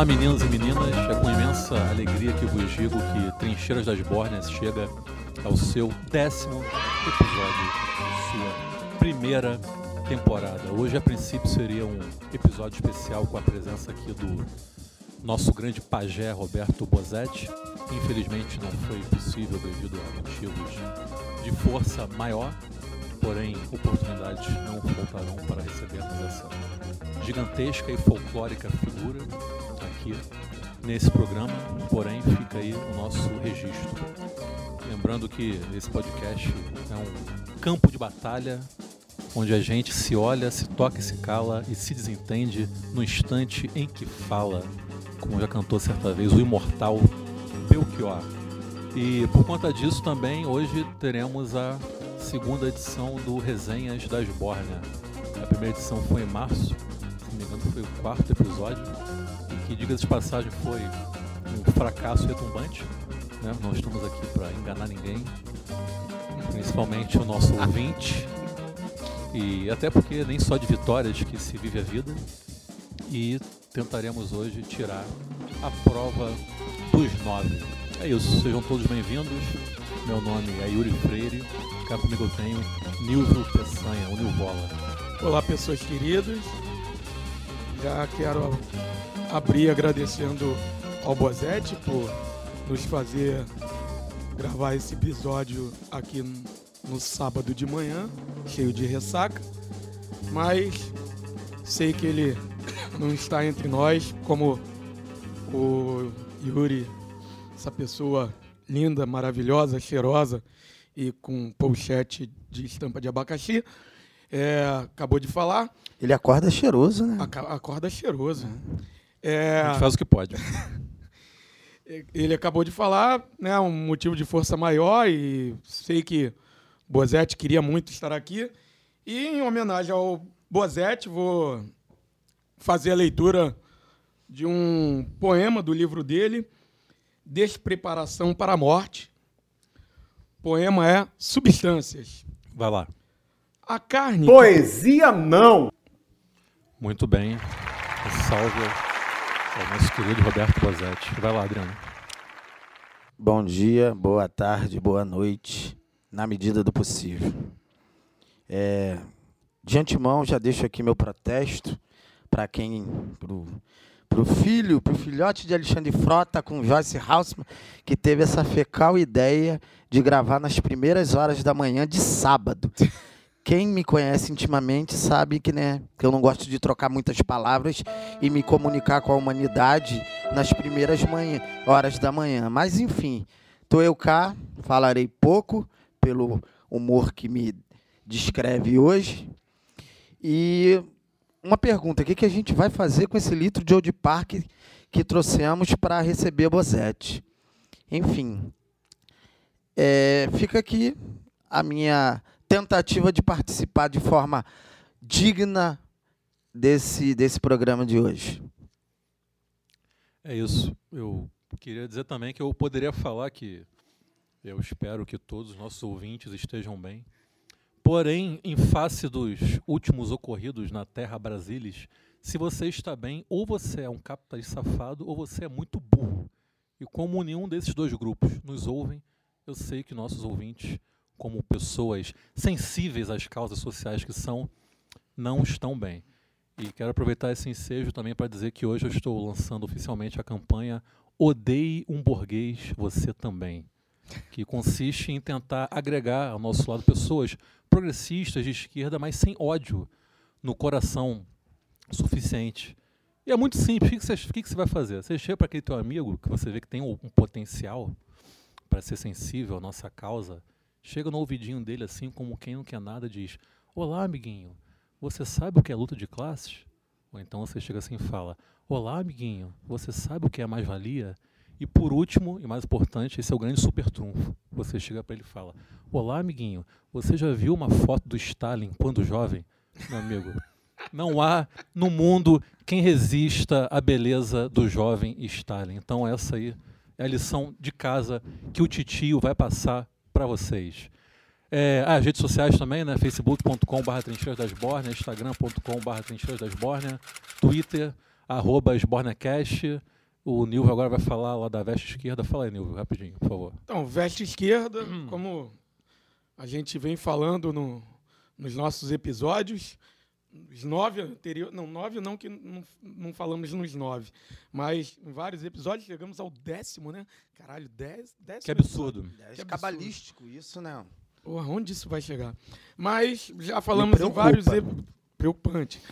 Olá, meninos e meninas. É com imensa alegria que vos digo que Trincheiras das Bórneas chega ao seu décimo episódio, sua primeira temporada. Hoje, a princípio, seria um episódio especial com a presença aqui do nosso grande pajé Roberto Bozetti. Infelizmente, não foi possível devido a motivos de força maior, porém, oportunidades não faltarão para recebermos essa gigantesca e folclórica figura aqui nesse programa, porém fica aí o nosso registro. Lembrando que esse podcast é um campo de batalha onde a gente se olha, se toca e se cala e se desentende no instante em que fala, como já cantou certa vez o imortal Belchior. E por conta disso também hoje teremos a segunda edição do Resenhas das Bórnia. A primeira edição foi em março, se não me engano foi o quarto episódio, e que, diga-se de passagem, foi um fracasso retumbante. Né? Não estamos aqui para enganar ninguém, principalmente o nosso ouvinte, e até porque nem só de vitórias que se vive a vida, e tentaremos hoje tirar a prova dos nove. É isso, sejam todos bem-vindos. Meu nome é Yuri Freire, cá comigo eu tenho Nilvio Peçanha, o Nilvola. Olá, pessoas queridas. Já quero abrir agradecendo ao Bozete por nos fazer gravar esse episódio aqui no sábado de manhã, cheio de ressaca. Mas sei que ele não está entre nós, como o Yuri, essa pessoa linda, maravilhosa, cheirosa e com pochete de estampa de abacaxi. É, acabou de falar. Ele acorda cheiroso, né? Aca- Acorda cheiroso. A É, gente faz o que pode. ele acabou de falar, né, um motivo de força maior e sei que Bozete queria muito estar aqui. E em homenagem ao Bozete, vou fazer a leitura de um poema do livro dele, Despreparação para a Morte. O poema é Substâncias. Vai lá. A carne Poesia não! Muito bem. Salve ao nosso querido Roberto Bozetti. Vai lá, Adriano. Bom dia, boa tarde, boa noite, na medida do possível. É, de antemão, já deixo aqui meu protesto para quem, pro, pro filho, pro filhote de Alexandre Frota com Joyce Haussmann, que teve essa fecal ideia de gravar nas primeiras horas da manhã de sábado. Quem me conhece intimamente sabe que, né, que eu não gosto de trocar muitas palavras e me comunicar com a humanidade nas primeiras manhã, horas da manhã. Mas, enfim, tô eu cá, falarei pouco pelo humor que me descreve hoje. E uma pergunta: o que, que a gente vai fazer com esse litro de Old Park que trouxemos para receber Bozete? Enfim, é, fica aqui a minha tentativa de participar de forma digna desse, desse programa de hoje. É isso. Eu queria dizer também que eu poderia falar que eu espero que todos os nossos ouvintes estejam bem. Porém, em face dos últimos ocorridos na Terra Brasilis, se você está bem, ou você é um capitalista safado, ou você é muito burro. E como nenhum desses dois grupos nos ouvem, eu sei que nossos ouvintes, como pessoas sensíveis às causas sociais que são, não estão bem. E quero aproveitar esse ensejo também para dizer que hoje eu estou lançando oficialmente a campanha Odeie um Burguês, Você Também, que consiste em tentar agregar ao nosso lado pessoas progressistas de esquerda, mas sem ódio no coração suficiente. E é muito simples. O que você, o que você vai fazer? Você chega para aquele teu amigo que você vê que tem um, um potencial para ser sensível à nossa causa, chega no ouvidinho dele assim, como quem não quer nada, diz: Olá, amiguinho, você sabe o que é luta de classes? Ou então você chega assim e fala: Olá, amiguinho, você sabe o que é mais-valia? E por último, e mais importante, esse é o grande super trunfo. Você chega para ele e fala: Olá, amiguinho, você já viu uma foto do Stalin quando jovem? Meu amigo, não há no mundo quem resista à beleza do jovem Stalin. Então, essa aí é a lição de casa que o titio vai passar para vocês. É, ah, as redes sociais também, né? facebook.com.br instagram.com.br Twitter, arroba. O Nilvio agora vai falar lá da veste esquerda. Fala aí, Nilvio, rapidinho, por favor. Então, veste esquerda, como a gente vem falando no, nos nossos episódios, os nove anteriores. Não, nove não, que não, não falamos nos nove. Mas em vários episódios chegamos ao décimo, né? Caralho, dez, décimo. Que absurdo. É absurdo. cabalístico isso, né? Porra, onde isso vai chegar? Mas já falamos em vários. Preocupante.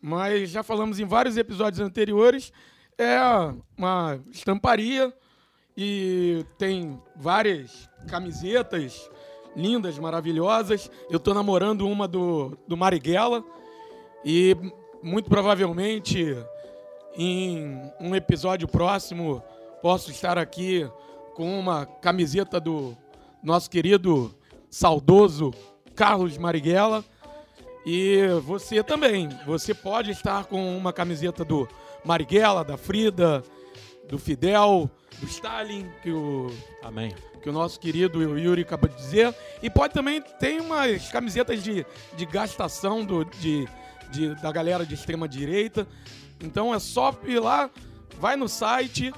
Mas já falamos em vários episódios anteriores. É uma estamparia e tem várias camisetas lindas, maravilhosas. Eu tô namorando uma do, do Marighella e muito provavelmente em um episódio próximo posso estar aqui com uma camiseta do nosso querido saudoso Carlos Marighella. E você também. Você pode estar com uma camiseta do Marighella, da Frida, do Fidel, do Stalin, que o, Amém. que o nosso querido Yuri acabou de dizer. E pode também ter umas camisetas de, de gastação do, de, de- da galera de extrema direita. Então é só ir lá, vai no site,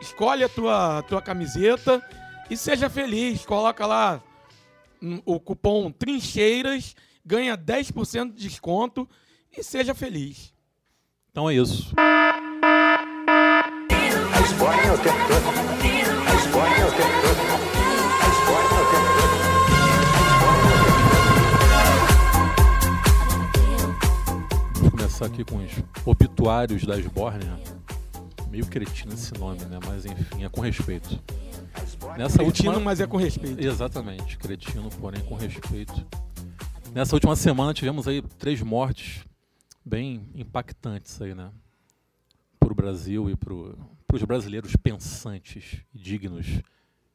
escolhe a tua, tua camiseta e seja feliz. Coloca lá hum, o cupom Trincheiras, ganha 10% de desconto e seja feliz. Então é isso. A Esbórnia o tempo todo. A Esbórnia o tempo todo. A Esbórnia o tempo todo. Vamos começar aqui com os obituários da Esbórnia. Meio cretino esse nome, né? Mas enfim, é com respeito. Nessa Cretino, última... mas é com respeito. Exatamente, cretino, porém com respeito. Nessa última semana tivemos aí três mortes bem impactantes aí, né? Para o Brasil e para os brasileiros pensantes e dignos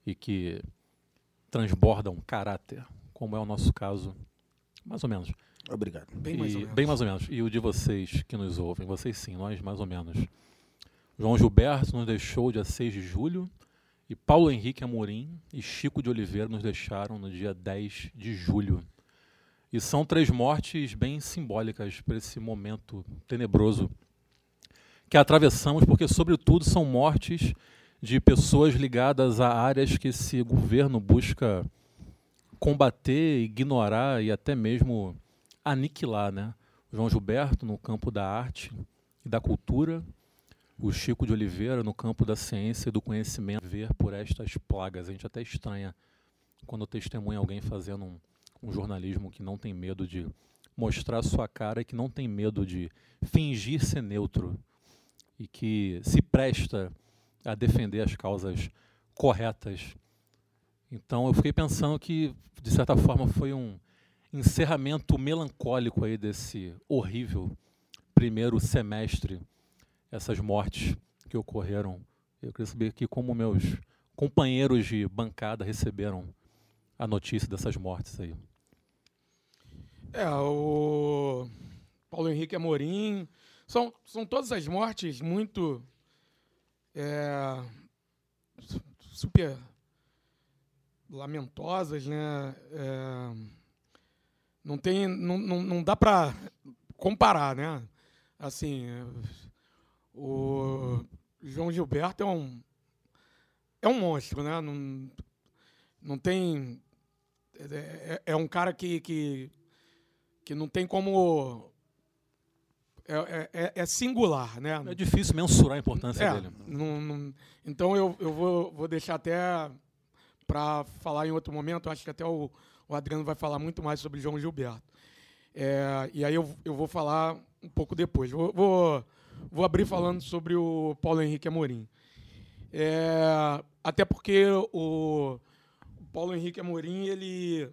e que transbordam caráter, como é o nosso caso, mais ou menos. Obrigado. Bem mais E- ou menos. Bem mais ou menos. E o de vocês que nos ouvem, vocês sim, nós mais ou menos. João Gilberto nos deixou dia 6 de julho e Paulo Henrique Amorim e Chico de Oliveira nos deixaram no dia 10 de julho. E são três mortes bem simbólicas para esse momento tenebroso que atravessamos, porque, sobretudo, são mortes de pessoas ligadas a áreas que esse governo busca combater, ignorar e até mesmo aniquilar, né? O João Gilberto no campo da arte e da cultura, o Chico de Oliveira no campo da ciência e do conhecimento, ver por estas plagas. A gente até estranha quando testemunha alguém fazendo um, um jornalismo que não tem medo de mostrar sua cara que não tem medo de fingir ser neutro e que se presta a defender as causas corretas. Então eu fiquei pensando que, de certa forma, foi um encerramento melancólico aí desse horrível primeiro semestre, essas mortes que ocorreram. Eu queria saber aqui como meus companheiros de bancada receberam a notícia dessas mortes aí. É, o Paulo Henrique Amorim. São, são todas as mortes muito. é, su- super lamentosas, né? É, não tem. Não, não, não dá para comparar, né? Assim. O João Gilberto é um. É um monstro, né? Não, não tem. É, é- é um cara que, que, que não tem como. É, é- é- é singular, né? É difícil mensurar a importância É, dele. não- não- então eu, eu vou, vou deixar até para falar em outro momento. Acho que até o, o Adriano vai falar muito mais sobre João Gilberto. É, e aí eu, eu vou falar um pouco depois. Vou, vou, vou abrir falando sobre o Paulo Henrique Amorim. É, até porque o, o Paulo Henrique Amorim ele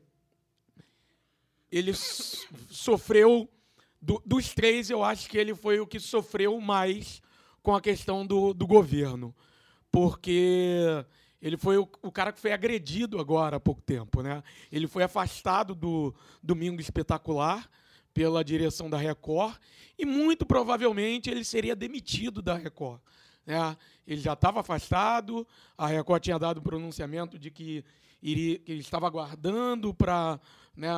ele sofreu do- dos três, eu acho que ele foi o que sofreu mais com a questão do, do governo. Porque ele foi o, o cara que foi agredido agora há pouco tempo. Né? Ele foi afastado do Domingo Espetacular pela direção da Record e muito provavelmente ele seria demitido da Record. Né? Ele já estava afastado, a Record tinha dado o pronunciamento de que, iria, que ele estava aguardando para né,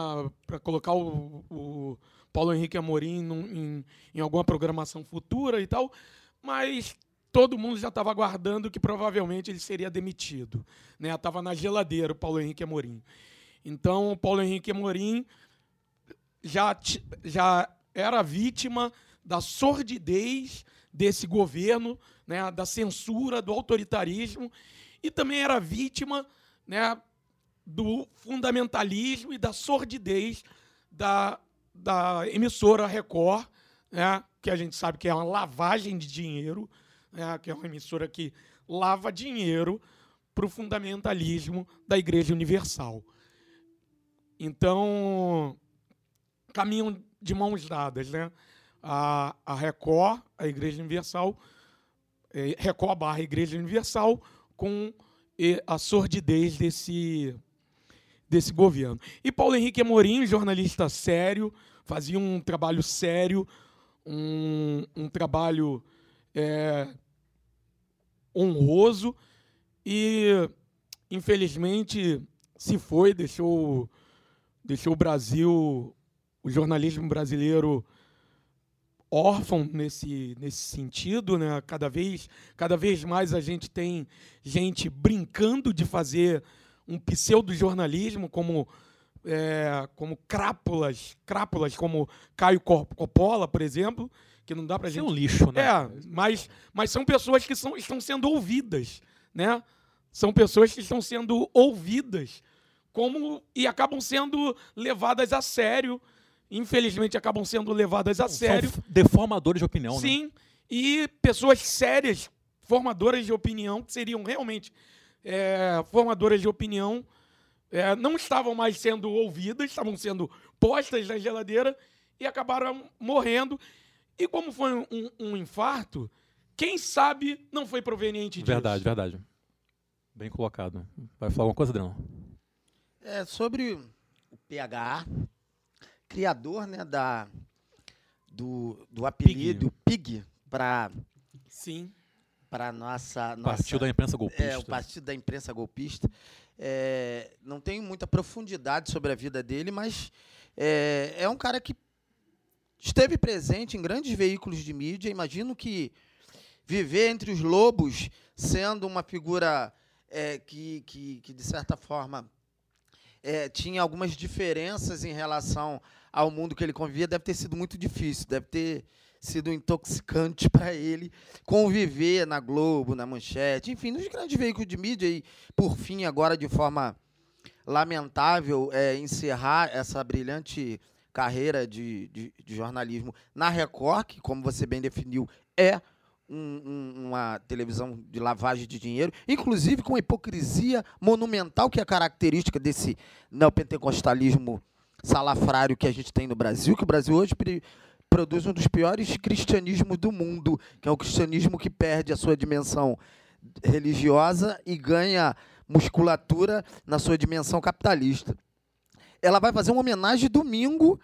pra colocar o, o Paulo Henrique Amorim num- em, em alguma programação futura e tal, mas todo mundo já estava aguardando que provavelmente ele seria demitido. Né? Estava na geladeira o Paulo Henrique Amorim. Então, o Paulo Henrique Amorim já, já era vítima da sordidez desse governo, né, da censura, do autoritarismo, e também era vítima né, do fundamentalismo e da sordidez da, da emissora Record, né, que a gente sabe que é uma lavagem de dinheiro, né, que é uma emissora que lava dinheiro para o fundamentalismo da Igreja Universal. Então, caminham de mãos dadas, né? A, a Record, a Igreja Universal, eh, Record barra Igreja Universal, com eh, a sordidez desse, desse governo. E Paulo Henrique Amorim, jornalista sério, fazia um trabalho sério, um, um trabalho eh, honroso e, infelizmente, se foi, deixou, deixou o Brasil, o jornalismo brasileiro órfão nesse, nesse sentido, né? Cada vez, cada vez mais a gente tem gente brincando de fazer um pseudo-jornalismo como é, como crápulas, crápulas como Caio Coppola, por exemplo, que não dá Isso é gente um lixo, né? é, mas, mas são pessoas que são, estão sendo ouvidas, né? São pessoas que estão sendo ouvidas como e acabam sendo levadas a sério. Infelizmente, acabam sendo levadas a sério. São f- deformadores de opinião, né? Sim, e pessoas sérias, formadoras de opinião, que seriam realmente é, formadoras de opinião, é, não estavam mais sendo ouvidas, estavam sendo postas na geladeira e acabaram morrendo. E como foi um, um infarto, quem sabe não foi proveniente disso. Verdade, verdade. Bem colocado. Vai falar alguma coisa, Adriano? É, sobre o PH, criador né, da, do, do apelido Pig para Sim. Para nossa, nossa Partido da imprensa golpista. é, o partido da imprensa golpista. É, não tenho muita profundidade sobre a vida dele, mas é, é um cara que esteve presente em grandes veículos de mídia. Imagino que viver entre os lobos, sendo uma figura é, que, que, que, de certa forma, é, tinha algumas diferenças em relação ao mundo que ele convivia, deve ter sido muito difícil, deve ter sido intoxicante para ele conviver na Globo, na Manchete, enfim, nos grandes veículos de mídia e, por fim, agora de forma lamentável, é, encerrar essa brilhante carreira de, de, de jornalismo na Record, que, como você bem definiu, é um- um- uma televisão de lavagem de dinheiro, inclusive com a hipocrisia monumental que é característica desse neopentecostalismo salafrário que a gente tem no Brasil, que o Brasil hoje produz um dos piores cristianismos do mundo, que é o cristianismo que perde a sua dimensão religiosa e ganha musculatura na sua dimensão capitalista. Ela vai fazer uma homenagem domingo,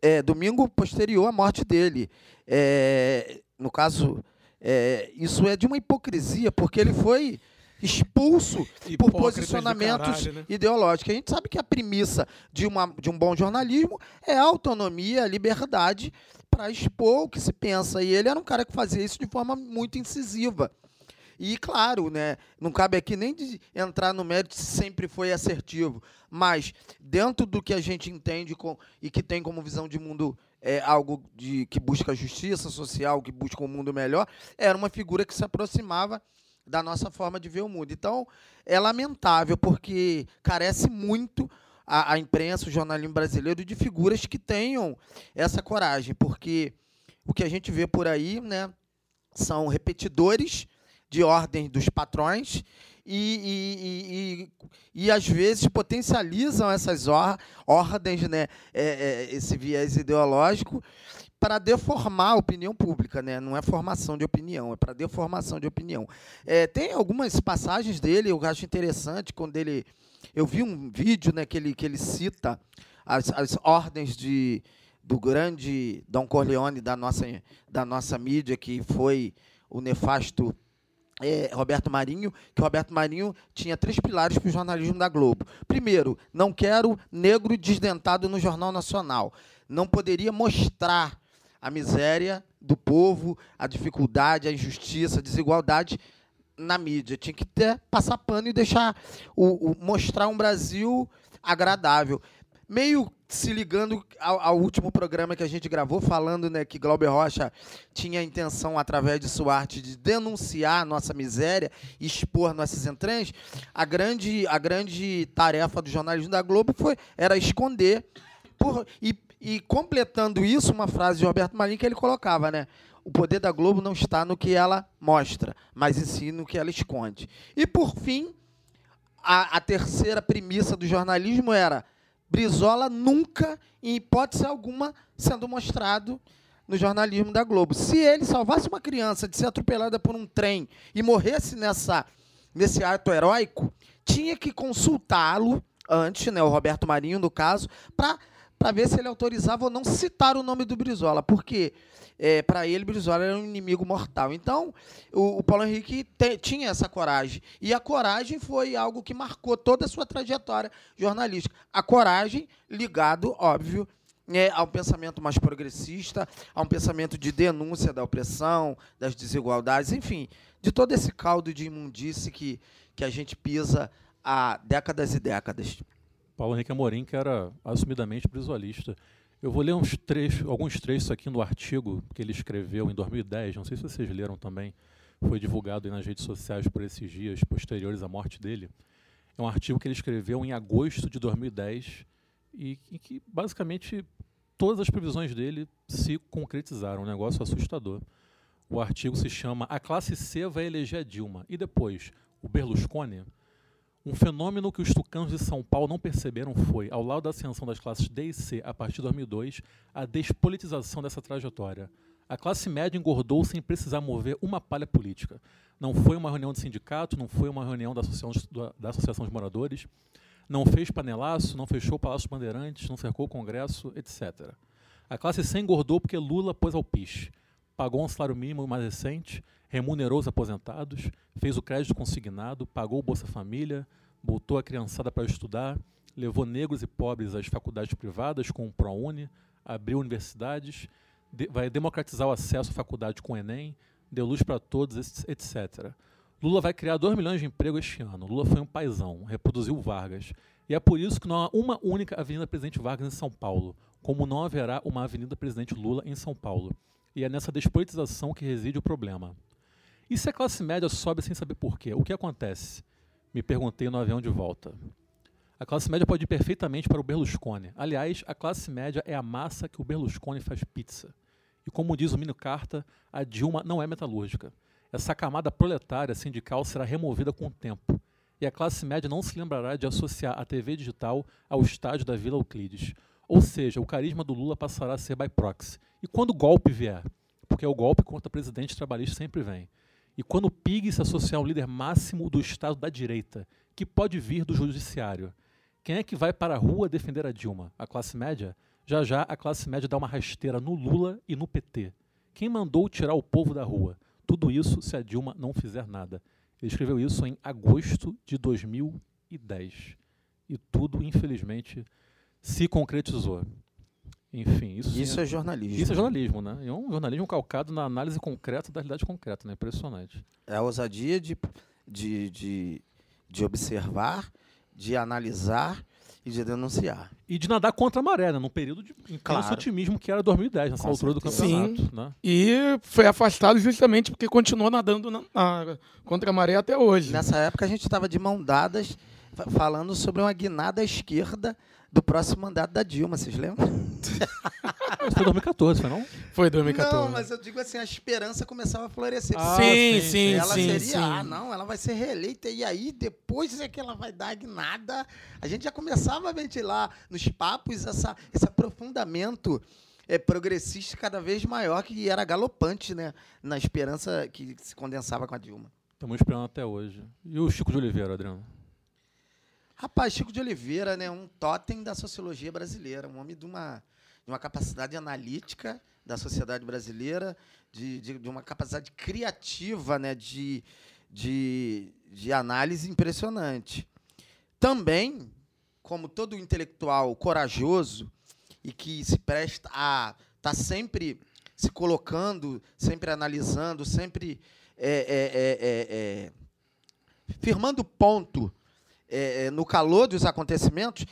é, domingo posterior à morte dele. É, no caso, é, isso é de uma hipocrisia, porque ele foi expulso por Hipócritas posicionamentos caralho, né? ideológicos. A gente sabe que a premissa de, uma, de um bom jornalismo é a autonomia, a liberdade para expor o que se pensa. E ele era um cara que fazia isso de forma muito incisiva. E, claro, né, não cabe aqui nem de entrar no mérito se sempre foi assertivo, mas dentro do que a gente entende com, e que tem como visão de mundo é, algo de, que busca justiça social, que busca um mundo melhor, era uma figura que se aproximava da nossa forma de ver o mundo. Então, é lamentável, porque carece muito a, a imprensa, o jornalismo brasileiro, de figuras que tenham essa coragem, porque o que a gente vê por aí né, são repetidores de ordens dos patrões e, e, e, e, e, às vezes potencializam essas or, ordens, né, é, é, esse viés ideológico, para deformar a opinião pública, né? Não é formação de opinião, é para deformação de opinião. É, tem algumas passagens dele, eu acho interessante, quando ele. Eu vi um vídeo né, que, ele, que ele cita as, as ordens de, do grande Dom Corleone da nossa, da nossa mídia, que foi o nefasto é, Roberto Marinho, que Roberto Marinho tinha três pilares para o jornalismo da Globo. Primeiro, não quero negro desdentado no Jornal Nacional. não poderia mostrar a miséria do povo, a dificuldade, a injustiça, a desigualdade na mídia. Tinha que ter, passar pano e deixar o, o- mostrar um Brasil agradável. Meio se ligando ao, ao último programa que a gente gravou, falando né, que Glauber Rocha tinha a intenção, através de sua arte, de denunciar nossa miséria expor nossas entranhas, a grande, a grande tarefa do jornalismo da Globo foi, era esconder. Por- e, e completando isso, uma frase de Roberto Marinho que ele colocava, né? O poder da Globo não está no que ela mostra, mas em si no que ela esconde. E por fim, a, a terceira premissa do jornalismo era Brizola nunca, em hipótese alguma, sendo mostrado no jornalismo da Globo. Se ele salvasse uma criança de ser atropelada por um trem e morresse nessa, nesse ato heróico, tinha que consultá-lo antes, né, o Roberto Marinho, no caso, para para ver se ele autorizava ou não citar o nome do Brizola, porque é, para ele Brizola era um inimigo mortal. Então, o, o Paulo Henrique te- tinha essa coragem. E a coragem foi algo que marcou toda a sua trajetória jornalística. A coragem ligado, óbvio, é, a um pensamento mais progressista, a um pensamento de denúncia da opressão, das desigualdades, enfim, de todo esse caldo de imundície que, que a gente pisa há décadas e décadas. Paulo Henrique Amorim, que era assumidamente brisolista. Eu vou ler uns trechos, alguns trechos aqui no artigo que ele escreveu em 2010, não sei se vocês leram também, foi divulgado nas redes sociais por esses dias posteriores à morte dele. É um artigo que ele escreveu em agosto de 2010 e em que basicamente todas as previsões dele se concretizaram, um negócio assustador. O artigo se chama A classe C vai eleger a Dilma e depois o Berlusconi. Um fenômeno que os tucanos de São Paulo não perceberam foi, ao lado da ascensão das classes D e C a partir de 2002, a despolitização dessa trajetória. A classe média engordou sem precisar mover uma palha política. Não foi uma reunião de sindicato, não foi uma reunião da Associação, da- Associação de Moradores, não fez panelaço, não fechou o Palácio Bandeirantes, não cercou o Congresso, etc. A classe C engordou porque Lula pôs ao piche, pagou um salário mínimo mais recente, remunerou os aposentados, fez o crédito consignado, pagou o Bolsa Família, botou a criançada para estudar, levou negros e pobres às faculdades privadas com o ProUni, abriu universidades, de- vai democratizar o acesso à faculdade com o Enem, deu luz para todos, etc. Lula vai criar 2 milhões de empregos este ano. Lula foi um paizão, reproduziu Vargas. E é por isso que não há uma única Avenida Presidente Vargas em São Paulo, como não haverá uma Avenida Presidente Lula em São Paulo. E é nessa despolitização que reside o problema. E se a classe média sobe sem saber por quê? O que acontece? Me perguntei no avião de volta. A classe média pode ir perfeitamente para o Berlusconi. Aliás, a classe média é a massa que o Berlusconi faz pizza. E como diz o Mino Carta, a Dilma não é metalúrgica. Essa camada proletária sindical será removida com o tempo. E a classe média não se lembrará de associar a TV digital ao estádio da Vila Euclides. Ou seja, o carisma do Lula passará a ser by proxy. E quando o golpe vier? Porque é o golpe contra presidente trabalhista sempre vem. E quando o PIG se associar ao líder máximo do Estado da direita, que pode vir do judiciário, quem é que vai para a rua defender a Dilma? A classe média? Já já a classe média dá uma rasteira no Lula e no PT. Quem mandou tirar o povo da rua? Tudo isso se a Dilma não fizer nada. Ele escreveu isso em agosto de 2010. E tudo, infelizmente, se concretizou. Enfim, isso, sim Isso é jornalismo. isso é jornalismo, né? E é um jornalismo calcado na análise concreta da realidade concreta, né? Impressionante. É a ousadia de, de, de, de observar, de analisar e de denunciar. E de nadar contra a maré, né? Num período de intenso Claro. otimismo que era 2010, nessa Com altura do certeza. campeonato, né? E foi afastado justamente porque continuou nadando na, na- contra a maré até hoje. Nessa época a gente estava de mão dadas fa- falando sobre uma guinada à esquerda do próximo mandato da Dilma, vocês lembram? Mas foi 2014, foi não? Foi 2014. Não, mas eu digo assim, a esperança começava a florescer. Ah, sim, sim, sim, ela sim, seria, sim. ah, não, ela vai ser reeleita e aí depois é que ela vai dar a guinada. A gente já começava a ventilar nos papos essa, esse aprofundamento é, progressista cada vez maior que era galopante, né? Na esperança que se condensava com a Dilma. Estamos esperando até hoje. E o Chico de Oliveira, Adriano? Rapaz, Chico de Oliveira, né, um totem da sociologia brasileira, um homem de uma, de uma capacidade analítica da sociedade brasileira, de, de, de uma capacidade criativa, né, de, de, de análise impressionante. Também, como todo intelectual corajoso e que se presta a estar tá sempre se colocando, sempre analisando, sempre é, é, é, é, é firmando ponto é, no calor dos acontecimentos,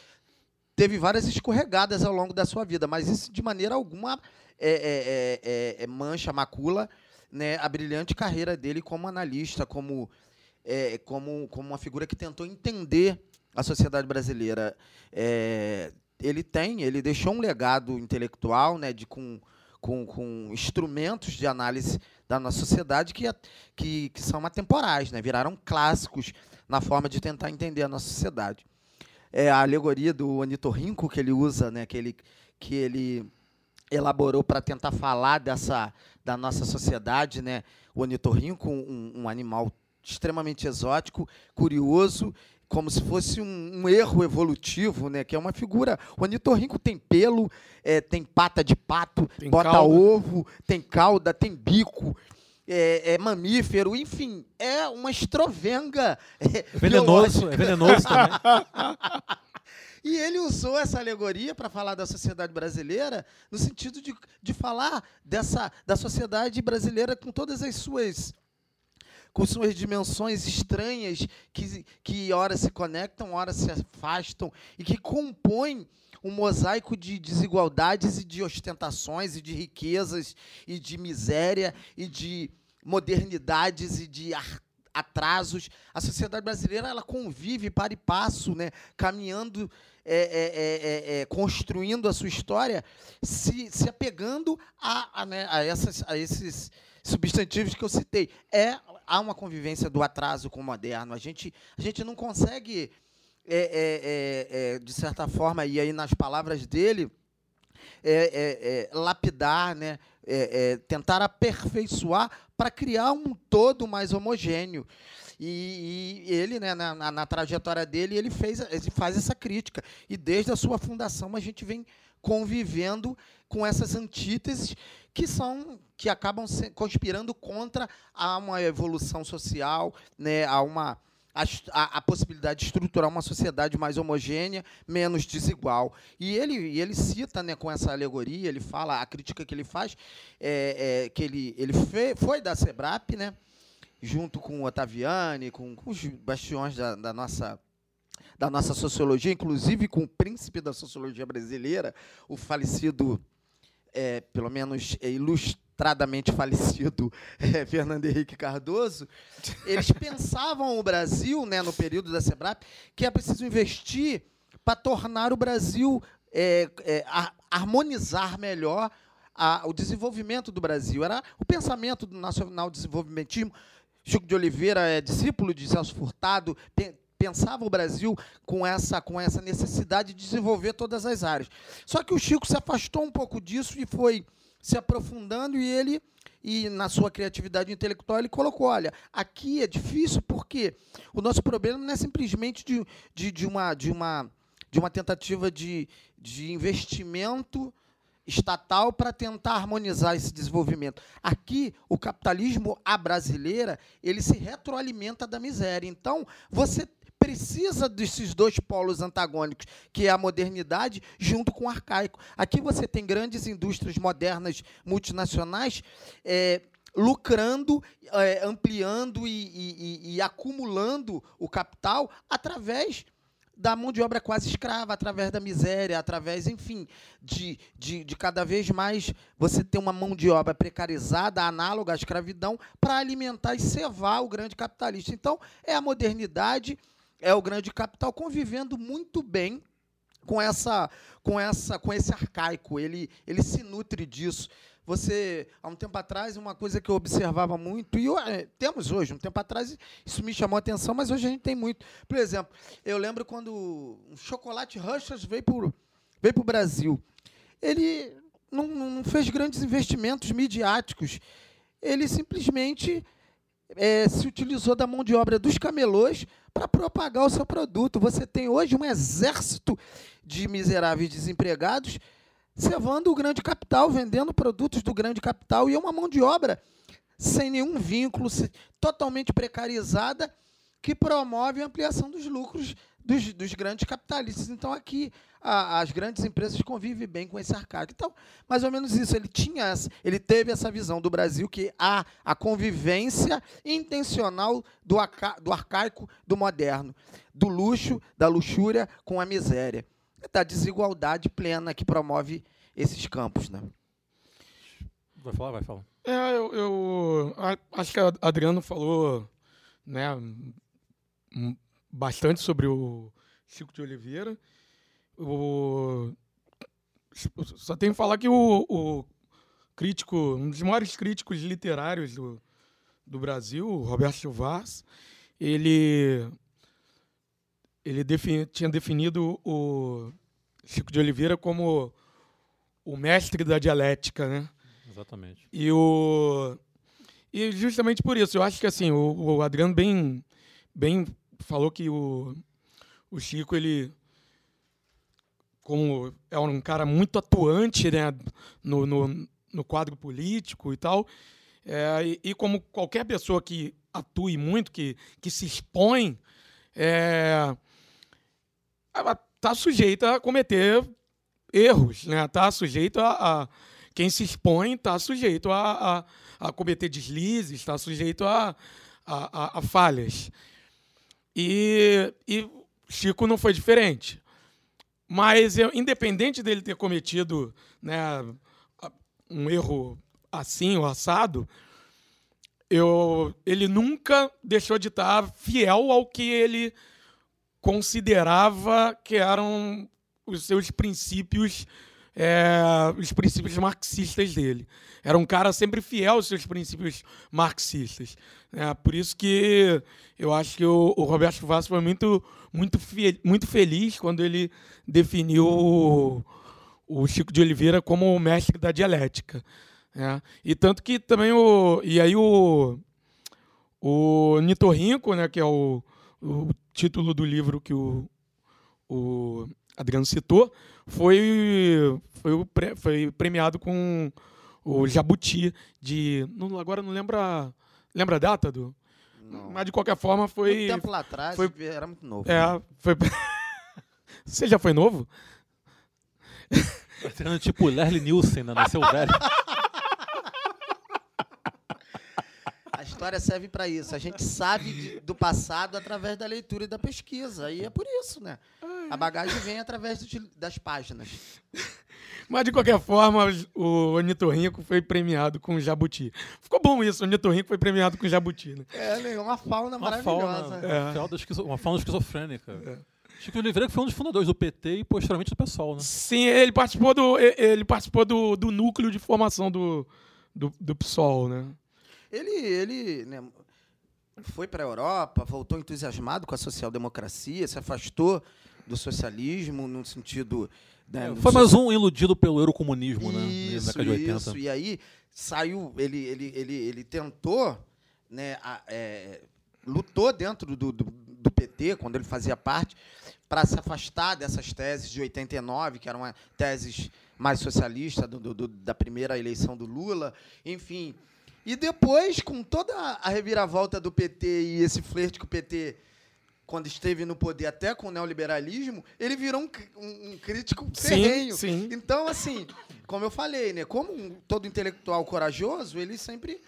teve várias escorregadas ao longo da sua vida, mas isso de maneira alguma mancha, macula né, a brilhante carreira dele como analista, como, como, como uma figura que tentou entender a sociedade brasileira. ele tem, ele deixou um legado intelectual, né, de com com, com instrumentos de análise da nossa sociedade que, que, que são atemporais, né? viraram clássicos na forma de tentar entender a nossa sociedade. É a alegoria do anitorrinco que ele usa, né? que, ele, que ele elaborou para tentar falar dessa da nossa sociedade, né? O anitorrinco, um, um animal extremamente exótico, curioso como se fosse um, um, erro evolutivo, né? Que é uma figura. O anitorrinco tem pelo, é, tem pata de pato, tem bota cauda. ovo, tem cauda, tem bico. É, é, mamífero, enfim, é uma estrovenga. É, venenoso, é venenoso também. E ele usou essa alegoria para falar da sociedade brasileira, no sentido de, de falar dessa da sociedade brasileira com todas as suas com suas dimensões estranhas que, que ora se conectam, ora se afastam e que compõem um mosaico de desigualdades e de ostentações e de riquezas e de miséria e de modernidades e de atrasos. A sociedade brasileira ela convive para e passo, né, caminhando, é, é, é, é, construindo a sua história, se, se apegando a, a, né, a, essas, a esses substantivos que eu citei. É há uma convivência do atraso com o moderno. A gente, a gente não consegue, é, é, é, é de certa forma, e aí nas palavras dele, é, é, lapidar, né? tentar aperfeiçoar para criar um todo mais homogêneo. E, e ele, né, na, na, na, trajetória dele, ele, fez, ele faz essa crítica. E desde a sua fundação a gente vem convivendo com essas antíteses que são que acabam conspirando contra a uma evolução social, né, a uma a, a, possibilidade de estruturar uma sociedade mais homogênea, menos desigual. E ele, e ele cita, né, com essa alegoria, ele fala, a crítica que ele faz, é, é que ele, ele fe, foi da SEBRAP, né, junto com o Otaviani, com, com os bastiões da, da, nossa, da nossa sociologia, inclusive com o príncipe da sociologia brasileira, o falecido é, pelo menos é, ilustradamente falecido é, Fernando Henrique Cardoso, eles pensavam o Brasil, né, no período da SEBRAP, que é preciso investir para tornar o Brasil, é, é, harmonizar melhor a, o desenvolvimento do Brasil. Era o pensamento do nacional desenvolvimentismo. Chico de Oliveira é discípulo de Celso Furtado, pensava o Brasil com essa, com essa necessidade de desenvolver todas as áreas. Só que o Chico se afastou um pouco disso e foi se aprofundando e ele e na sua criatividade intelectual ele colocou, olha, aqui é difícil porque o nosso problema não é simplesmente de, de, de uma, de, uma, de uma tentativa de, de investimento estatal para tentar harmonizar esse desenvolvimento. Aqui, o capitalismo a brasileira, ele se retroalimenta da miséria. Então, você precisa desses dois polos antagônicos, que é a modernidade junto com o arcaico. Aqui você tem grandes indústrias modernas multinacionais é, lucrando, é, ampliando e, e, e, acumulando o capital através da mão de obra quase escrava, através da miséria, através, enfim, de, de, de cada vez mais você ter uma mão de obra precarizada, análoga à escravidão, para alimentar e cevar o grande capitalista. Então, é a modernidade é o grande capital convivendo muito bem com essa com essa com esse arcaico. Ele ele se nutre disso. Você há um tempo atrás uma coisa que eu observava muito e eu, é, temos hoje um tempo atrás isso me chamou a atenção mas hoje a gente tem muito. Por exemplo eu lembro quando o chocolate Rushers veio veio para o Brasil. Ele não, não fez grandes investimentos midiáticos. Ele simplesmente é, se utilizou da mão de obra dos camelôs para propagar o seu produto. Você tem hoje um exército de miseráveis desempregados cevando o grande capital, vendendo produtos do grande capital, e é uma mão de obra sem nenhum vínculo, totalmente precarizada, que promove a ampliação dos lucros dos, dos grandes capitalistas. Então, aqui, a- as grandes empresas convivem bem com esse arcaico. Então, mais ou menos isso. Ele tinha, essa- ele teve essa visão do Brasil que há a convivência intencional do, aca- do arcaico do moderno, do luxo, da luxúria com a miséria, da desigualdade plena que promove esses campos, né? Vai falar? Vai falar. É, eu, eu a- acho que a Adriano falou né, bastante sobre o Chico de Oliveira. O, só tenho que falar que o, o crítico, um dos maiores críticos literários do, do Brasil, o Roberto Vaz, ele, ele defini- tinha definido o Chico de Oliveira como o mestre da dialética, né? Exatamente. E o e justamente por isso, eu acho que assim, o, o Adriano bem bem falou que o, o Chico ele como é um cara muito atuante, né, no, no, no quadro político e tal, é, e, e como qualquer pessoa que atue muito, que, que se expõe, é, ela tá sujeita a cometer erros, né? Tá sujeito a, a- quem se expõe está sujeito a, a, a cometer deslizes, está sujeito a- a falhas. E, e Chico não foi diferente. Mas, eu, independente dele ter cometido né, um erro assim ou assado, eu, ele nunca deixou de estar fiel ao que ele considerava que eram os seus princípios, é, os princípios marxistas dele. Era um cara sempre fiel aos seus princípios marxistas. né? por isso que eu acho que o, o Roberto Vaz foi muito, muito, muito feliz quando ele definiu o, o Chico de Oliveira como o mestre da dialética. né? E tanto que também o. E aí o. O Nitorrinco, né, que é o, o título do livro que o, o Adriano citou, foi, foi, pre- foi premiado com o Jabuti de. Não, agora não lembra. Lembra a data do? Não. Mas de qualquer forma foi. Muito tempo lá atrás, foi- era muito novo. É, foi. Você já foi novo? Tá sendo tipo Lerle Nielsen, né? Nasceu velho. A história serve para isso. A gente sabe de- do passado através da leitura e da pesquisa. E é por isso, né? A bagagem vem através do- das páginas. Mas de qualquer forma, o Ornitorrinco foi premiado com Jabuti. Ficou bom isso, o Ornitorrinco foi premiado com Jabuti, né? É, uma fauna Uma maravilhosa. fauna, É. fauna esquizo- uma fauna esquizofrênica. Chico de Oliveira que foi um dos fundadores do PT e posteriormente do PSOL, né? Sim, ele participou do, ele participou do, do núcleo de formação do, do, do PSOL, né? Ele, ele né, foi para a Europa, voltou entusiasmado com a social-democracia, se afastou do socialismo no sentido. né, do Foi so- mais um iludido pelo eurocomunismo, né? Na Isso, década de 80. isso. E aí saiu, ele, ele, ele, ele tentou, né, a- é, lutou dentro do, do, do PT, quando ele fazia parte, para se afastar dessas teses de 89, que eram teses mais socialistas do- do- da primeira eleição do Lula, enfim. E depois, com toda a reviravolta do PT e esse flerte que o PT quando esteve no poder, até com o neoliberalismo, ele virou um, um- crítico Sim, ferrenho. sim. Então, assim, como eu falei, né? Como um- todo intelectual corajoso, ele sempre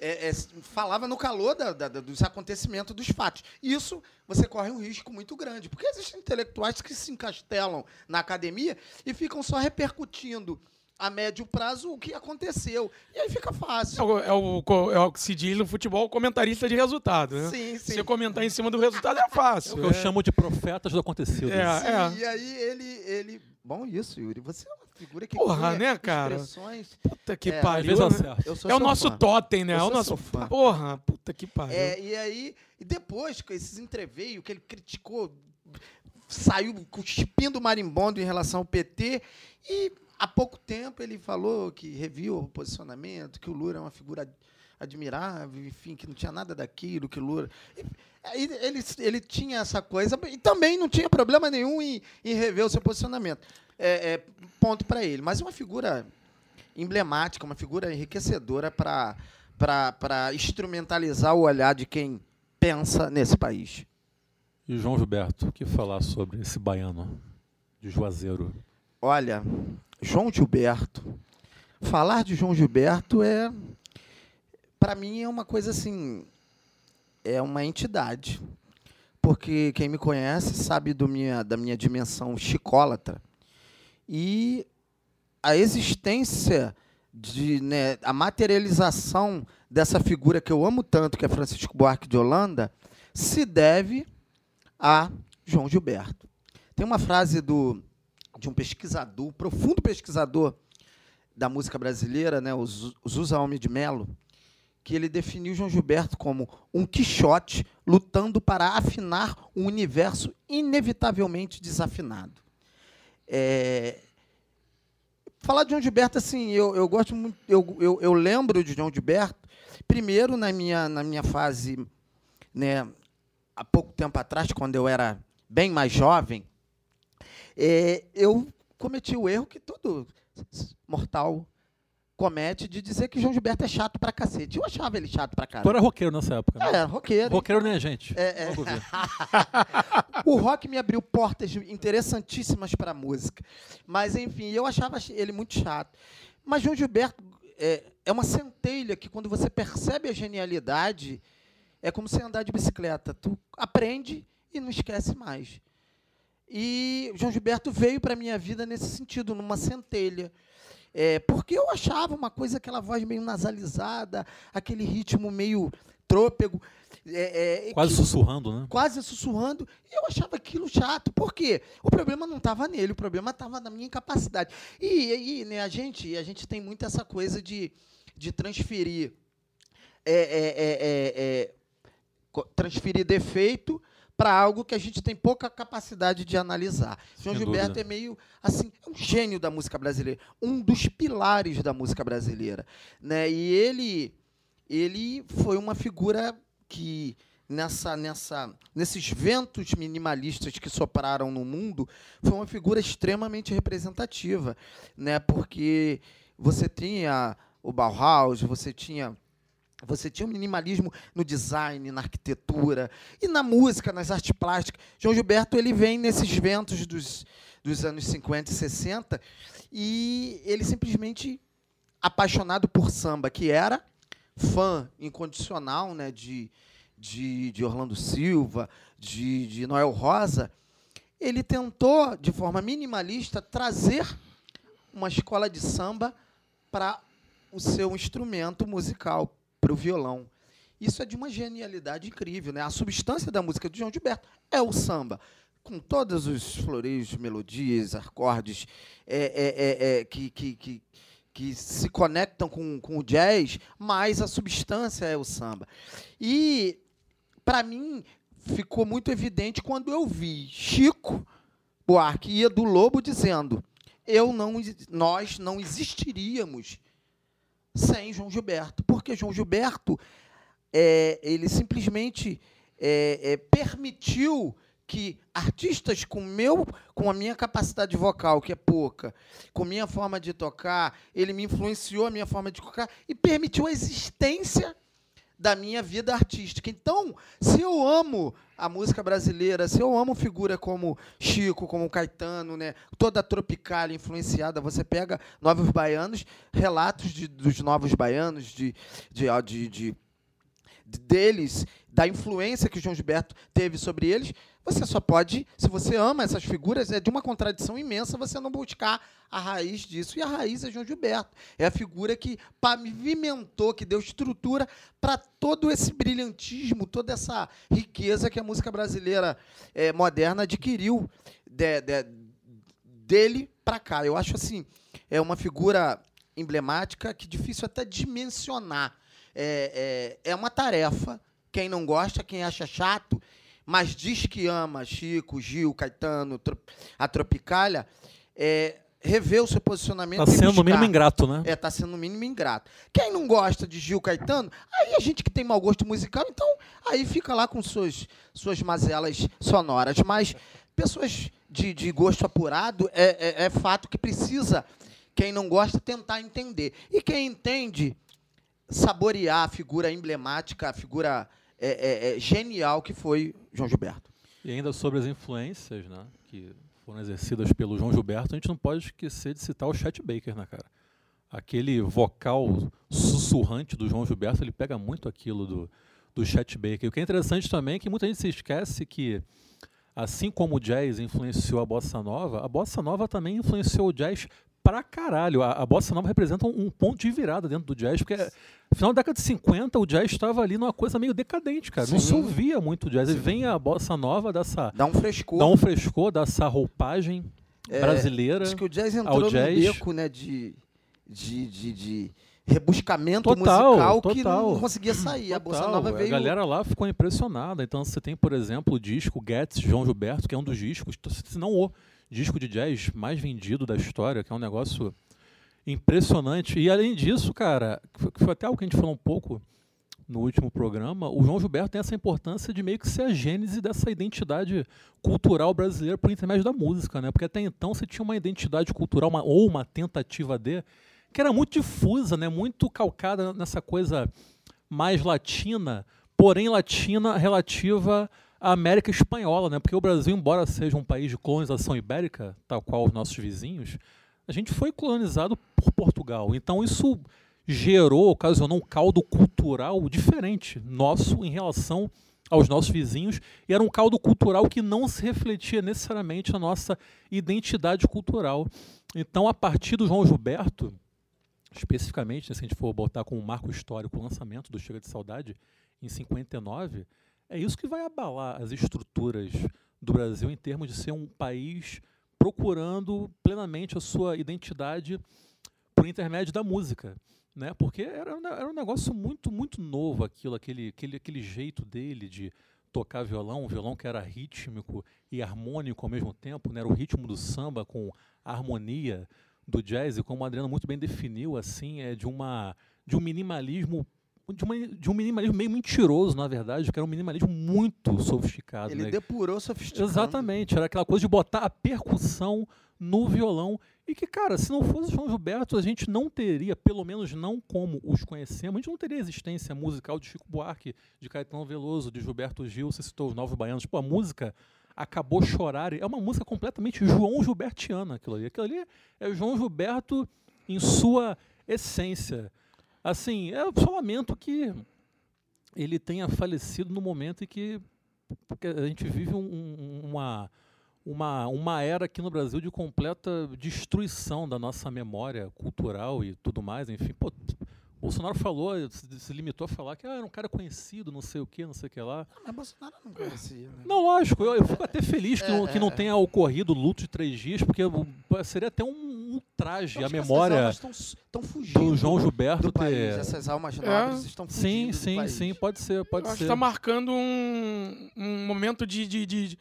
é, é, falava no calor da- da- dos acontecimentos, dos fatos. Isso você corre um risco muito grande, porque existem intelectuais que se encastelam na academia e ficam só repercutindo a médio prazo o que aconteceu. E aí fica É fácil. o, é o, é o que se diz no futebol comentarista de resultado, né? Sim, sim. Você comentar em cima do resultado é É o fácil. que eu chamo de profetas do acontecido. É, é. E aí ele, ele. Bom, isso, Yuri. Você é uma figura que Porra, né, cara? expressões. Puta que É, pariu. né? É o nosso fã. totem, né? Eu É o nosso. fã. Porra, puta que pariu. É, e aí, e depois, com esses entreveios que ele criticou, saiu cuspindo marimbondo em relação ao PT, e há pouco tempo ele falou que reviu o posicionamento, que o Lula é uma figura ad- admirável, enfim, que não tinha nada daquilo, que o Lula. E, aí ele, ele tinha essa coisa, e também não tinha problema nenhum em, em rever o seu posicionamento. É, é, ponto para ele. Mas é uma figura emblemática, uma figura enriquecedora para instrumentalizar o olhar de quem pensa nesse país. E João Gilberto, o que falar sobre esse baiano de Juazeiro? Olha, João Gilberto, falar de João Gilberto é, para mim, é uma coisa assim, é uma entidade. Porque quem me conhece sabe minha, da minha dimensão chicólatra. E a existência, de, né, a materialização dessa figura que eu amo tanto, que é Francisco Buarque de Holanda, se deve a João Gilberto. Tem uma frase do, de um pesquisador, profundo pesquisador da música brasileira, né, o Zu- Zusa de Mello, que ele definiu João Gilberto como um Quixote lutando para afinar um universo inevitavelmente desafinado. É, Falar de João Gilberto, assim, eu, eu gosto muito, eu, eu, eu lembro de João Gilberto, primeiro na minha, na minha fase, né, há pouco tempo atrás, quando eu era bem mais jovem, é, eu cometi o erro que todo mortal comete de dizer que João Gilberto é chato pra cacete. Eu achava ele chato pra Tu caralho. era roqueiro nessa época, né? É, roqueiro. Roqueiro nem a gente. É, é. O rock me abriu portas interessantíssimas para a música. Mas, enfim, eu achava ele muito chato. Mas João Gilberto é, é uma centelha que, quando você percebe a genialidade, é como você andar de bicicleta. Tu aprende e não esquece mais. E João Gilberto veio para a minha vida nesse sentido, numa centelha. É, porque eu achava uma coisa, aquela voz meio nasalizada, aquele ritmo meio trôpego. é, é, Quase que- sussurrando, né? quase sussurrando, e eu achava aquilo chato. Por quê? O problema não estava nele, o problema estava na minha incapacidade. E, e, né, a gente, a gente tem muito essa coisa de, de transferir é, é, é, é, transferir defeito para algo que a gente tem pouca capacidade de analisar. João Gilberto dúvida. é meio assim, é um gênio da música brasileira, um dos pilares da música brasileira, né? E ele ele foi uma figura que nessa nessa nesses ventos minimalistas que sopraram no mundo, foi uma figura extremamente representativa, né? Porque você tinha o Bauhaus, você tinha você tinha um minimalismo no design, na arquitetura e na música, nas artes plásticas. João Gilberto ele vem nesses ventos dos, dos anos 50 e 60 e ele simplesmente apaixonado por samba, que era fã incondicional né, de, de, de Orlando Silva, de, de Noel Rosa, ele tentou, de forma minimalista, trazer uma escola de samba para o seu instrumento musical, para o violão. Isso é de uma genialidade incrível. Né? A substância da música de João Gilberto é o samba, com todos os floreios, melodias, acordes é, é, é, é, que, que, que, que se conectam com, com o jazz, mas a substância é o samba. E, para mim, ficou muito evidente quando eu vi Chico Buarque e Edu Lobo dizendo eu não, nós não existiríamos sem João Gilberto, porque João Gilberto é, ele simplesmente é, é, permitiu que artistas com meu, com a minha capacidade vocal que é pouca, com minha forma de tocar, ele me influenciou a minha forma de tocar e permitiu a existência da minha vida artística. Então, se eu amo a música brasileira, se eu amo figura como Chico, como Caetano, né, toda tropical influenciada, você pega Novos Baianos, relatos de, dos Novos Baianos, de, de, de, de- deles, da influência que o João Gilberto teve sobre eles, você só pode, se você ama essas figuras, é de uma contradição imensa você não buscar a raiz disso. E a raiz é João Gilberto. É a figura que pavimentou, que deu estrutura para todo esse brilhantismo, toda essa riqueza que a música brasileira eh, moderna adquiriu de- de- dele para cá. Eu acho assim, é uma figura emblemática que difícil até dimensionar. É, é, é uma tarefa. Quem não gosta, quem acha chato, mas diz que ama Chico, Gil, Caetano, a Tropicália, é, rever o seu posicionamento. Tá e sendo no mínimo ingrato, né? É, tá sendo no mínimo ingrato. Quem não gosta de Gil Caetano, aí a gente que tem mau gosto musical, então aí fica lá com suas, suas mazelas sonoras. Mas pessoas de, de gosto apurado, é, é, é fato que precisa, quem não gosta, tentar entender. E quem entende, saborear a figura emblemática, a figura é, é, é, genial que foi João Gilberto. E ainda sobre as influências, né, que foram exercidas pelo João Gilberto, a gente não pode esquecer de citar o Chet Baker, né, cara? Aquele vocal sussurrante do João Gilberto, ele pega muito aquilo do, do Chet Baker. O que é interessante também é que muita gente se esquece que, assim como o jazz influenciou a bossa nova, a bossa nova também influenciou o jazz pra caralho. A, a bossa nova representa um, um ponto de virada dentro do jazz, porque no final da década de 50 o jazz estava ali numa coisa meio decadente, cara. Não se Sim. ouvia muito jazz. E vem a bossa nova dessa Dá um frescor. dá um frescor dessa roupagem É, brasileira. Diz que o jazz entrou jazz. no beco, né, de, de, de, de rebuscamento Total, musical que total. não conseguia sair. A Bossa Total, Nova veio... A galera lá ficou impressionada. Então você tem, por exemplo, o disco Getz João Gilberto, que é um dos discos, se não o disco de jazz mais vendido da história, que é um negócio impressionante. E além disso, cara, que foi- até algo que a gente falou um pouco no último programa, o João Gilberto tem essa importância de meio que ser a gênese dessa identidade cultural brasileira por intermédio da música, né? Porque até então você tinha uma identidade cultural, uma- ou uma tentativa de, que era muito difusa, né? Muito calcada nessa coisa mais latina, porém latina relativa à América Espanhola, né? Porque o Brasil, embora seja um país de colonização ibérica, tal qual os nossos vizinhos, a gente foi colonizado por Portugal. Então isso gerou, ocasionou um caldo cultural diferente nosso em relação aos nossos vizinhos e era um caldo cultural que não se refletia necessariamente na nossa identidade cultural. Então, a partir do João Gilberto, especificamente, né, se a gente for botar como marco histórico o lançamento do Chega de Saudade em 59, é isso que vai abalar as estruturas do Brasil em termos de ser um país procurando plenamente a sua identidade por intermédio da música, né? Porque era, era um negócio muito muito novo aquilo, aquele, aquele, aquele jeito dele de tocar violão, um violão que era rítmico e harmônico ao mesmo tempo, né? Era o ritmo do samba com a harmonia do jazz, e como o Adriano muito bem definiu, assim, é de uma de um minimalismo de, uma, de um minimalismo meio mentiroso, na verdade, que era um minimalismo muito sofisticado. Ele né? depurou sofisticado. Exatamente, era aquela coisa de botar a percussão no violão. E que, cara, se não fosse o João Gilberto, a gente não teria, pelo menos não como os conhecemos, a gente não teria a existência musical de Chico Buarque, de Caetano Veloso, de Gilberto Gil, você citou os Novos Baianos. Pô, a música acabou chorar. É uma música completamente João Gilbertiana, aquilo ali. Aquilo ali é João Gilberto em sua essência. Assim, eu só lamento que ele tenha falecido no momento em que a gente vive um- uma, uma, uma era aqui no Brasil de completa destruição da nossa memória cultural e tudo mais. Enfim, pô, Bolsonaro falou, se, limitou a falar que ah, era um cara conhecido, não sei o que, não sei o que lá. Ah, mas Bolsonaro não conhecia, né? Não, lógico, eu, eu fico até feliz que, É, não, que não é, é. tenha ocorrido o luto de três dias, porque seria até um, um traje essas memória almas tão, tão fugindo do João Gilberto do país. ter. Essas almas É. nobres estão Sim, fugindo do sim, país. sim, pode ser, pode Eu acho ser. que tá marcando um, um momento de, de, de,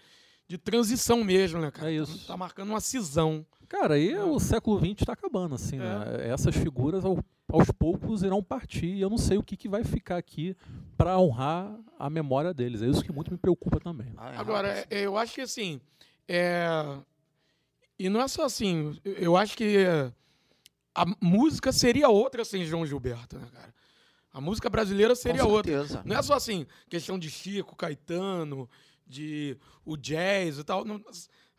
de transição mesmo, né, cara? É isso. Tá marcando uma cisão. Cara, aí o século XX está acabando, assim, né? Essas figuras ao- aos poucos irão partir e eu não sei o que, que vai ficar aqui para honrar a memória deles. É isso que muito me preocupa também. Ah, é Agora, rápido. é- eu acho que assim. É... E não é só assim. eu- acho que a música seria outra sem João Gilberto, né, cara? A música brasileira seria Com outra. Não é só assim, questão de Chico, Caetano, de o jazz e tal. Não-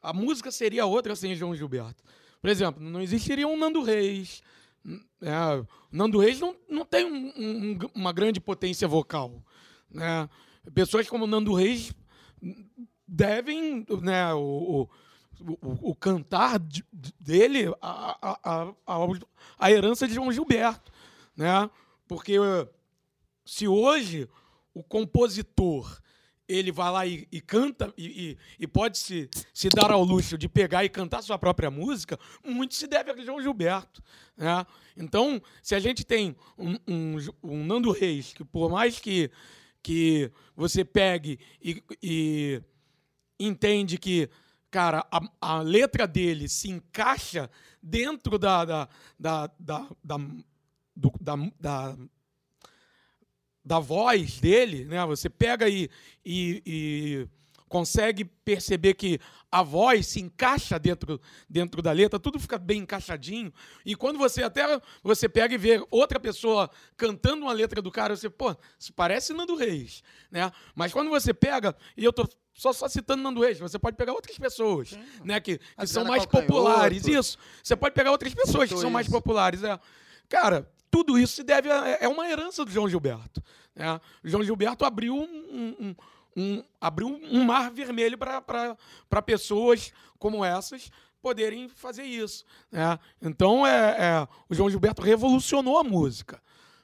a música seria outra sem João Gilberto. Por exemplo, não existiria um Nando Reis. né? Nando Reis não, não tem um- um- um- uma grande potência vocal. Né? Pessoas como Nando Reis devem né, o, o, o- o cantar de- de- dele a, a, a, a, a herança de João Gilberto. Né? Porque eh, se hoje o compositor ele vai lá e, e canta e, e- e pode se, se dar ao luxo de pegar e cantar sua própria música, muito se deve a João Gilberto. Né? Então, se a gente tem um, um, um Nando Reis, que por mais que, que você pegue e, e entende que, cara, a, a letra dele se encaixa dentro da, da, da, da, da, do- da, da, da voz dele, né? Você pega e, e, e consegue perceber que a voz se encaixa dentro, dentro da letra, tudo fica bem encaixadinho. E quando você até você pega e vê outra pessoa cantando uma letra do cara, você, pô, isso parece Nando Reis, né? Mas quando você pega, e eu tô só, só citando Nando Reis, você pode pegar outras pessoas, né, que, que são mais Calcanhoto. populares, isso. Você pode pegar outras pessoas que são mais isso. populares, é. Cara, tudo isso se deve a, é uma herança do João Gilberto. Né? João Gilberto abriu um, um- um- abriu um mar vermelho para pessoas como essas poderem fazer isso. Né? Então, é, é, o João Gilberto revolucionou a música.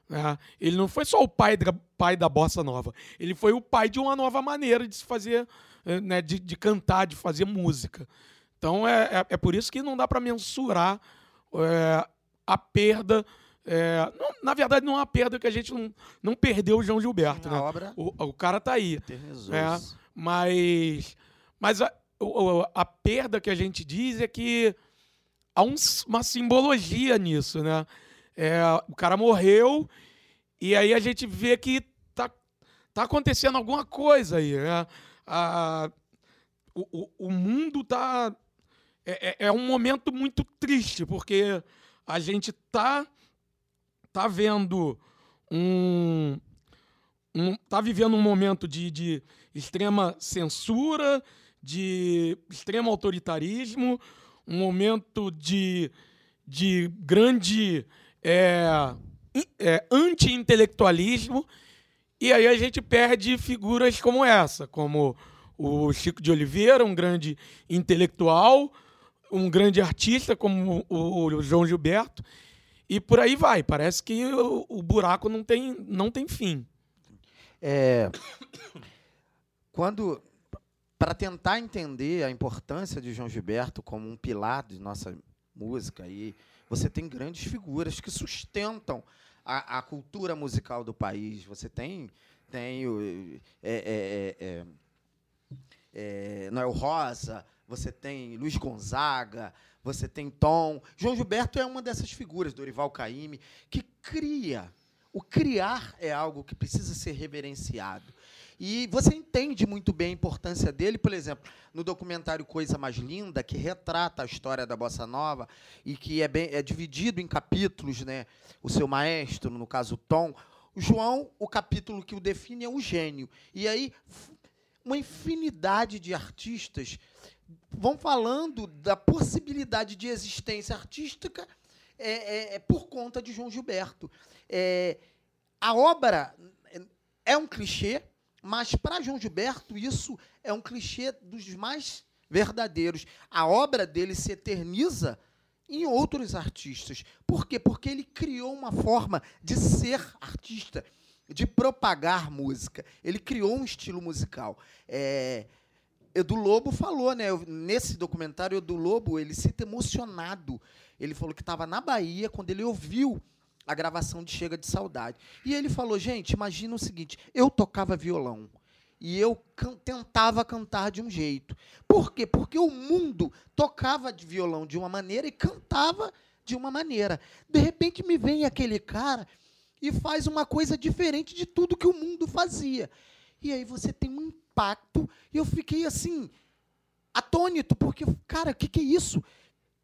né? Ele não foi só o pai da, pai da bossa nova, ele foi o pai de uma nova maneira de se fazer, eh, né, de, de cantar, de fazer música. Então é, é, é por isso que não dá para mensurar é, a perda. É, não- na verdade, não é uma perda que a gente não, não perdeu o João Gilberto. A né? obra O, o cara tá aí. É, isso. mas mas a, o- a perda que a gente diz é que há um uma simbologia nisso, né? É, o cara morreu e aí a gente vê que tá, tá acontecendo alguma coisa aí, né? A- o, o, o mundo tá é, é- é um momento muito triste porque a gente tá tá vendo um um, tá vivendo um momento de, de extrema censura, de extremo autoritarismo, um momento de, de grande é, é, anti-intelectualismo, e aí a gente perde figuras como essa, como o Chico de Oliveira, um grande intelectual, um grande artista como o, o João Gilberto, e por aí vai. Parece que o, o buraco não tem, não tem fim. É, quando para tentar entender a importância de João Gilberto como um pilar de nossa música e você tem grandes figuras que sustentam a, a cultura musical do país. Você tem tem o é, é, é, é, Noel Rosa, você tem Luiz Gonzaga, você tem Tom. João Gilberto é uma dessas figuras, Dorival Caymmi, que cria. O criar é algo que precisa ser reverenciado. E você entende muito bem a importância dele, por exemplo, no documentário Coisa Mais Linda, que retrata a história da bossa nova e que é, bem, é dividido em capítulos, né? O seu maestro, no caso Tom, o João, o capítulo que o define é o gênio. E aí uma infinidade de artistas vão falando da possibilidade de existência artística é, é- é por conta de João Gilberto. É, a obra é um clichê, mas para João Gilberto isso é um clichê dos mais verdadeiros. A obra dele se eterniza em outros artistas. Por quê? Porque ele criou uma forma de ser artista, de propagar música. Ele criou um estilo musical. É, Edu Lobo falou, né? Nesse documentário, Edu Lobo, ele se emocionado. Ele falou que estava na Bahia quando ele ouviu a gravação de Chega de Saudade. E ele falou, gente, imagina o seguinte, eu tocava violão e eu can- tentava cantar de um jeito. Por quê? Porque o mundo tocava de violão de uma maneira e cantava de uma maneira. De repente me vem aquele cara e faz uma coisa diferente de tudo que o mundo fazia. E aí você tem um impacto. E eu fiquei assim, atônito, porque, cara, o que, que é isso?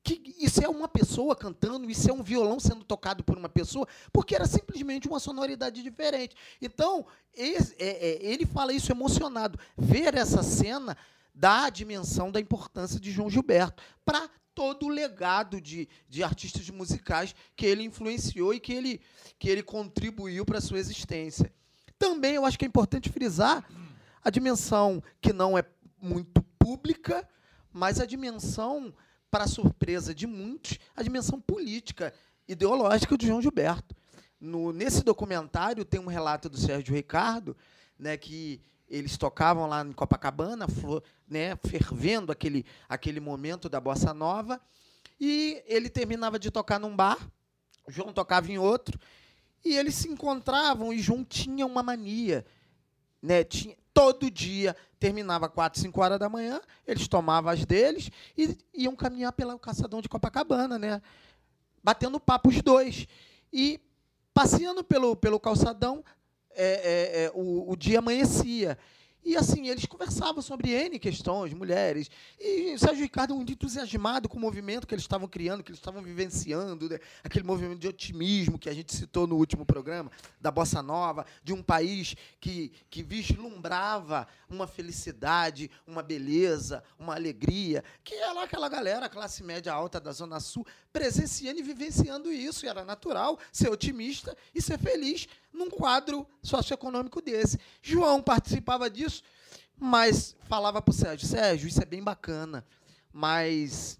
Que, isso é uma pessoa cantando, isso é um violão sendo tocado por uma pessoa, porque era simplesmente uma sonoridade diferente. Então, esse- é- é, ele fala isso emocionado. Ver essa cena dá a dimensão da importância de João Gilberto para todo o legado de, de artistas musicais que ele influenciou e que ele, que ele contribuiu para a sua existência. Também eu acho que é importante frisar a dimensão que não é muito pública, mas a dimensão, para surpresa de muitos, a dimensão política, ideológica de João Gilberto. No, nesse documentário tem um relato do Sérgio Ricardo, né, que eles tocavam lá em Copacabana, né, fervendo aquele, aquele momento da bossa nova, e ele terminava de tocar num bar, João tocava em outro, e eles se encontravam e João tinha uma mania, né? Tinha, todo dia terminava 4, 5 horas da manhã, eles tomavam as deles e iam caminhar pelo calçadão de Copacabana, né? Batendo papo os dois. E passeando pelo, pelo calçadão, é, é, é, o, o dia amanhecia. E assim, eles conversavam sobre N questões, mulheres. E Sérgio Ricardo muito entusiasmado com o movimento que eles estavam criando, que eles estavam vivenciando, né? aquele movimento de otimismo que a gente citou no último programa, da Bossa Nova, de um país que, que vislumbrava uma felicidade, uma beleza, uma alegria, que é lá aquela galera, classe média alta da Zona Sul, presenciando e vivenciando isso. E era natural ser otimista e ser feliz num quadro socioeconômico desse. João participava disso, mas falava para o Sérgio, Sérgio, isso é bem bacana, mas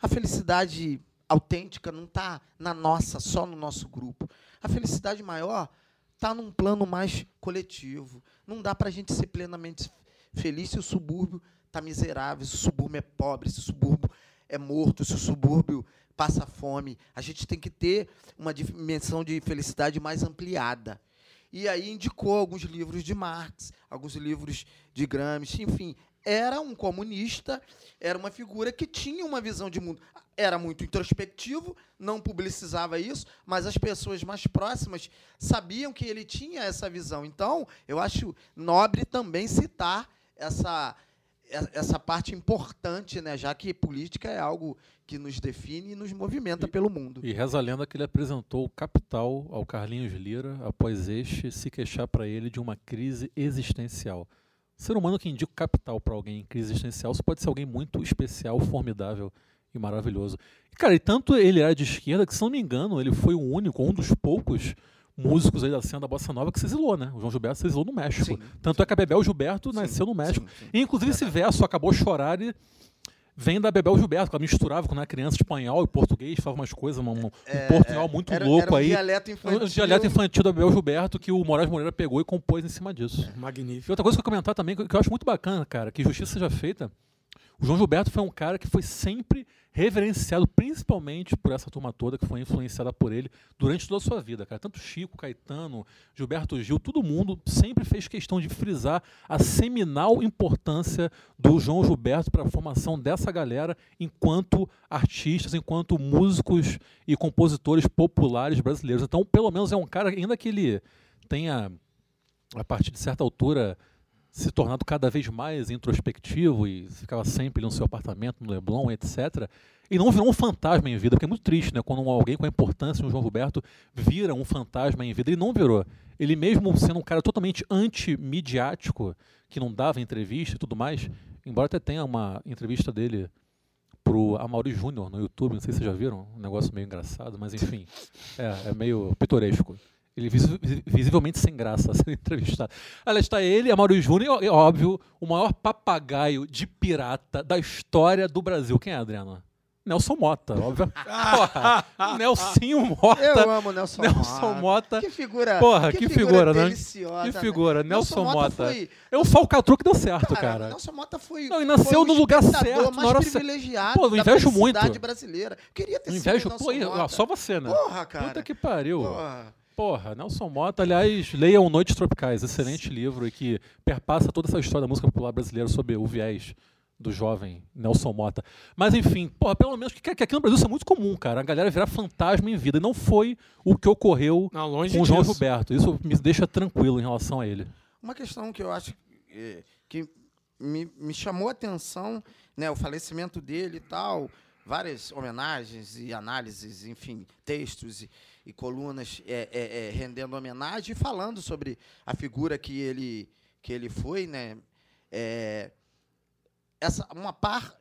a felicidade autêntica não está na nossa, só no nosso grupo. A felicidade maior está num plano mais coletivo. Não dá para a gente ser plenamente feliz se o subúrbio está miserável, se o subúrbio é pobre, se o subúrbio é morto, se o subúrbio passa fome. A gente tem que ter uma dimensão de felicidade mais ampliada. E aí indicou alguns livros de Marx, alguns livros de Gramsci, enfim, era um comunista, era uma figura que tinha uma visão de mundo. Era muito introspectivo, não publicizava isso, mas as pessoas mais próximas sabiam que ele tinha essa visão. Então, eu acho nobre também citar essa essa parte importante, né, já que política é algo que nos define e nos movimenta e, pelo mundo. E reza a lenda que ele apresentou o Capital ao Carlinhos Lira após este se queixar para ele de uma crise existencial. Ser humano que indica o capital para alguém em crise existencial, isso pode ser alguém muito especial, formidável e maravilhoso. E, cara, e tanto ele era de esquerda que, se não me engano, ele foi o único, um dos poucos músicos aí da cena da Bossa Nova que se exilou, né? O João Gilberto se exilou no México. Sim, Tanto sim. é que a Bebel Gilberto sim, nasceu no México. E, inclusive, esse verso acabou chorar e vem da Bebel Gilberto, que ela misturava quando era criança espanhol e português, falava umas coisas, um, um é, portunhol muito era, louco era um aí. Dialeto infantil. Um dialeto infantil da Bebel Gilberto que o Moraes Moreira pegou e compôs em cima disso. É, magnífico. E outra coisa que eu comentar também, que eu acho muito bacana, cara, que justiça seja feita. O João Gilberto foi um cara que foi sempre reverenciado principalmente por essa turma toda que foi influenciada por ele durante toda a sua vida, cara. Tanto Chico, Caetano, Gilberto Gil, todo mundo sempre fez questão de frisar a seminal importância do João Gilberto para a formação dessa galera enquanto artistas, enquanto músicos e compositores populares brasileiros. Então, pelo menos é um cara, ainda que ele tenha, a partir de certa altura, se tornado cada vez mais introspectivo e ficava sempre no seu apartamento, no Leblon, etc. E não virou um fantasma em vida, porque é muito triste, né? Quando alguém com a importância de João Roberto vira um fantasma em vida. Ele não virou. Ele mesmo sendo um cara totalmente anti-midiático, que não dava entrevista e tudo mais, embora até tenha uma entrevista dele pro Amaury Júnior no YouTube, não sei se vocês já viram, um negócio meio engraçado, mas enfim, é, é meio pitoresco. Ele visivelmente sem graça ser entrevistado. Aliás, está ele, Amaury Júnior e, óbvio, o maior papagaio de pirata da história do Brasil. Quem é, Adriano? Nelson Mota, óbvio. Porra, Nelsinho Mota. Eu amo Nelson, Nelson Mota. Que figura. Porra, que, que figura, né? Que figura. Né? Nelson, Nelson Mota. Foi... É o falcatrua que deu certo, cara. cara. Nelson Mota foi. Não, e nasceu no lugar certo, mais hora privilegiado. Pô, eu invejo muito. brasileira. Queria ter invejo, sido pô, Nelson Só você, né? Porra, cara. Puta que pariu. Porra. Porra, Nelson Mota, aliás, leiam Noites Tropicais, excelente livro e que perpassa toda essa história da música popular brasileira sobre o viés do jovem Nelson Mota. Mas enfim, porra, pelo menos que, que aqui no Brasil isso é muito comum, cara. A galera virar fantasma em vida. E não foi o que ocorreu não, com o João Gilberto. Isso me deixa tranquilo em relação a ele. Uma questão que eu acho que, que me, me chamou a atenção, né, o falecimento dele e tal, várias homenagens e análises, enfim, textos e, e colunas é, é, é, rendendo homenagem e falando sobre a figura que ele, que ele foi, né? É, essa, uma par,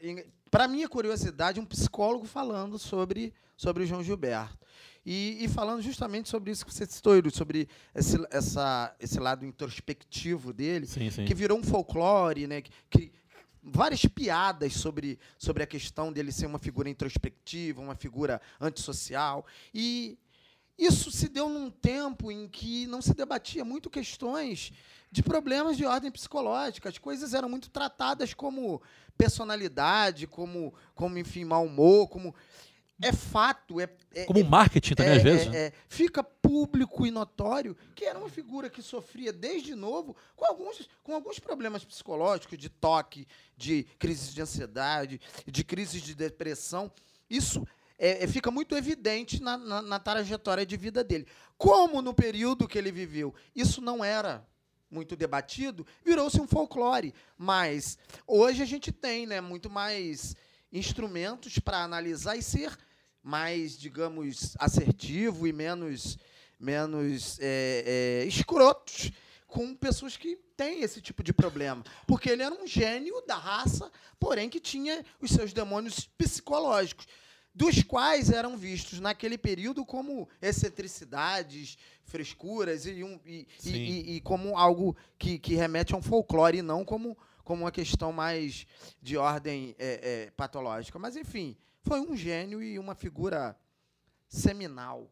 para minha curiosidade, um psicólogo falando sobre, sobre o João Gilberto. E, e, falando justamente sobre isso que você citou, sobre esse, essa, esse lado introspectivo dele, sim, sim. que virou um folclore, né, que, que, várias piadas sobre, sobre a questão dele ser uma figura introspectiva, uma figura antissocial. E isso se deu num tempo em que não se debatia muito questões de problemas de ordem psicológica. As coisas eram muito tratadas como personalidade, como, como enfim, mau humor, como é fato, é, é como marketing também é, às vezes. É, é, fica público e notório que era uma figura que sofria desde novo com alguns, com alguns problemas psicológicos, de toque, de crises de ansiedade, de crises de depressão. Isso é, é, fica muito evidente na, na, na, trajetória de vida dele. Como no período que ele viveu, isso não era muito debatido, virou-se um folclore. Mas hoje a gente tem né, muito mais instrumentos para analisar e ser mais, digamos, assertivo e menos, menos é, é, escrotos com pessoas que têm esse tipo de problema. Porque ele era um gênio da raça, porém que tinha os seus demônios psicológicos dos quais eram vistos naquele período como excentricidades, frescuras e, um, e, e, e como algo que, que remete a um folclore e não como, como uma questão mais de ordem é, é, patológica. Mas, enfim, foi um gênio e uma figura seminal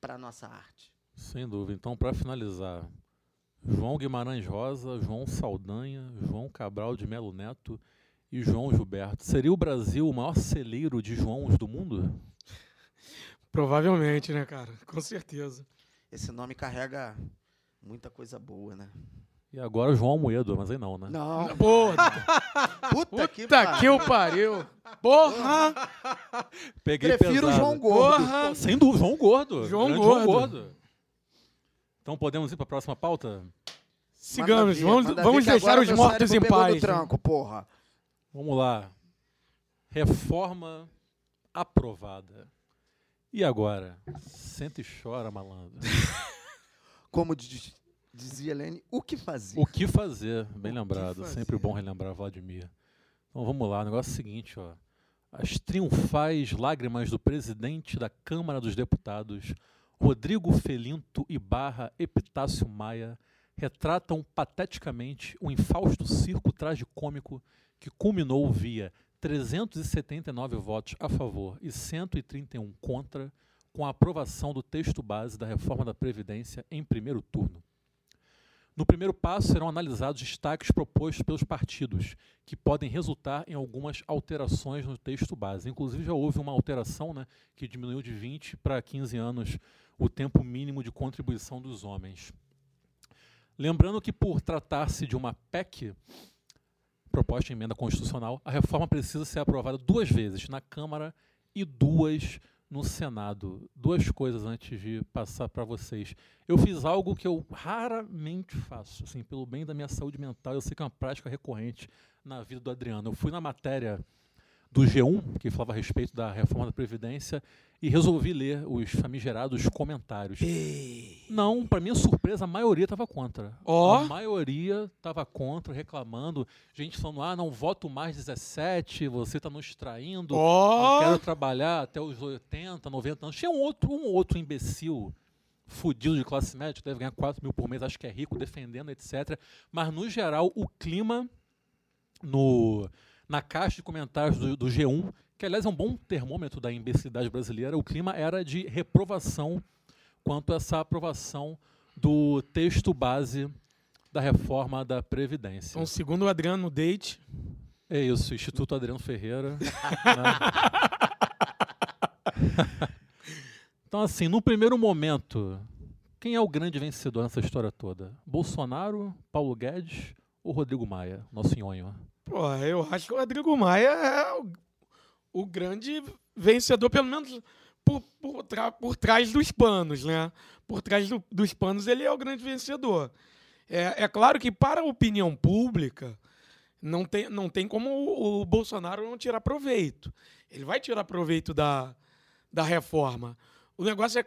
para a nossa arte. Sem dúvida. Então, para finalizar, João Guimarães Rosa, João Saldanha, João Cabral de Melo Neto e João Gilberto. Seria o Brasil o maior celeiro de Joãos do mundo? Provavelmente, né, cara? Com certeza. Esse nome carrega muita coisa boa, né? E agora João Almoedo, mas aí não, né? Não, Pô, puta, que puta pariu. que o pariu. Porra! Peguei Prefiro o pesado. João Gordo. Porra! Sem dúvida, João Gordo. João Gordo. João Gordo. Então podemos ir para a próxima pauta? Sigamos, vamos, manda vamos que deixar os mortos em paz. né? tranco, porra. Vamos lá. Reforma aprovada. E agora? Senta e chora, malandro. Como diz- dizia Lene, o que fazer? O que fazer? Bem O lembrado. fazer? Sempre bom relembrar Vladimir. Então vamos lá. O negócio é o seguinte, ó. As triunfais lágrimas do presidente da Câmara dos Deputados, Rodrigo Felinto e barra Epitácio Maia, retratam pateticamente o infausto circo tragicômico que culminou via 379 votos a favor e 131 contra, com a aprovação do texto base da reforma da Previdência em primeiro turno. No primeiro passo, serão analisados destaques propostos pelos partidos, que podem resultar em algumas alterações no texto base. Inclusive, já houve uma alteração né, que diminuiu de 20 para 15 anos o tempo mínimo de contribuição dos homens. Lembrando que, por tratar-se de uma PEC, proposta de emenda constitucional, a reforma precisa ser aprovada duas vezes na Câmara e duas no Senado. Duas coisas antes de passar para vocês. Eu fiz algo que eu raramente faço, assim, pelo bem da minha saúde mental. Eu sei que é uma prática recorrente na vida do Adriano. Eu fui na matéria do G1, que falava a respeito da reforma da Previdência, e resolvi ler os famigerados comentários. Não, para minha surpresa, a maioria estava contra. Ó. A maioria estava contra, reclamando. Gente falando, ah, não voto mais 17, você está nos traindo. Eu quero trabalhar até os 80, 90 anos. Tinha um outro, um outro imbecil fudido de classe média, que deve ganhar 4 mil por mês, acho que é rico, defendendo, etc. Mas, no geral, o clima no, na caixa de comentários do, do G1, que aliás é um bom termômetro da imbecilidade brasileira, o clima era de reprovação quanto a essa aprovação do texto base da reforma da Previdência. Então, segundo o Adriano Date, É isso, Instituto Adriano Ferreira. né? então, assim, no primeiro momento, quem é o grande vencedor nessa história toda? Bolsonaro, Paulo Guedes ou Rodrigo Maia, nosso nhonho? Pô, eu acho que o Rodrigo Maia é o, o grande vencedor, pelo menos por, por, tra- por trás dos panos, né? Por trás do- dos panos, ele é o grande vencedor. É, é claro que, para a opinião pública, não tem, não tem como o, o Bolsonaro não tirar proveito. Ele vai tirar proveito da, da reforma. O negócio é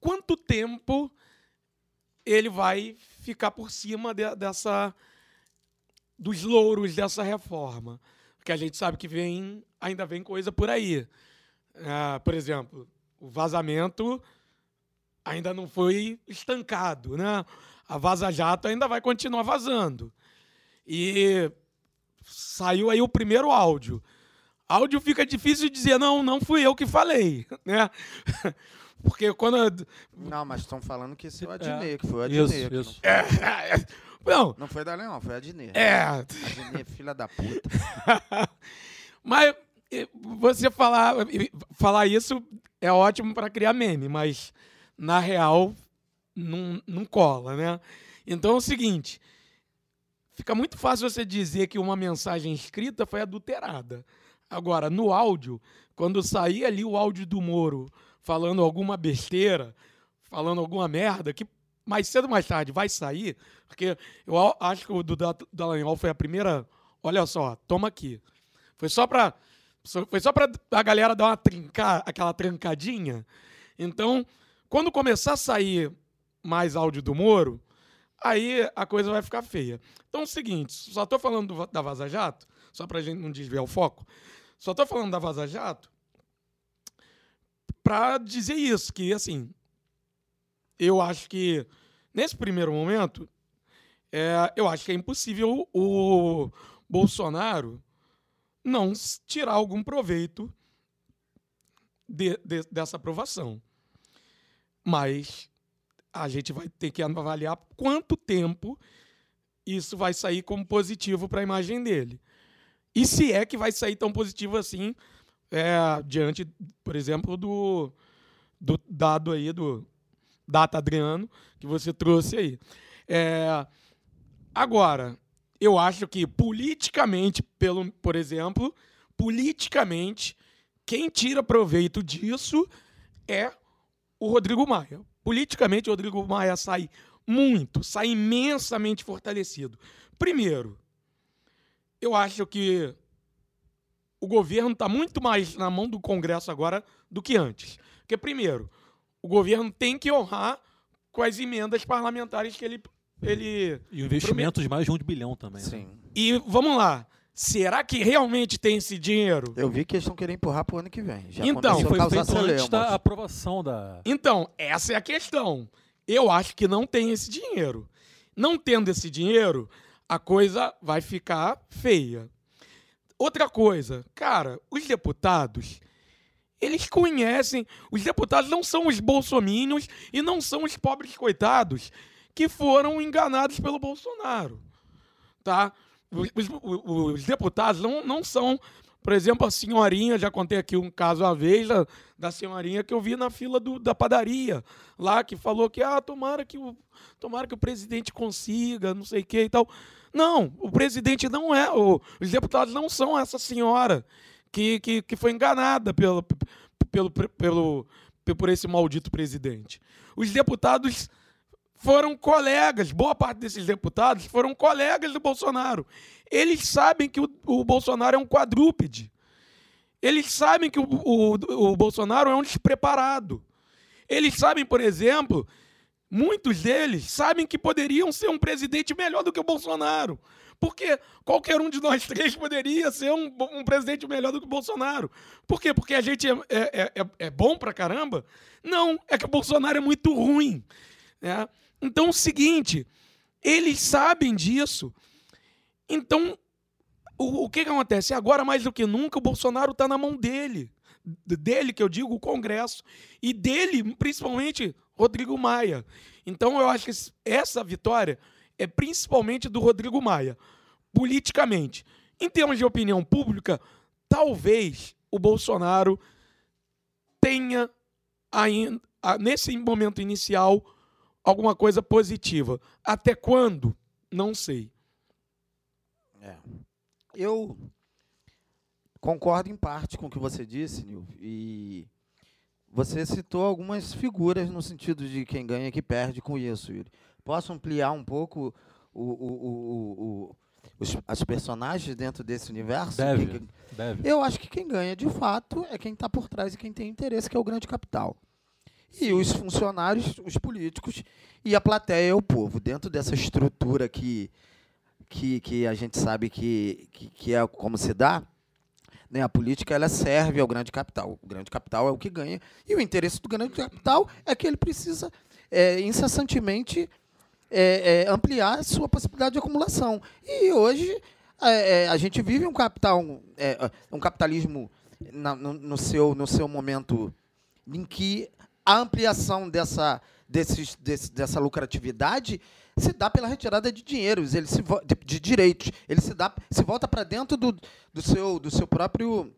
quanto tempo ele vai ficar por cima de- dessa dos louros dessa reforma. Porque a gente sabe que vem ainda vem coisa por aí. Ah, por exemplo, o vazamento ainda não foi estancado, né? A Vaza Jato ainda vai continuar vazando. E saiu aí o primeiro áudio. Áudio fica difícil de dizer, não, não fui eu que falei, né? Porque quando... Não, mas estão falando que esse é o É. Adnet, que foi o Isso, Adnet. que isso. Não, Não, não foi da Leão, foi a Adnet. é... Adnet, filha da puta. Mas você falar, falar isso é ótimo para criar meme, mas na real não, não cola, né? Então é o seguinte: fica muito fácil você dizer que uma mensagem escrita foi adulterada. Agora, no áudio, quando sair ali o áudio do Moro falando alguma besteira, falando alguma merda, que mais cedo ou mais tarde vai sair, porque eu a- acho que o do Da- Dallagnol foi a primeira. Olha só, toma aqui. Foi só só- Foi só pra a galera dar uma trincar, aquela trancadinha. Então, quando começar a sair mais áudio do Moro, aí a coisa vai ficar feia. Então é o seguinte, só tô falando do da Vaza Jato, só pra gente não desviar o foco. Só tô falando da Vaza Jato pra dizer isso, que assim, eu acho que nesse primeiro momento, é, eu acho que é impossível o Bolsonaro não tirar algum proveito de- de- dessa aprovação. Mas a gente vai ter que avaliar quanto tempo isso vai sair como positivo para a imagem dele. E se é que vai sair tão positivo assim, é, diante, por exemplo, do, do dado aí do Data Adriano, que você trouxe aí. É, agora, eu acho que politicamente, pelo, por exemplo, politicamente, quem tira proveito disso é o Rodrigo Maia. Politicamente, o Rodrigo Maia sai muito, sai imensamente fortalecido. Primeiro, eu acho que o governo está muito mais na mão do Congresso agora do que antes. Porque, primeiro, o governo tem que honrar com as emendas parlamentares que ele. ele... E o investimento de mais de um bilhão também. né? Sim. E vamos lá. Será que realmente tem esse dinheiro? Eu vi que eles estão querendo empurrar pro ano que vem. Já Então, foi feito antes da aprovação da. Então, essa é a questão. Eu acho que não tem esse dinheiro. Não tendo esse dinheiro, a coisa vai ficar feia. Outra coisa, cara, os deputados, eles conhecem. Os deputados não são os bolsomínios e não são os pobres coitados que foram enganados pelo Bolsonaro. Tá? Os, os- os deputados não, não são. Por exemplo, a senhorinha, já contei aqui um caso uma vez, da, da senhorinha que eu vi na fila do- da padaria, lá, que falou que, ah, tomara que o, tomara que o presidente consiga, não sei o que e tal. Não, o presidente não é, os deputados não são essa senhora que, que, que foi enganada pelo, pelo, pelo, por esse maldito presidente. Os deputados foram colegas, boa parte desses deputados foram colegas do Bolsonaro. Eles sabem que o, o Bolsonaro é um quadrúpede. Eles sabem que o, o, o Bolsonaro é um despreparado. Eles sabem, por exemplo, muitos deles sabem que poderiam ser um presidente melhor do que o Bolsonaro. Porque qualquer um de nós três poderia ser um, um presidente melhor do que o Bolsonaro. Por quê? Porque a gente é, é, é, é bom pra caramba? Não, é que o Bolsonaro é muito ruim. né? Então, é o seguinte, eles sabem disso. Então, o, o que, que acontece? Agora, mais do que nunca, o Bolsonaro está na mão dele. Dele, que eu digo, o Congresso. E dele, principalmente, Rodrigo Maia. Então, eu acho que essa vitória é principalmente do Rodrigo Maia, politicamente. Em termos de opinião pública, talvez o Bolsonaro tenha ainda, nesse momento inicial, alguma coisa positiva. Até quando? Não sei. É. Eu concordo em parte com o que você disse, Nil, e você citou algumas figuras no sentido de quem ganha e que perde com isso, Yuri. Posso ampliar um pouco o, o- o- os, as personagens dentro desse universo? Deve. Quem- Deve. Eu acho que quem ganha de fato é quem está por trás e quem tem interesse, que é o grande capital. E os funcionários, os políticos e a plateia é o povo. Dentro dessa estrutura que, que, que a gente sabe que, que, que é como se dá, né, a política ela serve ao grande capital. O grande capital é o que ganha. E o interesse do grande capital é que ele precisa é, incessantemente é, é, ampliar a sua possibilidade de acumulação. E hoje é, é, a gente vive um capital, é, um capitalismo na- no, no seu, no seu momento em que a ampliação dessa, desses, desse- dessa lucratividade se dá pela retirada de dinheiros, ele se de, de direitos. Ele se dá, se volta para dentro do, do, seu, do seu próprio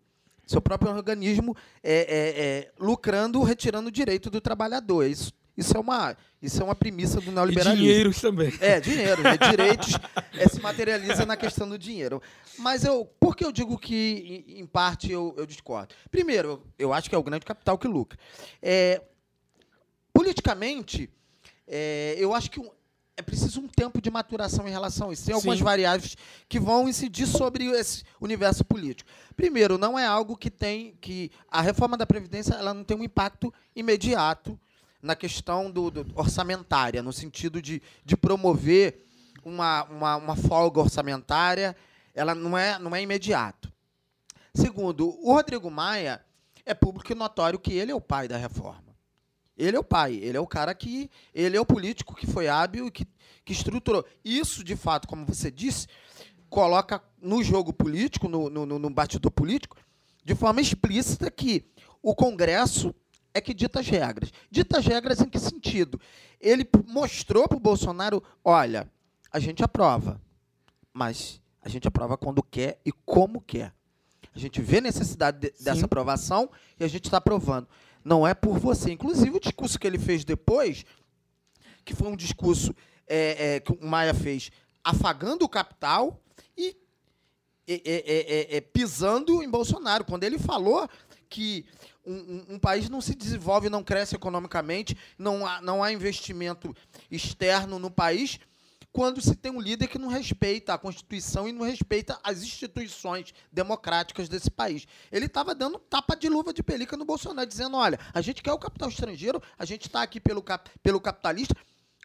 seu próprio organismo é, é, é, lucrando, retirando o direito do trabalhador. Isso, isso, é uma, isso é uma premissa do E neoliberalismo. dinheiros também. É, dinheiro, né? direitos é, se materializa na questão do dinheiro. Mas eu, por que eu digo que, em, em parte, eu, eu discordo? Primeiro, eu acho que é o grande capital que lucra. É, politicamente, é, eu acho que um- é preciso um tempo de maturação em relação a isso. Tem algumas Sim. variáveis que vão incidir sobre esse universo político. Primeiro, não é algo que tem que a reforma da previdência ela não tem um impacto imediato na questão do, do- orçamentária, no sentido de, de promover uma, uma, uma folga orçamentária, ela não é, não é imediato. Segundo, o Rodrigo Maia é público e notório que ele é o pai da reforma. Ele é o pai, ele é o cara que. Ele é o político que foi hábil e que, que estruturou. Isso, de fato, como você disse, coloca no jogo político, no, no, no- bastidor político, de forma explícita que o Congresso é que dita as regras. Dita as regras em que sentido? Ele mostrou para o Bolsonaro: olha, a gente aprova, mas a gente aprova quando quer e como quer. A gente vê necessidade de- dessa aprovação e a gente está aprovando. Não é por você. Inclusive, o discurso que ele fez depois, que foi um discurso é, é, que o Maia fez afagando o capital e é, pisando em Bolsonaro. Quando ele falou que um, um- um país não se desenvolve, não cresce economicamente, não há, não há investimento externo no país, quando se tem um líder que não respeita a Constituição e não respeita as instituições democráticas desse país. Ele estava dando tapa de luva de pelica no Bolsonaro, dizendo: olha, a gente quer o capital estrangeiro, a gente está aqui pelo, cap- pelo capitalista,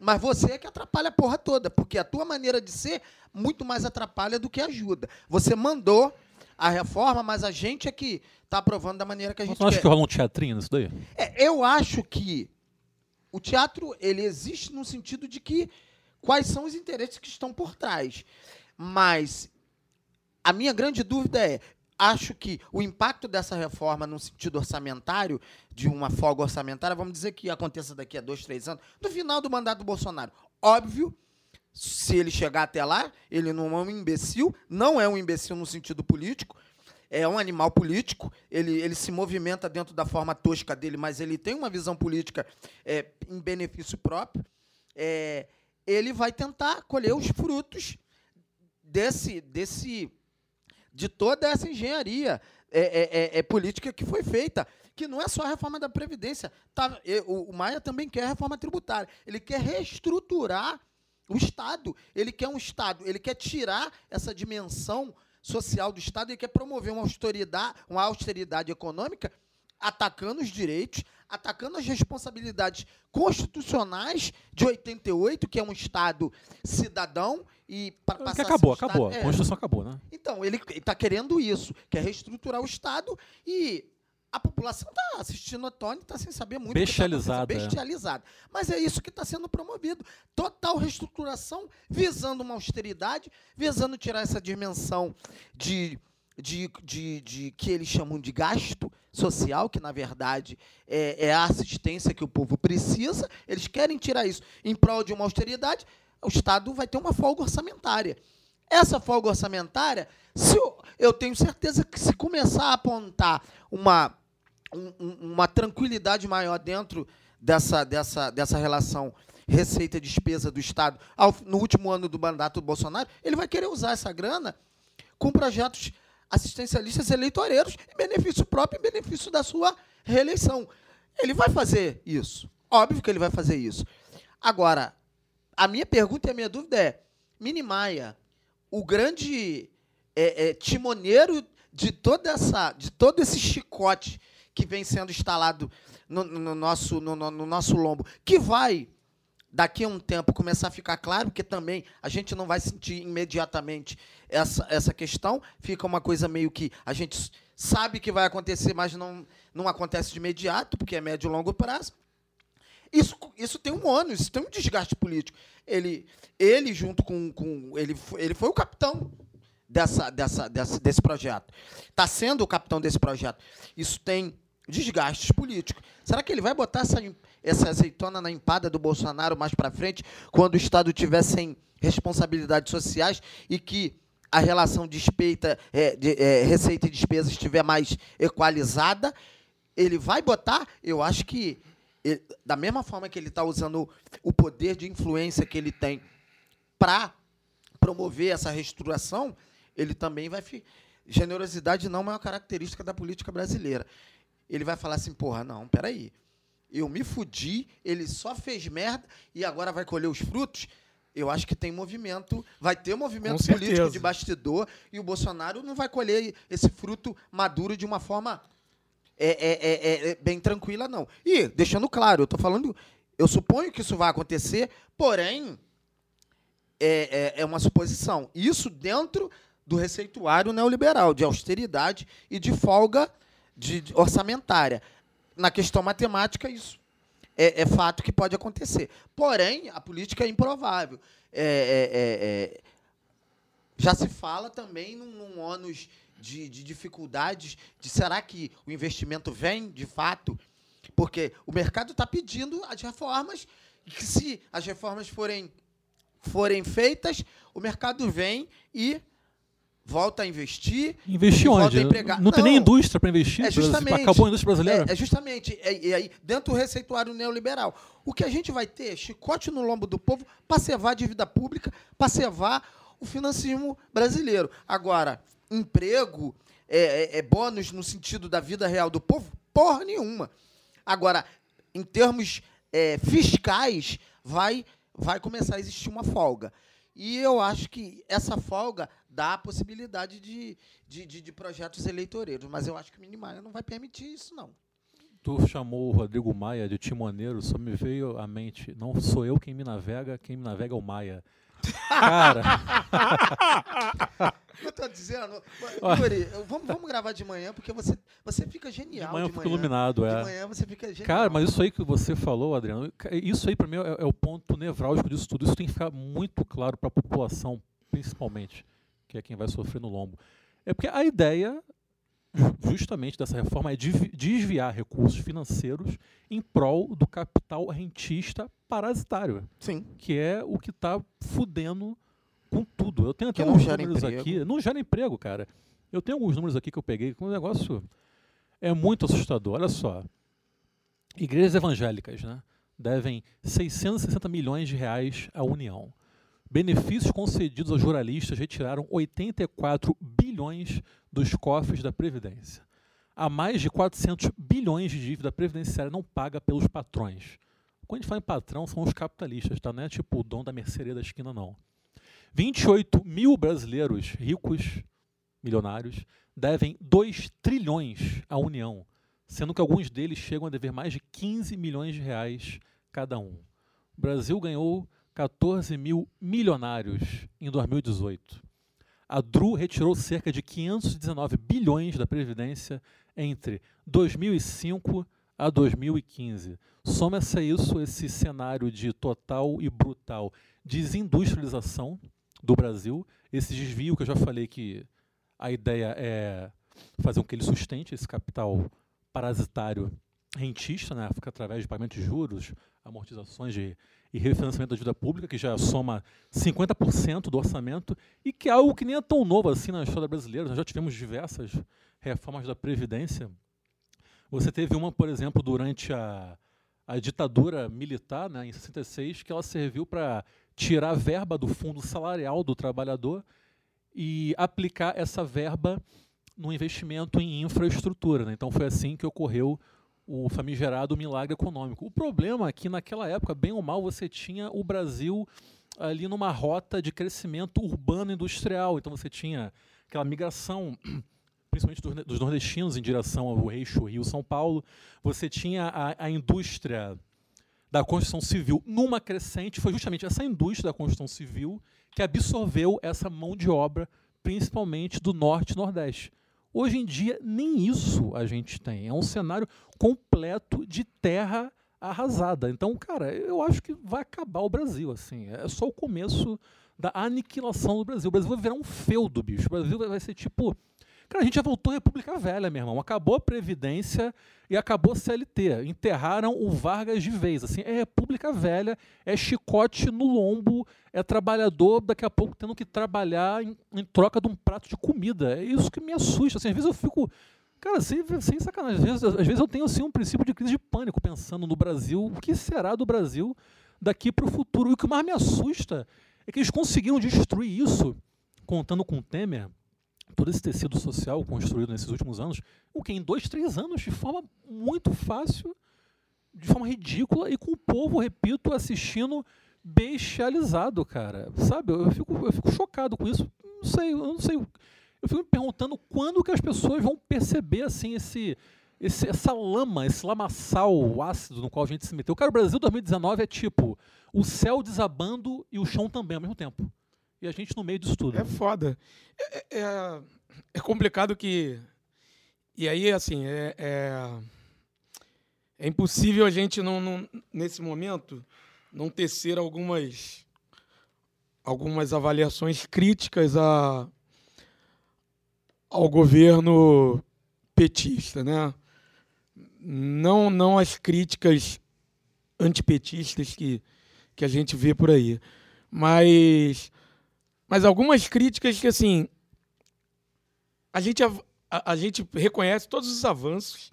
mas você é que atrapalha a porra toda, porque a tua maneira de ser muito mais atrapalha do que ajuda. Você mandou a reforma, mas a gente é que está aprovando da maneira que a gente Você não acha quer. que rola um teatrinho nisso daí? É, eu acho que o teatro ele existe no sentido de que quais são os interesses que estão por trás. Mas a minha grande dúvida é, acho que o impacto dessa reforma no sentido orçamentário, de uma folga orçamentária, vamos dizer que aconteça daqui a dois, três anos, no final do mandato do Bolsonaro. Óbvio, se ele chegar até lá, ele não é um imbecil, não é um imbecil no sentido político, é um animal político, ele, ele se movimenta dentro da forma tosca dele, mas ele tem uma visão política é, em benefício próprio. É, ele vai tentar colher os frutos desse, desse, de toda essa engenharia é, é, é, é política que foi feita, que não é só a reforma da Previdência. Tá, o Maia também quer a reforma tributária. Ele quer reestruturar o Estado. Ele quer um Estado, ele quer tirar essa dimensão social do Estado, ele quer promover uma austeridade, uma austeridade econômica, atacando os direitos, atacando as responsabilidades constitucionais de 88, que é um Estado cidadão, e para Que passar a ser acabou, Estado- acabou. A é, Constituição acabou, né? então, ele está querendo isso, quer reestruturar o Estado e a população está assistindo a Tony, está sem saber muito. tá Bestializada, é. Bestializada. Mas é isso que está sendo promovido. Total reestruturação, visando uma austeridade, visando tirar essa dimensão de, de, de, de que eles chamam de gasto social, que na verdade é, é a assistência que o povo precisa. Eles querem tirar isso em prol de uma austeridade. O Estado vai ter uma folga orçamentária. Essa folga orçamentária, se eu, eu tenho certeza que se começar a apontar uma, um- um- uma tranquilidade maior dentro dessa, dessa, dessa relação receita-despesa do Estado ao- no último ano do mandato do Bolsonaro, ele vai querer usar essa grana com projetos assistencialistas eleitoreiros em benefício próprio e benefício da sua reeleição. Ele vai fazer isso. Óbvio que ele vai fazer isso. Agora, a minha pergunta e a minha dúvida é: Mini Maia, o grande é, é, timoneiro de toda essa, de todo esse chicote que vem sendo instalado no, no nosso, no, no- no nosso lombo, que vai daqui a um tempo começar a ficar claro, porque também a gente não vai sentir imediatamente essa, essa questão, fica uma coisa meio que a gente sabe que vai acontecer, mas não, não acontece de imediato, porque é médio e longo prazo. Isso, isso tem um ônus, isso tem um desgaste político. Ele, ele junto com, com ele, ele foi o capitão dessa, dessa, dessa, desse projeto. Está sendo o capitão desse projeto. Isso tem desgastes políticos. Será que ele vai botar essa, essa azeitona na empada do Bolsonaro mais para frente, quando o Estado tiver sem responsabilidades sociais e que a relação despeita, é, de, é, receita e despesa estiver mais equalizada? Ele vai botar, eu acho que ele- da mesma forma que ele está usando o poder de influência que ele tem para promover essa reestruturação, ele também vai. Generosidade não é uma característica da política brasileira. Ele vai falar assim: porra, não, peraí. eu me fudi, ele só fez merda e agora vai colher os frutos. Eu acho que tem movimento, vai ter movimento Com político certeza. de bastidor e o Bolsonaro não vai colher esse fruto maduro de uma forma é, é, é, é, é, bem tranquila, não. E, deixando claro, eu tô falando, eu suponho que isso vai acontecer, porém, é, é, é uma suposição. Isso dentro do receituário neoliberal, de austeridade e de folga de, de orçamentária. Na questão matemática, isso é, é fato que pode acontecer. Porém, a política é improvável. É, é, é, é, já se fala também num, num ônus de, de dificuldades de será que o investimento vem de fato? Porque o mercado está pedindo as reformas e que se as reformas forem, forem feitas, o mercado vem e volta a investir. Investir onde? empregar. Não, tem nem indústria para investir. É justamente. Acabou a indústria brasileira. É, é justamente. É, e aí, dentro do receituário neoliberal. O que a gente vai ter é chicote no lombo do povo para cevar a dívida pública, para cevar o financismo brasileiro. Agora, emprego, é, é, é bônus no sentido da vida real do povo? Porra nenhuma. Agora, em termos é, fiscais, vai, vai começar a existir uma folga. E eu acho que essa folga dá a possibilidade de, de, de, de projetos eleitoreiros. Mas eu acho que o Minimaia não vai permitir isso, não. Tu chamou o Rodrigo Maia de timoneiro, só me veio à mente. Não sou eu quem me navega, quem me navega é o Maia. Cara, Eu tô dizendo. Yuri, vamos, vamos gravar de manhã, porque você, você fica de genial. manhã eu fico iluminado, De é. manhã você fica genial. Cara, mas isso aí que você falou, Adriano, isso aí para mim é, é o ponto nevrálgico disso tudo. Isso tem que ficar muito claro para a população, principalmente, que é quem vai sofrer no lombo. É porque a ideia, justamente dessa reforma, é desvi- desviar recursos financeiros em prol do capital rentista parasitário, Sim. que é o que está fudendo com tudo. Eu tenho até Que não uns gera números emprego. aqui. Não gera emprego, cara. Eu tenho alguns números aqui que eu peguei, que o negócio é muito assustador. Olha só. Igrejas evangélicas né, devem 660 milhões de reais à União. Benefícios concedidos aos jornalistas retiraram 84 bilhões dos cofres da Previdência. Há mais de 400 bilhões de dívida previdenciária não paga pelos patrões. Quando a gente fala em patrão, são os capitalistas, tá? Não é tipo o dono da mercearia da esquina, não. 28 mil brasileiros ricos, milionários, devem 2 trilhões à União, sendo que alguns deles chegam a dever mais de 15 milhões de reais cada um. O Brasil ganhou 14 mil milionários em 2018. A DRU retirou cerca de 519 bilhões da Previdência entre 2005 a 2015. Soma-se a isso esse cenário de total e brutal desindustrialização do Brasil, esse desvio que eu já falei que a ideia é fazer com que ele sustente esse capital parasitário rentista, né, através de pagamento de juros, amortizações de, e refinanciamento da dívida pública, que já soma 50% do orçamento, e que é algo que nem é tão novo assim na história brasileira. Nós já tivemos diversas reformas da Previdência. Você teve uma, por exemplo, durante a, a ditadura militar, né, em 66, que ela serviu para tirar a verba do fundo salarial do trabalhador e aplicar essa verba no investimento em infraestrutura. né? Então foi assim que ocorreu o famigerado milagre econômico. O problema é que naquela época, bem ou mal, você tinha o Brasil ali numa rota de crescimento urbano industrial. Então você tinha aquela migração principalmente dos, nordestinos em direção ao eixo Rio-São Paulo. Você tinha a, a indústria da construção civil numa crescente. Foi justamente essa indústria da construção civil que absorveu essa mão de obra, principalmente do norte e nordeste. Hoje em dia, nem isso a gente tem. É um cenário completo de terra arrasada. Então, cara, eu acho que vai acabar o Brasil. assim. É só o começo da aniquilação do Brasil. O Brasil vai virar um feudo, bicho. O Brasil vai ser tipo. Cara, a gente já voltou à República Velha, meu irmão. Acabou a Previdência e acabou a CLT. Enterraram o Vargas de vez. Assim, é República Velha, é chicote no lombo, é trabalhador daqui a pouco tendo que trabalhar em, em troca de um prato de comida. É isso que me assusta. Assim, às vezes eu fico. Cara, sem, sem sacanagem. Às vezes, às vezes eu tenho assim, um princípio de crise de pânico pensando no Brasil. O que será do Brasil daqui para o futuro? E o que mais me assusta é que eles conseguiram destruir isso, contando com o Temer, todo esse tecido social construído nesses últimos anos, o que em dois, três anos, de forma muito fácil de forma ridícula e com o povo, repito, assistindo bestializado, cara. Sabe? Eu fico, eu fico chocado com isso. Não sei, eu não sei. Eu fico me perguntando quando que as pessoas vão perceber assim esse, esse essa lama, esse lamaçal ácido no qual a gente se meteu. Cara, o Brasil 2019 é tipo o céu desabando e o chão também ao mesmo tempo. E a gente no meio disso tudo. É foda. É, é, é complicado que. E aí, assim, é, é, é impossível a gente, não, não, nesse momento, não tecer algumas, algumas avaliações críticas a, ao governo petista, né? Não, não as críticas antipetistas que, que a gente vê por aí, mas mas algumas críticas que, assim, a gente, a, a gente reconhece todos os avanços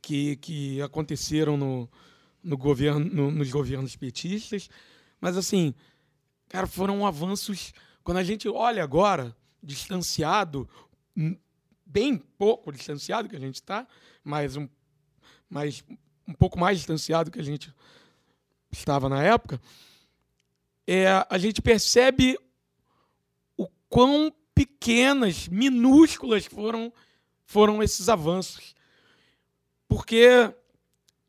que, que aconteceram no, no governo, no, nos governos petistas, mas, assim, cara, foram avanços. Quando a gente olha agora, distanciado, bem pouco distanciado que a gente está, mas um, mas um pouco mais distanciado que a gente estava na época, é, a gente percebe quão pequenas, minúsculas foram, foram esses avanços. Porque,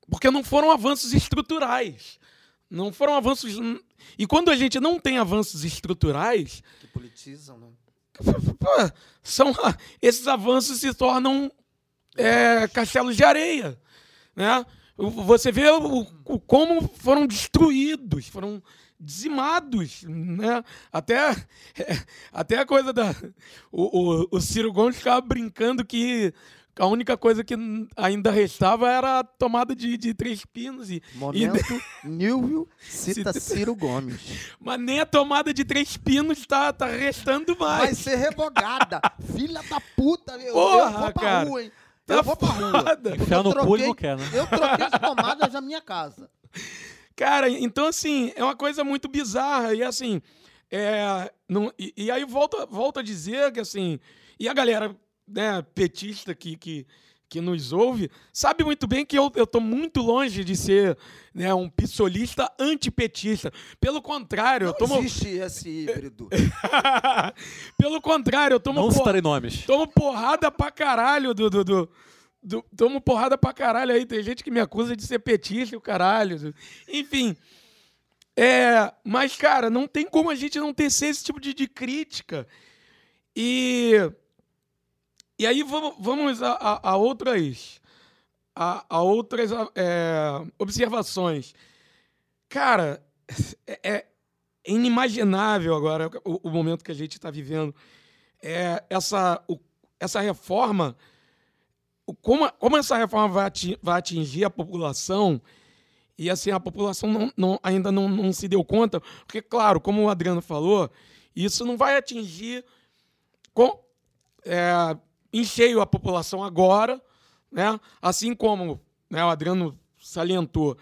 porque não foram avanços estruturais. Não foram avanços. E quando a gente não tem avanços estruturais. Que politizam, né? São, esses avanços se tornam é, castelos de areia. Né? Você vê o, o, como foram destruídos, foram dizimados, né? Até, até a coisa da... O, o, o Ciro Gomes ficava brincando que a única coisa que ainda restava era a tomada de, de três pinos. E, Momento, e... Nilvio cita Ciro Gomes. Mas nem a tomada de três pinos tá, tá restando mais. Vai ser revogada. Filha da puta. Eu, Porra, eu vou pra cara. rua, hein? Tá eu vou pra rua. Enfiar no cu ele não quer, né? Eu troquei as tomadas da minha casa. Cara, então assim, é uma coisa muito bizarra. E assim, é, não, e, e, aí volta, volta a dizer que assim, e a galera né, petista que, que, que nos ouve, sabe muito bem que eu, eu tô muito longe de ser né, um pissolista antipetista. Pelo contrário, não eu tomo. existe esse híbrido. Pelo contrário, eu tomo. Não por... citarei nomes. Tomo porrada pra caralho do, do, do do, tomo porrada pra caralho aí. Tem gente que me acusa de ser petista o caralho. Enfim. É, mas, cara, não tem como a gente não tecer esse tipo de, de crítica. E. E aí vamos, vamos a, a, a outras. A, a outras é, observações. Cara, é, é inimaginável agora o, o, momento que a gente está vivendo. É, essa, o, essa reforma como, como essa reforma vai atingir, vai atingir a população, e assim, a população não, não, ainda não, não se deu conta, porque, claro, como o Adriano falou, isso não vai atingir com, é, em cheio a população agora, né? assim como né, o Adriano salientou,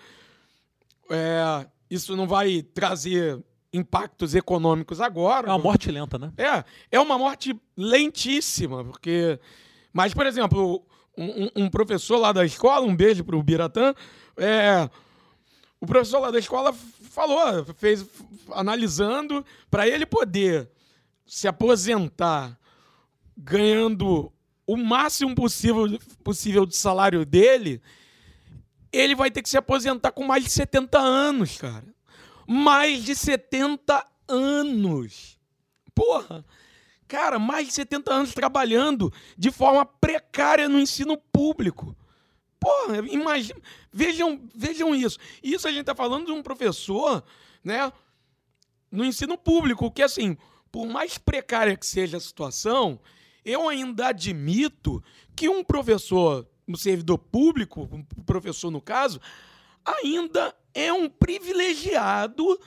é, isso não vai trazer impactos econômicos agora. É uma morte lenta, né? É, é uma morte lentíssima, porque. Mas, por exemplo, um, um, professor lá da escola, um beijo para o Biratã, é, o professor lá da escola falou, fez analisando para ele poder se aposentar ganhando o máximo possível, possível de salário dele, ele vai ter que se aposentar com mais de 70 anos, cara. Mais de 70 anos. Porra, Cara, mais de 70 anos trabalhando de forma precária no ensino público. Porra, imagina, vejam, vejam isso. Isso a gente está falando de um professor, né, no ensino público, que assim, por mais precária que seja a situação, eu ainda admito que um professor, um servidor público, um professor no caso, ainda é um privilegiado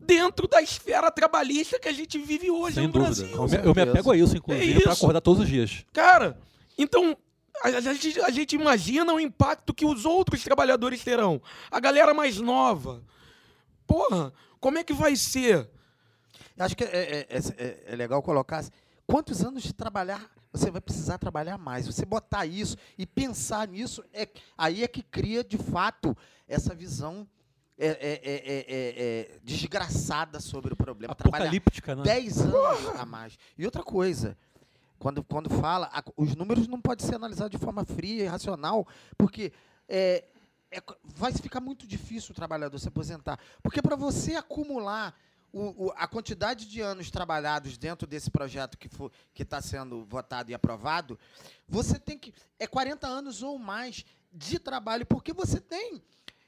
dentro da esfera trabalhista que a gente vive hoje Sem no dúvida. Brasil. Eu me, eu me apego a isso, inclusive, É para acordar todos os dias. Cara, então a, a gente, a gente imagina o impacto que os outros trabalhadores terão. A galera mais nova. Porra, como é que vai ser? Acho que é, é- é- é- é legal colocar assim, quantos anos de trabalhar você vai precisar trabalhar mais. Você botar isso e pensar nisso, é, aí é que cria, de fato, essa visão é, é, é, é, desgraçada sobre o problema. Apocalíptica, né? 10 anos a mais. E outra coisa, quando, quando fala, a- os números não podem ser analisados de forma fria e racional, porque é, é vai ficar muito difícil o trabalhador se aposentar. Porque para você acumular o- o- a quantidade de anos trabalhados dentro desse projeto que está sendo votado e aprovado, você tem que. É 40 anos ou mais de trabalho, porque você tem.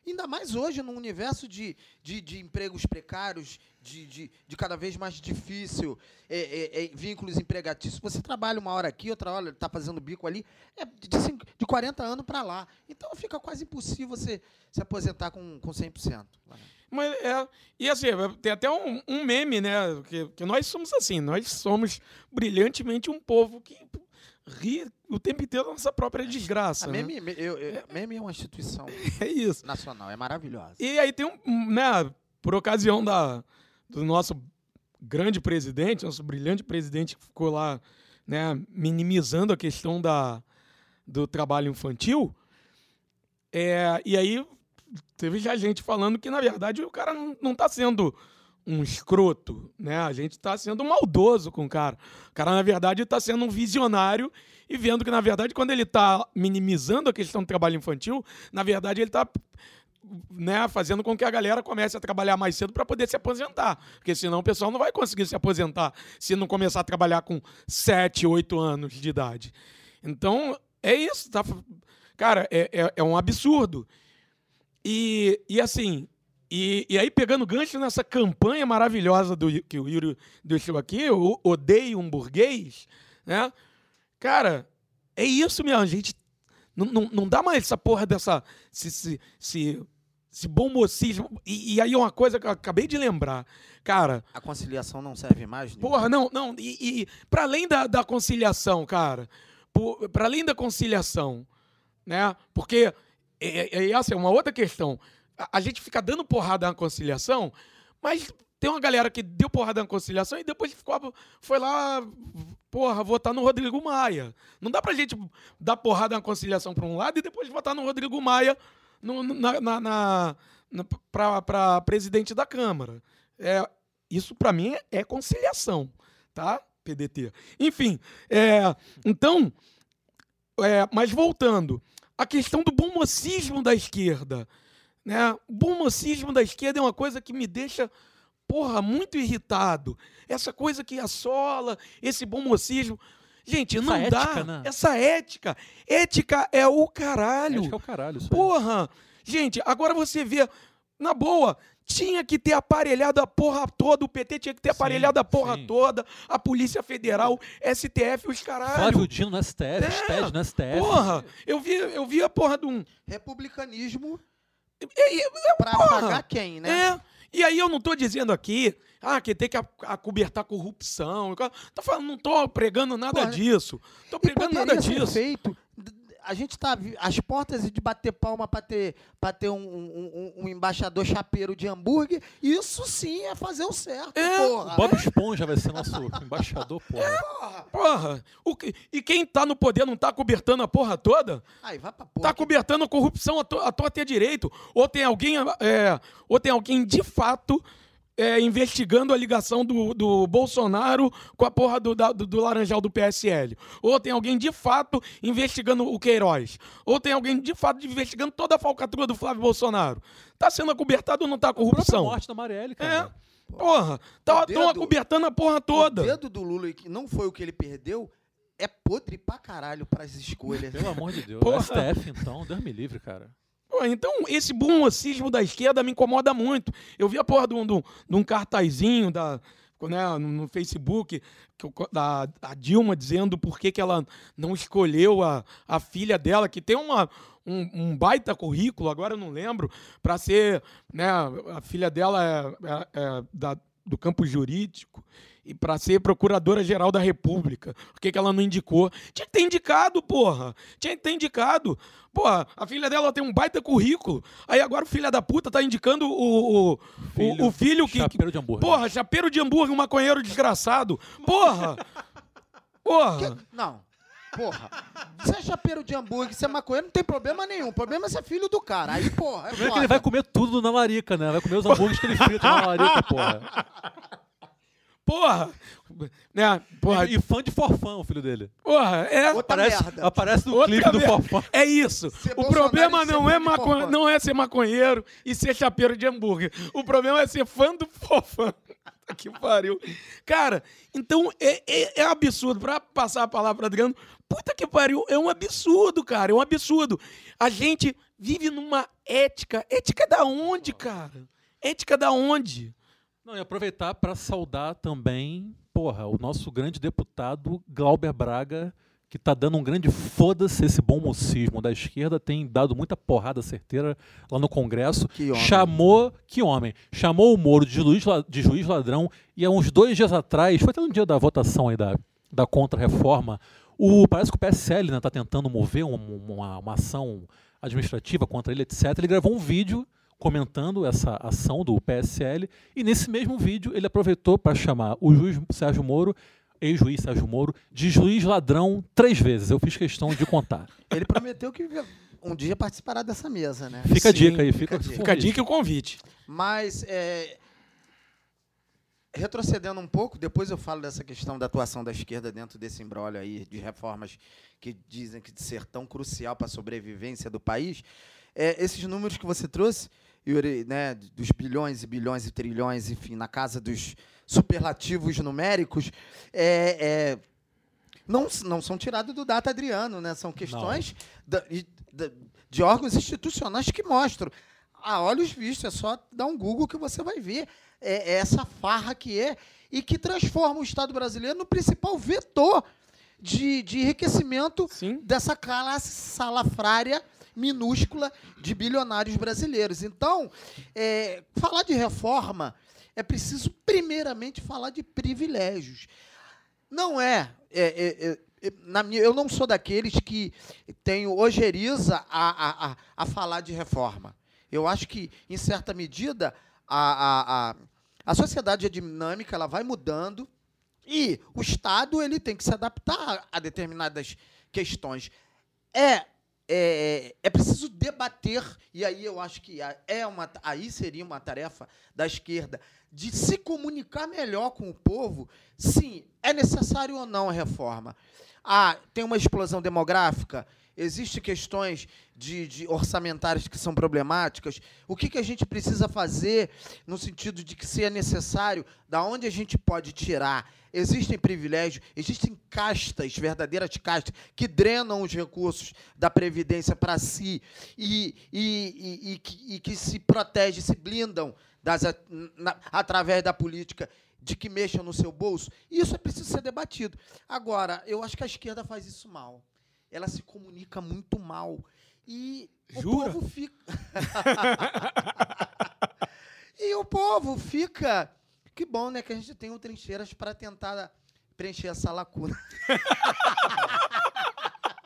Ainda mais hoje, num universo de, de, de empregos precários, de, de, de cada vez mais difícil, é, é, é, vínculos empregatícios. Você trabalha uma hora aqui, outra hora está fazendo bico ali, é de, cinco- de 40 anos para lá. Então fica quase impossível você se aposentar com, com 100%. Mas é, e assim, tem até um, um meme, né? Que, que nós somos assim, nós somos brilhantemente um povo que ri o tempo inteiro da nossa própria desgraça. A né? meme, me- eu- eu- meme é uma instituição É isso. nacional, é maravilhosa. E aí tem um, né, por ocasião da, do nosso grande presidente, nosso brilhante presidente que ficou lá, né, minimizando a questão da, do trabalho infantil, é, e aí teve já gente falando que, na verdade, o cara não, não tá sendo um escroto, né? A gente tá sendo maldoso com o cara. O cara, na verdade, tá sendo um visionário e vendo que, na verdade, quando ele tá minimizando a questão do trabalho infantil, na verdade, ele tá né, fazendo com que a galera comece a trabalhar mais cedo para poder se aposentar. Porque senão o pessoal não vai conseguir se aposentar se não começar a trabalhar com 7, 8 anos de idade. Então, é isso. Tá? Cara, é, é, é um absurdo. E, e assim, e, e aí pegando gancho nessa campanha maravilhosa do, que o Yuri deixou aqui, o Odeio um Burguês, né? Cara, é isso mesmo, a gente não, não, não dá mais essa porra dessa. Se, se, se, esse bom mocismo. E, e aí uma coisa que eu acabei de lembrar. Cara, A conciliação não serve mais? Porra, não, não. E, e para além da, da conciliação, cara, para além da conciliação, né? Porque é, é, é essa é uma outra questão. A, gente fica dando porrada na conciliação, mas tem uma galera que deu porrada na conciliação e depois ficou, foi lá, porra, votar no Rodrigo Maia. Não dá pra gente dar porrada na conciliação para um lado e depois votar no Rodrigo Maia no, na, na, na, na, pra presidente da Câmara. É, isso para mim é, é conciliação, tá? PDT. Enfim, é, então, é, mas voltando, a questão do bom mocismo da esquerda, né? O bom mocismo da esquerda é uma coisa que me deixa, porra, muito irritado. Essa coisa que assola, esse bom mocismo. Gente, não Essa dá. ética, né? Essa ética. Ética é o caralho. Que é o caralho. Isso. Porra! Gente, agora você vê, na boa, tinha que ter aparelhado a porra toda, o PT tinha que ter Sim, aparelhado a porra sim. toda, a Polícia Federal, STF, os caralho. Flávio Dino no STF, É, no STF. Porra, eu vi, eu vi a porra de um. Republicanismo E- e- pra porra, pagar quem, né? É. E aí eu não tô dizendo aqui, ah, que tem que a- acobertar corrupção. Tô falando, não tô pregando nada Porra, disso. Tô pregando nada disso. feito. A gente tá às portas de bater palma para ter, pra ter um, um- um- embaixador chapeiro de hambúrguer. Isso sim é fazer o certo, É, porra. Bob Esponja vai ser nosso embaixador, porra. Porra. Porra, o que- e quem tá no poder não tá acobertando a porra toda? Aí, vai pra porra. Tá cobertando a corrupção à to- à torta e direito. Ou tem alguém, é, ou tem alguém de fato é, investigando a ligação do, do Bolsonaro com a porra do, da- do, do Laranjal do PSL. Ou tem alguém de fato investigando o Queiroz. Ou tem alguém de fato investigando toda a falcatrua do Flávio Bolsonaro. Tá sendo acobertado ou não tá a A corrupção? morte da Marielle, É. cara. Porra, tá, O tão dedo- acobertando a porra O toda. dedo do Lula, que não foi o que ele perdeu, é podre pra caralho pras escolhas. Pelo amor de Deus. Porra. STF, então, Deus me livre, cara. Então, esse bom mocismo da esquerda me incomoda muito. Eu vi a porra de um, de um- cartazinho da, né, no, Facebook da Dilma dizendo por que, que ela não escolheu a, a filha dela, que tem uma, um, um baita currículo, agora eu não lembro, para ser. Né, a filha dela é, é- é da- do campo jurídico e para ser procuradora-geral da República. Por que, que ela não indicou? Tinha que ter indicado, porra. Tinha que ter indicado. Porra, a filha dela tem um baita currículo. Aí agora o filho da puta tá indicando o, o, o, o filho que. Chapeiro de hambúrguer. Porra, chapeiro de hambúrguer, um maconheiro desgraçado. Porra! Porra! Não, Porra. Você é chapeiro de hambúrguer, você é maconheiro, não tem problema nenhum. O problema é ser filho do cara. Aí, porra, é O problema é que ele vai comer tudo na larica, né? Vai comer os hambúrgueres que ele frita na larica, porra. Porra! Né? Porra, E, e fã de forfã, o filho dele. porra, é. Outra Aparece, merda. aparece no Outra clipe do merda. forfã. É isso. Ser o Bolsonaro problema ser não é, maco... forfã. não é ser maconheiro e ser chapeiro de hambúrguer. O problema é ser fã do fofã. que pariu. Cara, então é, é, é absurdo. Pra passar a palavra pra Adriano, puta que pariu, é um absurdo, cara. É um absurdo. A gente vive numa ética. Ética da onde, cara? Ética da onde? Não, e aproveitar para saudar também, porra, o nosso grande deputado Glauber Braga, que tá dando um grande foda-se esse bom mocismo da esquerda, tem dado muita porrada certeira lá no Congresso. Que homem. Chamou, que homem, chamou o Moro de juiz, la- de juiz ladrão e há uns dois dias atrás, foi até no dia da votação aí da, da contra-reforma, o, parece que o PSL né, tá tentando mover um- uma, uma ação administrativa contra ele, etc. Ele gravou um vídeo comentando essa ação do PSL e nesse mesmo vídeo ele aproveitou para chamar o juiz Sérgio Moro, ex-juiz Sérgio Moro, de juiz ladrão três vezes. Eu fiz questão de contar. Ele prometeu que um dia participará dessa mesa, né? Fica a Sim, dica aí, fica a. Fica a dica e o convite. Mas, é, retrocedendo um pouco, depois eu falo dessa questão da atuação da esquerda dentro desse embrólio aí de reformas que dizem que de ser tão crucial para a sobrevivência do país. É, esses números que você trouxe, Né, dos bilhões e bilhões e trilhões, enfim, na casa dos superlativos numéricos, é, é, não, não são tirados do data Adriano, né? São questões da- e- da- de órgãos institucionais que mostram. A olhos vistos, é só dar um Google que você vai ver é, é essa farra que é e que transforma o Estado brasileiro no principal vetor de, de enriquecimento Sim. dessa classe salafrária minúscula de bilionários brasileiros. Então, é, falar de reforma é preciso, primeiramente, falar de privilégios. Não é. é, é, é, é, na minha, eu não sou daqueles que tenho ojeriza a, a, a, a falar de reforma. Eu acho que, em certa medida, a, a, a, a sociedade é dinâmica, ela vai mudando e o Estado ele tem que se adaptar a determinadas questões. É, é, é preciso debater, e aí eu acho que é uma, aí seria uma tarefa da esquerda de se comunicar melhor com o povo. Sim, é necessário ou não a reforma? Ah, tem uma explosão demográfica? Existem questões de, de orçamentárias que são problemáticas? O que, que a gente precisa fazer no sentido de que se é necessário, da onde a gente pode tirar? Existem privilégios, existem castas, verdadeiras castas, que drenam os recursos da Previdência para si e, e, e, e que, e que se protegem, se blindam das, na- através da política de que mexam no seu bolso. Isso é preciso ser debatido. Agora, eu acho que a esquerda faz isso mal. Ela se comunica muito mal. E Jura? o povo fica. e o povo fica. Que bom, né? Que a gente tem o trincheiras para tentar preencher essa lacuna.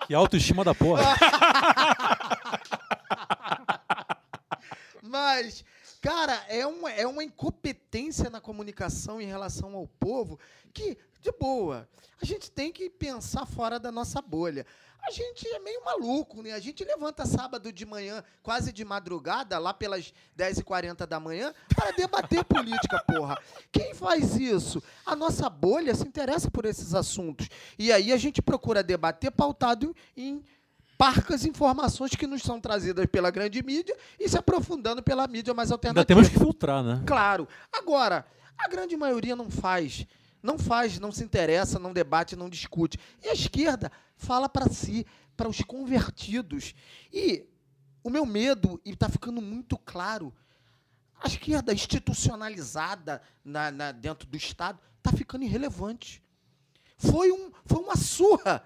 Que autoestima da porra. Mas, cara, é uma, é uma incompetência na comunicação em relação ao povo que, de boa, a gente tem que pensar fora da nossa bolha. A gente é meio maluco, né? A gente levanta sábado de manhã, quase de madrugada, lá pelas 10h40 da manhã, para debater política, porra. Quem faz isso? A nossa bolha se interessa por esses assuntos. E aí a gente procura debater pautado em parcas informações que nos são trazidas pela grande mídia e se aprofundando pela mídia mais Ainda alternativa. temos que filtrar, né? Claro. Agora, a grande maioria não faz. Não faz, não se interessa, não debate, não discute. E a esquerda fala para si, para os convertidos. E o meu medo, e está ficando muito claro, a esquerda institucionalizada na, na- dentro do Estado está ficando irrelevante. Foi, um, foi uma surra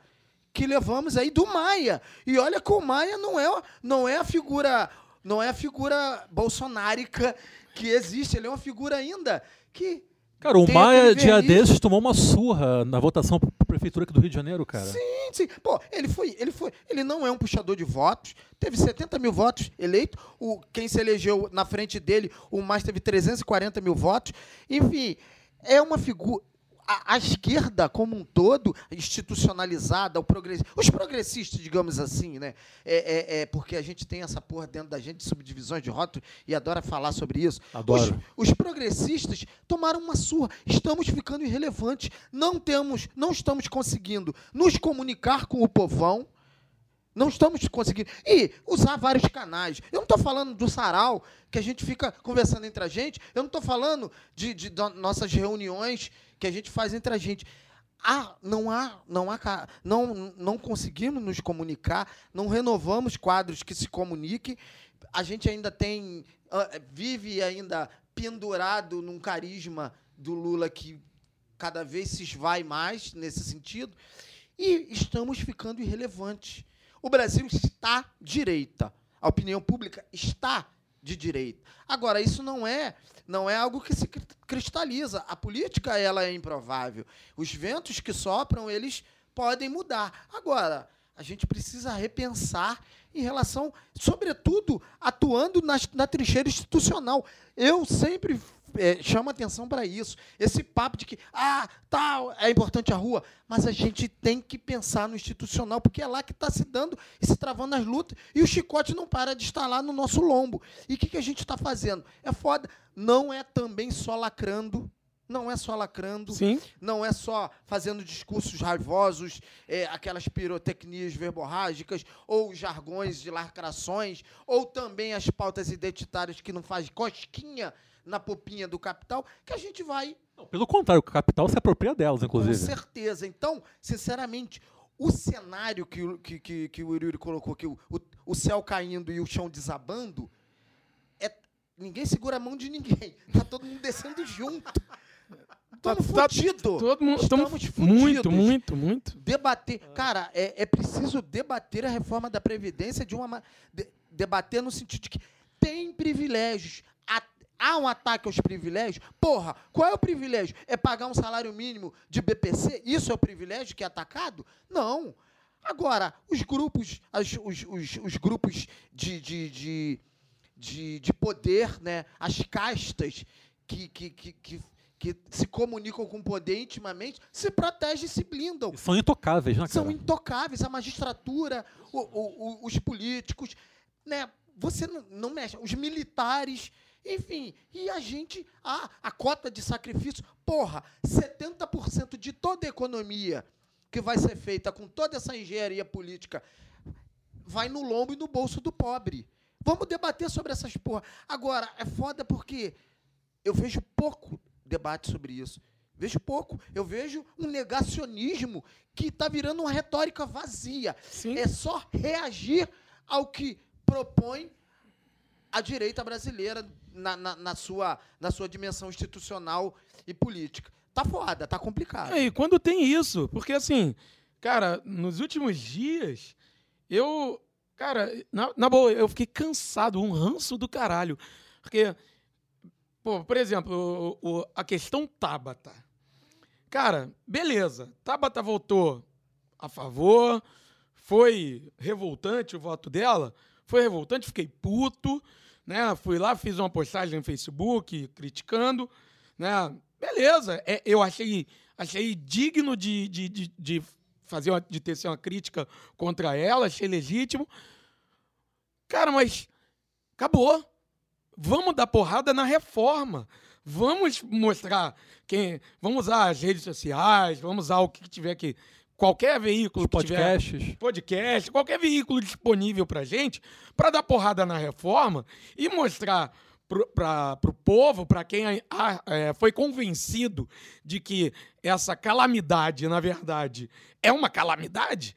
que levamos aí do Maia. E olha que o Maia não é, não é a figura, não é a figura bolsonárica que existe, ele é uma figura ainda que Cara, o Maia, dia desses, tomou uma surra na votação pra prefeitura aqui do Rio de Janeiro, cara. Sim, sim. Pô, ele foi, ele foi, ele não é um puxador de votos. Teve 70 mil votos eleito. O, quem se elegeu na frente dele, o mais teve 340 mil votos. Enfim, é uma figura. A, a esquerda como um todo, institucionalizada, o progress... os progressistas, digamos assim, né? É, é, é porque a gente tem essa porra dentro da gente, subdivisões de rótulo, e adora falar sobre isso. Adoro. Os, os progressistas tomaram uma surra. Estamos ficando irrelevantes. Não temos, não estamos conseguindo nos comunicar com o povão. Não estamos conseguindo. E usar vários canais. Eu não estou falando do sarau, que a gente fica conversando entre a gente. Eu não estou falando de, de do- nossas reuniões que a gente faz entre a gente. Ah, não há, não há, não, não conseguimos nos comunicar, não renovamos quadros que se comuniquem. A gente ainda tem, ah, vive ainda pendurado num carisma do Lula que cada vez se esvai mais nesse sentido. E estamos ficando irrelevantes. O Brasil está direita. A opinião pública está de direita. Agora, isso não é não é algo que se cri- cristaliza. A política ela é improvável. Os ventos que sopram, eles podem mudar. Agora, a gente precisa repensar em relação, sobretudo, atuando nas- na trincheira institucional. Eu sempre eh, chamo atenção para isso. Esse papo de que, ah, tal, é importante a rua, mas a gente tem que pensar no institucional, porque é lá que está se dando e se travando as lutas, e o chicote não para de estar lá no nosso lombo. E o que, que a gente está fazendo? É foda. Não é também só lacrando, não é só lacrando, Sim. não é só fazendo discursos raivosos, é, aquelas pirotecnias verborrágicas, ou jargões de lacrações, ou também as pautas identitárias que não faz cosquinha na popinha do capital, que a gente vai Não, pelo contrário, o capital se apropria delas, com inclusive. certeza. Então, sinceramente, o cenário que, o- que, que, que o Yuri colocou, que o, o, o céu caindo e o chão desabando, é, ninguém segura a mão de ninguém. Tá todo mundo descendo junto. Estamos tá- fudidos. Todo mundo. Estamos Estamos fudidos. muito, muito, muito. Debater. Cara, é, é preciso debater a reforma da Previdência de uma. ma- de- debater no sentido de que tem privilégios. Há, um ataque aos privilégios. Porra, qual é o privilégio? É pagar um salário mínimo de BPC? Isso é o privilégio que é atacado? Não. Agora, os grupos, as- os, os- os grupos de, de, de, de, de poder, né? as castas que, que, que, que, que se comunicam com o poder intimamente, se protegem e se blindam São intocáveis, né, são cara? intocáveis. A magistratura, o- o- o- os políticos, né? Você não, não mexe. Os militares, enfim. E a gente, a, a cota de sacrifício, porra, 70% de toda a economia que vai ser feita com toda essa engenharia política vai no lombo e no bolso do pobre. Vamos debater sobre essas porra. Agora, é foda porque eu vejo pouco debate sobre isso. Vejo pouco. Eu vejo um negacionismo que está virando uma retórica vazia. Sim. É só reagir ao que propõe a direita brasileira na, na, na sua, na sua dimensão institucional e política. Tá foda, tá complicado. É, e quando tem isso, porque assim, cara, nos últimos dias, eu. Cara, na, na boa, eu fiquei cansado, um ranço do caralho. Porque, pô, por exemplo, o- o- a questão Tabata. Cara, beleza. Tabata votou a favor, foi revoltante o voto dela, foi revoltante, fiquei puto, né? Fui lá, fiz uma postagem no Facebook criticando, né? Beleza, é, eu achei, achei digno de, de, de, de fazer uma, de ter uma crítica contra ela, achei legítimo. Cara, mas acabou. Vamos dar porrada na reforma. Vamos mostrar quem. Vamos usar as redes sociais, vamos usar o que tiver que. Qualquer veículo tiver Podcasts. podcast, qualquer veículo disponível para gente, para dar porrada na reforma e mostrar para o povo, para quem a- a- é, foi convencido de que essa calamidade, na verdade, é uma calamidade,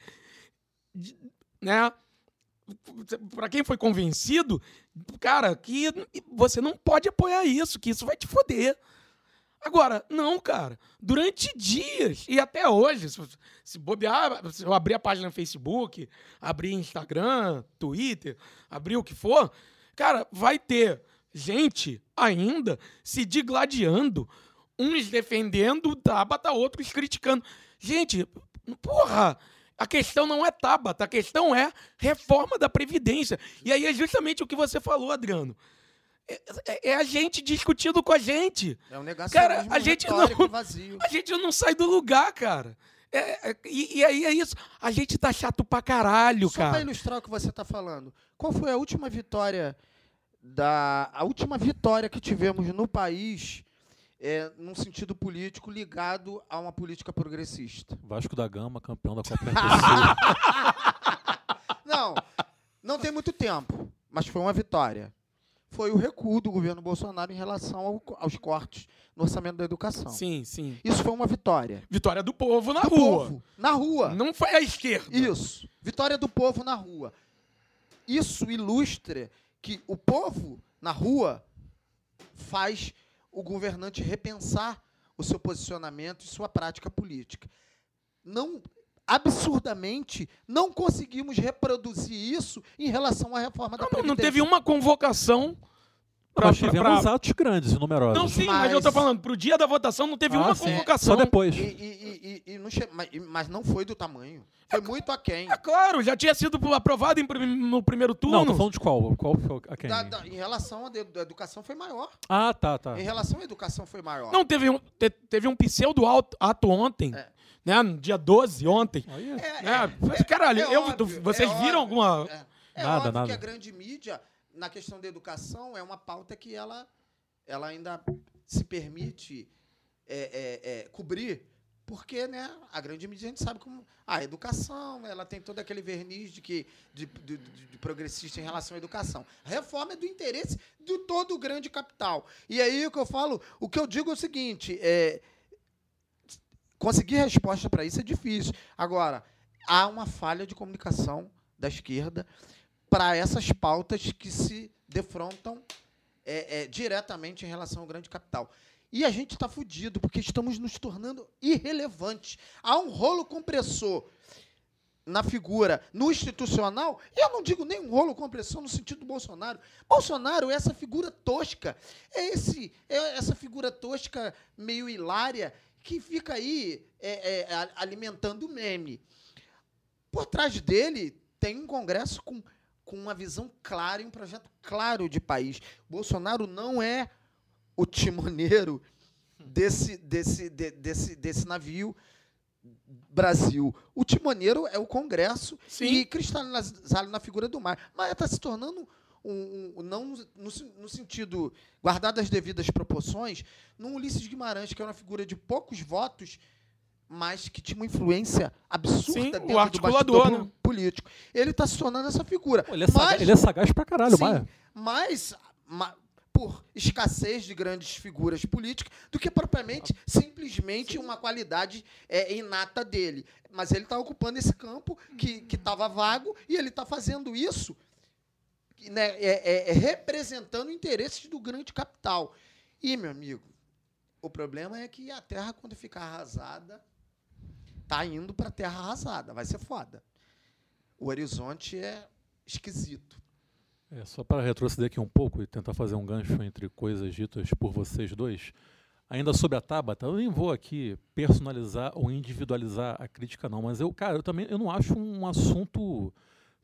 de- né? Para quem foi convencido, cara, que você não pode apoiar isso, que isso vai te foder. Agora, não, cara. Durante dias e até hoje, se, se bobear, se eu abrir a página no Facebook, abrir Instagram, Twitter, abrir o que for, cara, vai ter gente ainda se digladiando, uns defendendo o Tabata, outros criticando. Gente, porra, a questão não é Tabata, a questão é reforma da Previdência. E aí é justamente o que você falou, Adriano. É, é- é a gente discutindo com a gente. É um negacionismo Cara, a gente não- vazio. A gente não sai do lugar, cara. É- é- e, e aí é isso. A gente tá chato pra caralho, Só cara. ilustrar o que você está falando, qual foi a última vitória da a última vitória que tivemos no país é, num sentido político ligado a uma política progressista? Vasco da Gama, campeão da Copa Mercosul. Não, não tem muito tempo, mas foi uma vitória. Foi o recuo do governo Bolsonaro em relação ao- aos cortes no orçamento da educação. Sim, sim. Isso foi uma vitória. Vitória do povo na do rua. povo, na rua. Não foi a esquerda. Isso. Vitória do povo na rua. Isso ilustra que o povo na rua faz o governante repensar o seu posicionamento e sua prática política. Não absurdamente não conseguimos reproduzir isso em relação à reforma da Não, não, não Previdência. teve uma convocação pra, Nós pra- tivemos pra- atos grandes e numerosos. Não, sim, mas... eu tô Mas- falando, pro dia da votação não teve Ah, uma sim. convocação. Só depois. E, e- e- e- e não che- mas, mas não foi do tamanho. Foi muito aquém. É claro, já tinha sido aprovado em no primeiro turno. Não, tô falando de qual? Qual foi a quem? Da- da- em relação à educação foi maior. Ah, tá, tá. Em relação à educação foi maior. Não, teve um, te- teve um pseudo ato, ato ontem, É. né? No dia 12, ontem. É, É, mas, caralho, é eu- óbvio, vocês é viram óbvio. alguma. É, é Nada, óbvio nada. que a grande mídia, na questão da educação, é uma pauta que ela, ela ainda se permite é, é, é, cobrir, porque né, a grande mídia a gente sabe como. A educação, ela tem todo aquele verniz de, que, de, de- de- de progressista em relação à educação. A reforma é do interesse de todo o grande capital. E aí o que eu falo, o que eu digo é o seguinte: é, conseguir resposta para isso é difícil. Agora, há uma falha de comunicação da esquerda para essas pautas que se defrontam é, é, diretamente em relação ao grande capital. E a gente está fudido, porque estamos nos tornando irrelevantes. Há um rolo compressor na figura, no institucional, e eu não digo nem um rolo compressor no sentido do Bolsonaro. Bolsonaro é essa figura tosca, é, esse, é essa figura tosca meio hilária que fica aí é, é, alimentando o meme. Por trás dele tem um Congresso com, com uma visão clara e um projeto claro de país. Bolsonaro não é o timoneiro desse, desse, de- desse, desse navio Brasil. O timoneiro é o Congresso Sim. e cristalizado na figura do mar. Mas está se tornando um, um- não no, no sentido guardado as devidas proporções, num Ulisses Guimarães que é uma figura de poucos votos, mas que tinha uma influência absurda Sim, o dentro do articulador, bastidor né? político. Ele está se tornando essa figura. Pô, ele, é Mas- ele é sagaz pra caralho, Sim, Maia. mas ma- por escassez de grandes figuras políticas, do que propriamente simplesmente uma qualidade é, inata dele. Mas ele está ocupando esse campo que estava vago e ele está fazendo isso né, é- é- é representando interesses do grande capital. E, meu amigo, o problema é que a terra, quando ficar arrasada, tá indo para terra arrasada. Vai ser foda. O horizonte é esquisito. É, só para retroceder aqui um pouco e tentar fazer um gancho entre coisas ditas por vocês dois. Ainda sobre a Tabata, eu nem vou aqui personalizar ou individualizar a crítica, não, mas eu, cara, eu também eu não acho um assunto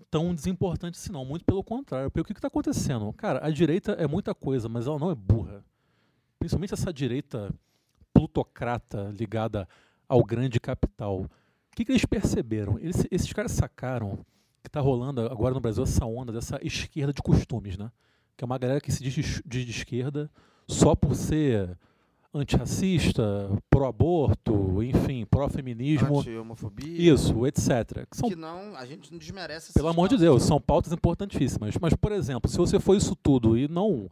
tão desimportante assim, não. Muito pelo contrário. Porque o que está acontecendo? Cara, a direita é muita coisa, mas ela não é burra. Principalmente essa direita plutocrata ligada ao grande capital. O que, que eles perceberam? Eles- esses caras sacaram que está rolando agora no Brasil essa onda dessa esquerda de costumes, né? Que é uma galera que se diz de, de esquerda só por ser antirracista, pró-aborto, enfim, pró-feminismo, Anti-homofobia. isso, etc. Que são Que não, a gente não desmerece pelo amor de. Deus, são pautas importantíssimas. Mas, por exemplo, se você for isso tudo e não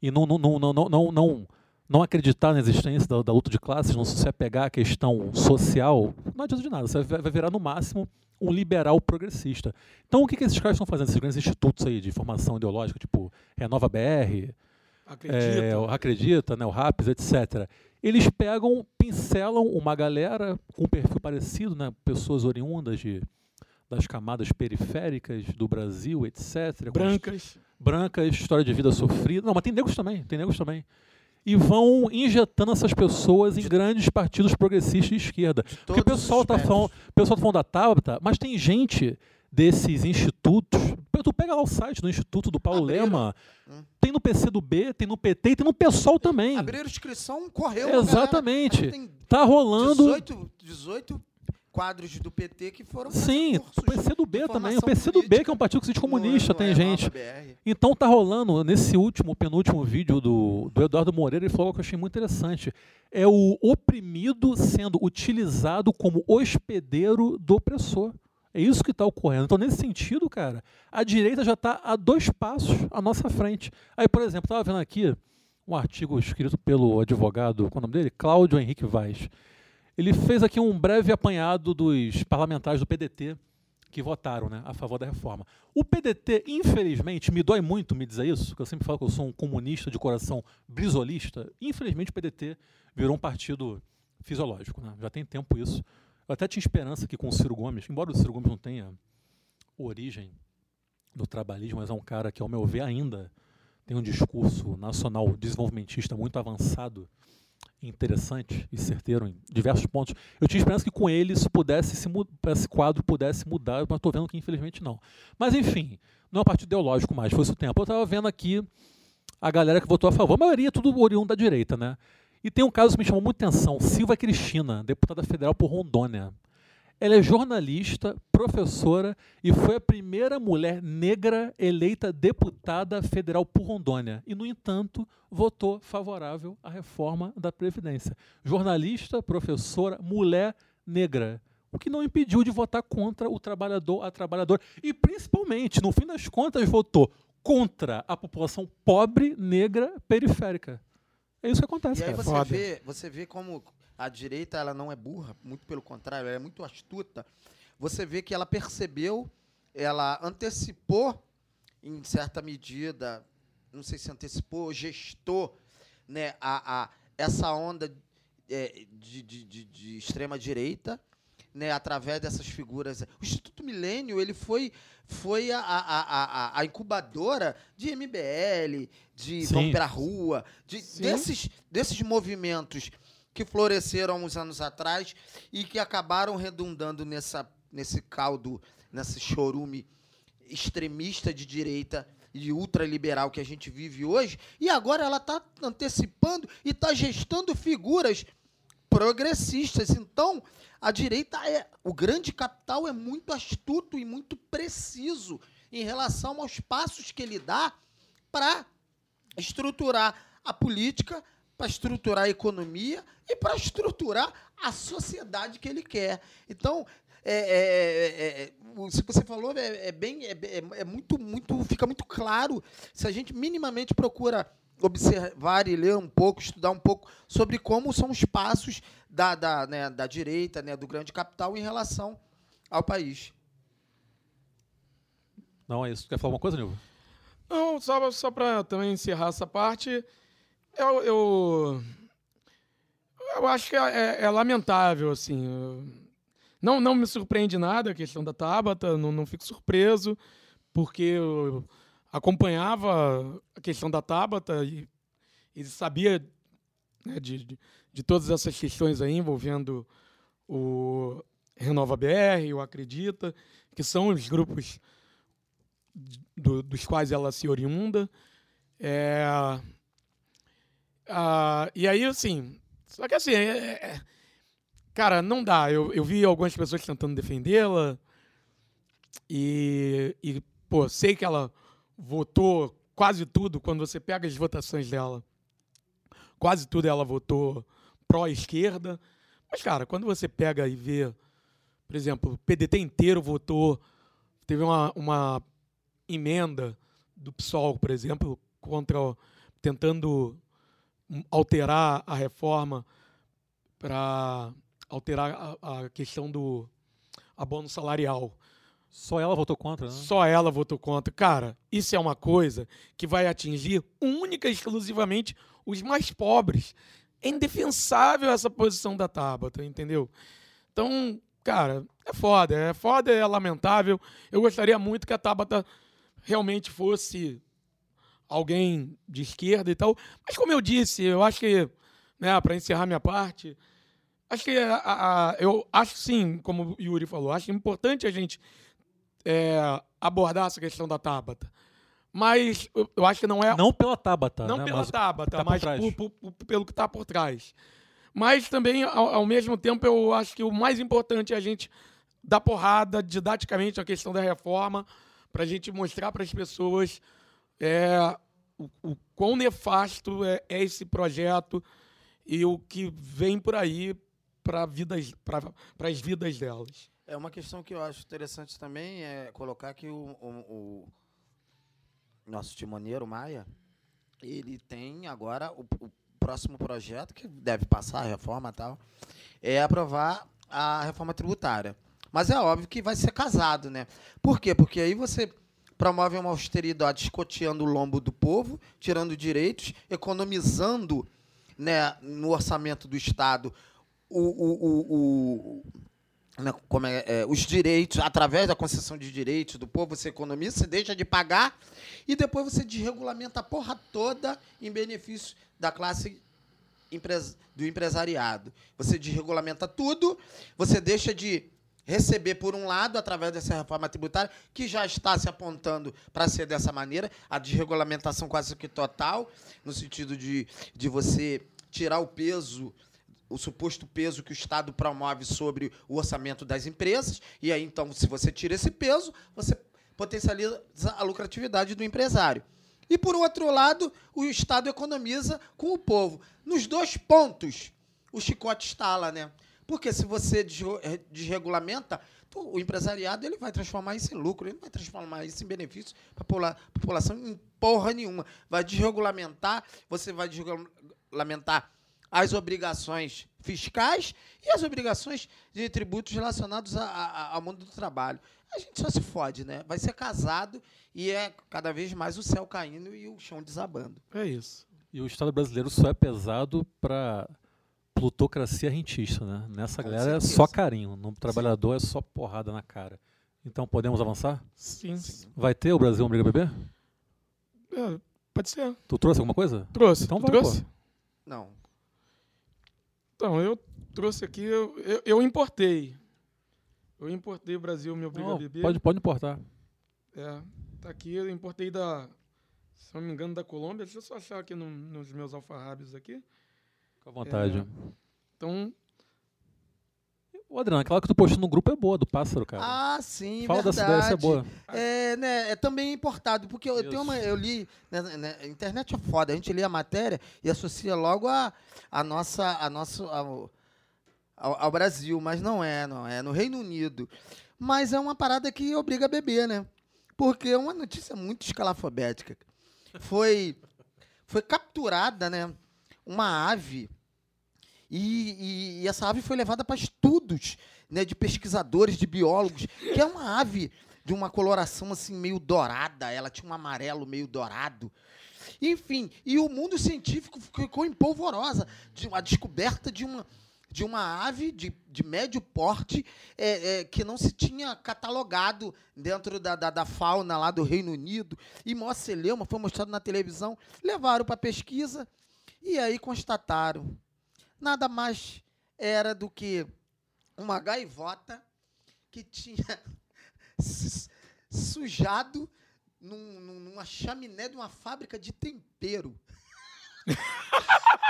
e não, não, não, não, não, não, não, acreditar na existência da, da luta de classes, não se apegar à questão social, não adianta de nada. Você vai, vai virar, no máximo, um liberal progressista. Então, o que, que esses caras estão fazendo, esses grandes institutos aí de formação ideológica, tipo Renova BR, Acredita? é, Acredita, né, o RAPS, etc. Eles pegam, pincelam uma galera com um perfil parecido, né, pessoas oriundas de, das camadas periféricas do Brasil, etc. Brancas. brancas, história de vida sofrida. Não, mas tem negros também, tem negros também. E vão injetando essas pessoas em grandes partidos progressistas de esquerda. Porque o pessoal está falando, pessoal tá falando da Tabata, mas tem gente desses institutos. Tu pega lá o site do Instituto do Paulo Abriram. Lema, Hum. tem no PC do B, tem no PT e tem no PSOL também. Abriram inscrição, correu. Exatamente. Tá rolando. 18, 18 quadros do PT que foram Sim, o PC do B também. O PC do B, que é um partido que se diz comunista, no tem Renova gente. Então tá rolando, nesse último, penúltimo vídeo do, do Eduardo Moreira, ele falou algo que eu achei muito interessante. É o oprimido sendo utilizado como hospedeiro do opressor. É isso que está ocorrendo. Então, nesse sentido, cara, a direita já está a dois passos à nossa frente. Aí, por exemplo, estava vendo aqui um artigo escrito pelo advogado, qual é o nome dele? Cláudio Henrique Vaz. Ele fez aqui um breve apanhado dos parlamentares do PDT que votaram né, a favor da reforma. O PDT, infelizmente, me dói muito me dizer isso, porque eu sempre falo que eu sou um comunista de coração brisolista. Infelizmente, o PDT virou um partido fisiológico. Né? Já tem tempo isso. Eu até tinha esperança que com o Ciro Gomes, embora o Ciro Gomes não tenha origem do trabalhismo, mas é um cara que, ao meu ver, ainda tem um discurso nacional desenvolvimentista muito avançado, interessante e certeiro em diversos pontos. Eu tinha esperança que com ele isso pudesse se esse quadro pudesse mudar, mas estou vendo que infelizmente não. Mas enfim, não é um partido ideológico mais, foi o tempo. Eu estava vendo aqui a galera que votou a favor, a maioria é tudo oriundo da direita, né? E tem um caso que me chamou muita atenção, Silva Cristina, deputada federal por Rondônia. Ela é jornalista, professora e foi a primeira mulher negra eleita deputada federal por Rondônia. E, no entanto, votou favorável à reforma da Previdência. Jornalista, professora, mulher negra. O que não impediu de votar contra o trabalhador, a trabalhadora. E, principalmente, no fim das contas, votou contra a população pobre, negra, periférica. É isso que acontece, E aí cara. você Foda. vê, você vê como a direita ela não é burra, muito pelo contrário, ela é muito astuta. Você vê que ela percebeu, ela antecipou em certa medida, não sei se antecipou, gestou, né, a, a essa onda é, de, de, de, de extrema direita, né, através dessas figuras. O Instituto Milênio ele foi foi a, a, a, a- incubadora de MBL, de Sim. Vamos pra Rua, de, Sim. desses, desses movimentos que floresceram há uns anos atrás e que acabaram redundando nessa, nesse caldo, nesse chorume extremista de direita e ultraliberal que a gente vive hoje. E agora ela está antecipando e está gestando figuras progressistas. Então, a direita é. O grande capital é muito astuto e muito preciso em relação aos passos que ele dá para estruturar a política, para estruturar a economia e para estruturar a sociedade que ele quer. Então, é, é, é, é, o que você falou é, é bem, é, é- é muito, muito, fica muito claro se a gente minimamente procura observar e ler um pouco, estudar um pouco sobre como são os passos da, da, né, da direita, né, do grande capital em relação ao país. Não é isso. Quer falar alguma coisa, Nilva? Não, só, só para também encerrar essa parte, eu, eu, eu acho que é, é- é lamentável, assim. eu- não, não me surpreende nada a questão da Tabata, não, não fico surpreso, porque eu acompanhava a questão da Tabata e, e sabia né, de, de, de todas essas questões aí envolvendo o Renova BR, o Acredita, que são os grupos do- dos quais ela se oriunda. É, ah, e aí, assim, só que assim, é- é- cara, não dá. Eu, eu vi algumas pessoas tentando defendê-la e, e, pô, sei que ela votou quase tudo quando você pega as votações dela. Quase tudo ela votou pró-esquerda. Mas, cara, quando você pega e vê, por exemplo, o PDT inteiro votou, teve uma, uma emenda do PSOL, por exemplo, contra tentando alterar a reforma para alterar a, a questão do abono salarial. Só ela votou contra, né? Só ela votou contra. Cara, isso é uma coisa que vai atingir única e exclusivamente os mais pobres. É indefensável essa posição da Tabata, entendeu? Então, cara, é foda. É foda, é lamentável. Eu gostaria muito que a Tabata realmente fosse alguém de esquerda e tal. Mas como eu disse, eu acho que, né, para encerrar minha parte, acho que a- a- eu acho sim, como o Yuri falou, acho importante a gente é, abordar essa questão da Tabata. Mas eu, acho que não é. Não pela Tabata, Não né? pela mas Tabata, tá mas por- por- por- pelo que está por trás. Mas também, ao, ao mesmo tempo, eu acho que o mais importante é a gente dar porrada didaticamente na questão da reforma, para a gente mostrar para as pessoas é, o, o quão nefasto é, é esse projeto e o que vem por aí para vidas, para as vidas delas. É uma questão que eu acho interessante também é colocar que o, o- o nosso timoneiro Maia, ele tem agora o, o próximo projeto que deve passar a reforma tal, é aprovar a reforma tributária. Mas é óbvio que vai ser casado, né? Por quê? Porque aí você promove uma austeridade escoteando o lombo do povo, tirando direitos, economizando né, no orçamento do Estado o, o, o, o- né, como é, é, os direitos, através da concessão de direitos do povo, você economiza, você deixa de pagar e depois você desregulamenta a porra toda em benefício da classe do empresariado. Você desregulamenta tudo, você deixa de receber por um lado através dessa reforma tributária que já está se apontando para ser dessa maneira, a desregulamentação quase que total, no sentido de, de você tirar o peso o suposto peso que o Estado promove sobre o orçamento das empresas, e aí então, se você tira esse peso, você potencializa a lucratividade do empresário. E por outro lado, o Estado economiza com o povo. Nos dois pontos, o chicote estala, né? Porque se você eh, desregulamenta, o empresariado ele vai transformar isso em lucro, ele vai transformar isso em benefício para a população em porra nenhuma. Vai desregulamentar, você vai desregulamentar as obrigações fiscais e as obrigações de tributos relacionados a- a- ao mundo do trabalho. A gente só se fode, né? Vai ser casado e é cada vez mais o céu caindo e o chão desabando. É isso. E o Estado brasileiro só é pesado para plutocracia rentista, né? Nessa Com galera é certeza. só carinho, no trabalhador é só porrada na cara. Então podemos avançar? Sim. Vai ter o Brasil um Briga Bebê? É, pode ser. Tu trouxe alguma coisa? Trouxe. Então vai, trouxe? Não. Então, eu trouxe aqui, eu, eu, eu importei. Eu importei o Brasil Me Obriga Não, a Beber. pode, pode importar. É, tá aqui, eu importei da, se não me engano, da Colômbia. Deixa eu só achar aqui no- nos meus alfarrábios aqui. Fica à vontade. Então, Ô, Adriano, aquela que tu postou no grupo é boa, do pássaro, cara. Ah, sim, Fala verdade. dessa ideia, é boa. É, né, é também importado, porque eu, tenho uma, eu li, né, né, a internet é foda, a gente lê a matéria e associa logo a, a nossa, a nosso, ao, ao, ao Brasil, mas não é, não é, no Reino Unido. Mas é uma parada que obriga a beber, né? Porque é uma notícia muito escalafobética. Foi, foi capturada, né, uma ave e, e- e essa ave foi levada para estudos né, de pesquisadores, de biólogos, que é uma ave de uma coloração assim meio dourada, ela tinha um amarelo meio dourado. Enfim, e o mundo científico ficou em polvorosa de a descoberta de uma de uma ave de, de médio porte é, é, que não se tinha catalogado dentro da, da, da fauna lá do Reino Unido. E maior celeuma, foi mostrado na televisão. Levaram para pesquisa e aí constataram nada mais era do que uma gaivota que tinha sujado num- num- numa chaminé de uma fábrica de tempero.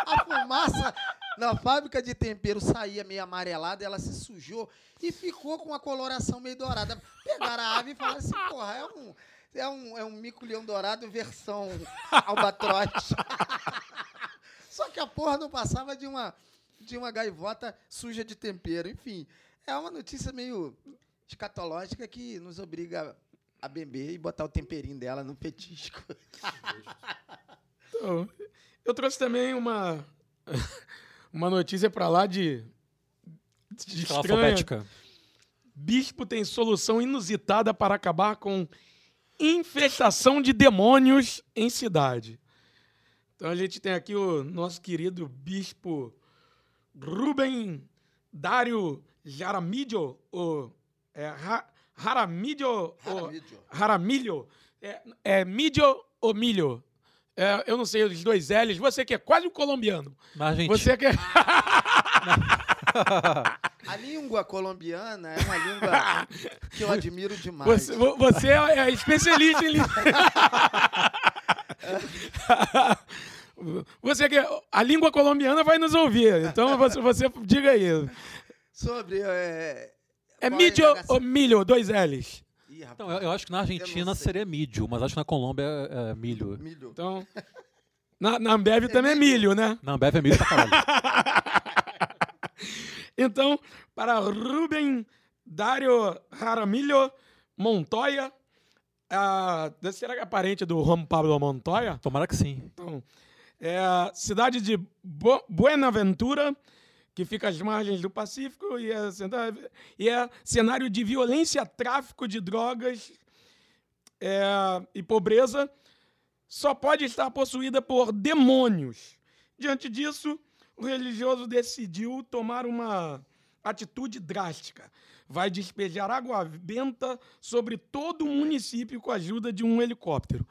A fumaça na fábrica de tempero saía meio amarelada, ela se sujou e ficou com a coloração meio dourada. Pegaram a ave e falaram assim, porra, é um, é um, é um mico-leão dourado versão albatroz. Só que a porra não passava de uma, de uma gaivota suja de tempero. Enfim, é uma notícia meio escatológica que nos obriga a beber e botar o temperinho dela no petisco. então, eu trouxe também uma, uma notícia para lá de, de estranha. alfabética. Bispo tem solução inusitada para acabar com infestação de demônios em cidade. Então a gente tem aqui o nosso querido bispo Rubem Dário Jaramilho, o é, Ra- Jaramilho, o- Jaramilho, é, é mídio ou milho? É, eu não sei os dois L's. Você que é quase um colombiano. Mas, gente, Você que é... A língua colombiana é uma língua que eu admiro demais. Você, vo- você é especialista em língua. Você que a língua colombiana vai nos ouvir. Então você, você diga aí. Sobre. É, É qual mídio ou milho? Dois L's. Ih, rapaz, Então, eu, eu acho que na Argentina seria mídio, mas acho que na Colômbia é, é milho. milho. Então, na, na Ambev também é milho, né? Na Ambev é milho pra caralho. Então, para Rubem Dário Jaramillo Montoya, ah, será que é parente do Juan Pablo Montoya? Tomara que sim. Então, é a cidade de Bo- Buenaventura, que fica às margens do Pacífico, e é, e é cenário de violência, tráfico de drogas é, e pobreza, só pode estar possuída por demônios. Diante disso, o religioso decidiu tomar uma atitude drástica. Vai despejar água benta sobre todo o município com a ajuda de um helicóptero.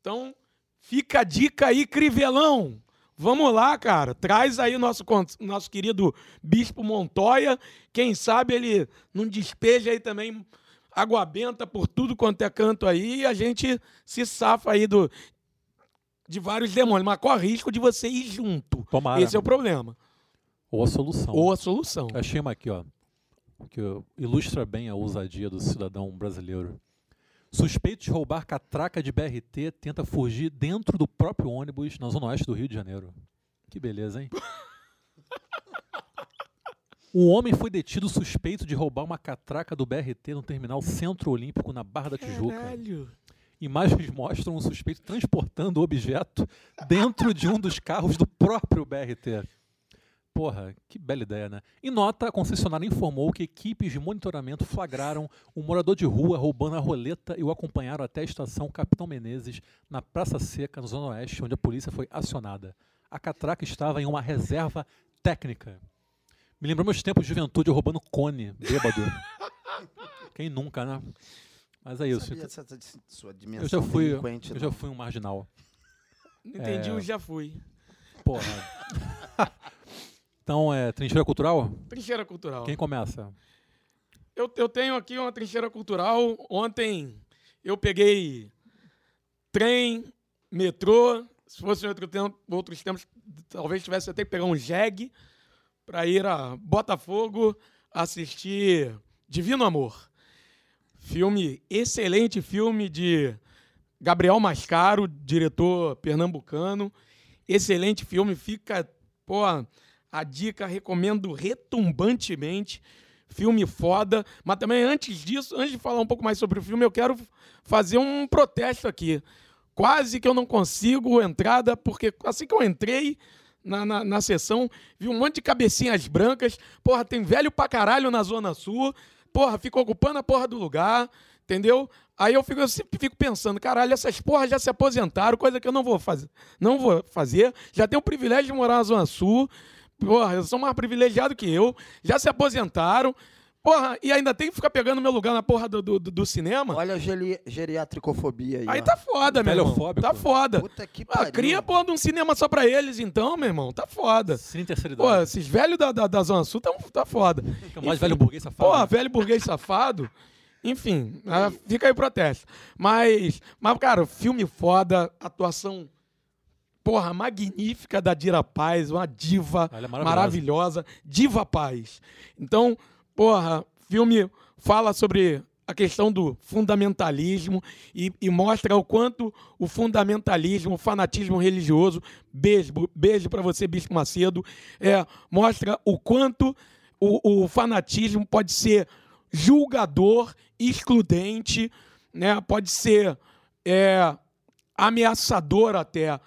Então, fica a dica aí, Crivelão. Vamos lá, cara. Traz aí nosso, nosso querido Bispo Montoya. Quem sabe ele não despeja aí também água benta por tudo quanto é canto aí e a gente se safa aí do, de vários demônios. Mas corre risco de você ir junto. Tomara. Esse é o problema. Ou a solução. Ou a solução. Eu achei uma aqui, ó, que ilustra bem a ousadia do cidadão brasileiro. Suspeito de roubar catraca de BRT tenta fugir dentro do próprio ônibus na zona oeste do Rio de Janeiro. Que beleza, hein? Um homem foi detido suspeito de roubar uma catraca do BRT no terminal Centro Olímpico na Barra da Tijuca. Caralho. Imagens mostram um suspeito transportando o objeto dentro de um dos carros do próprio BRT. Porra, que bela ideia, né? Em nota, a concessionária informou que equipes de monitoramento flagraram um morador de rua roubando a roleta e o acompanharam até a estação Capitão Menezes, na Praça Seca, na Zona Oeste, onde a polícia foi acionada. A catraca estava em uma reserva técnica. Me lembrou meus tempos de juventude roubando cone, bêbado. Quem nunca, né? Mas é isso. Sabia essa sua dimensão Eu já fui, eu já fui um marginal. Não entendi, É. eu já fui. Porra. então, é trincheira cultural? Trincheira cultural. Quem começa? Eu, eu tenho aqui uma trincheira cultural. Ontem eu peguei trem, metrô. Se fosse outro tempo, outros tempos, talvez tivesse até que pegar um jegue para ir a Botafogo assistir Divino Amor. Filme, excelente filme de Gabriel Mascaro, diretor pernambucano. Excelente filme, fica, pô, a dica, recomendo retumbantemente. Filme foda. Mas também, antes disso, antes de falar um pouco mais sobre o filme, eu quero fazer um protesto aqui. Quase que eu não consigo entrada, porque assim que eu entrei na, na, na sessão, vi um monte de cabecinhas brancas. Porra, tem velho pra caralho na Zona Sul. Porra, fica ocupando a porra do lugar, entendeu? Aí eu fico, eu sempre fico pensando, caralho, essas porras já se aposentaram, coisa que eu não vou fazer. Não vou fazer. Já tenho o privilégio de morar na Zona Sul. Porra, eles são mais privilegiados que eu. Já se aposentaram. Porra, e ainda tem que ficar pegando meu lugar na porra do, do, do cinema? Olha a geri geriatricofobia aí. Aí ó. tá foda, meu irmão. Tá foda. Puta que Ah, pariu. cria porra de um cinema só pra eles, então, meu irmão. Tá foda. Cine terceira Pô, idade. esses velhos da, da, da Zona Sul tão, tá foda. O mais velho burguês safado. Porra, né? velho burguês safado. Enfim, ah, fica aí o protesto. Mas, mas, cara, filme foda, atuação, porra, magnífica da Dira Paz, uma diva Ela é maravilhosa. maravilhosa. Diva Paz. Então, porra, filme fala sobre a questão do fundamentalismo e, e mostra o quanto o fundamentalismo, o fanatismo religioso, beijo, beijo para você, Bispo Macedo, é, mostra o quanto o, o fanatismo pode ser julgador, excludente, né? pode ser é, ameaçador até,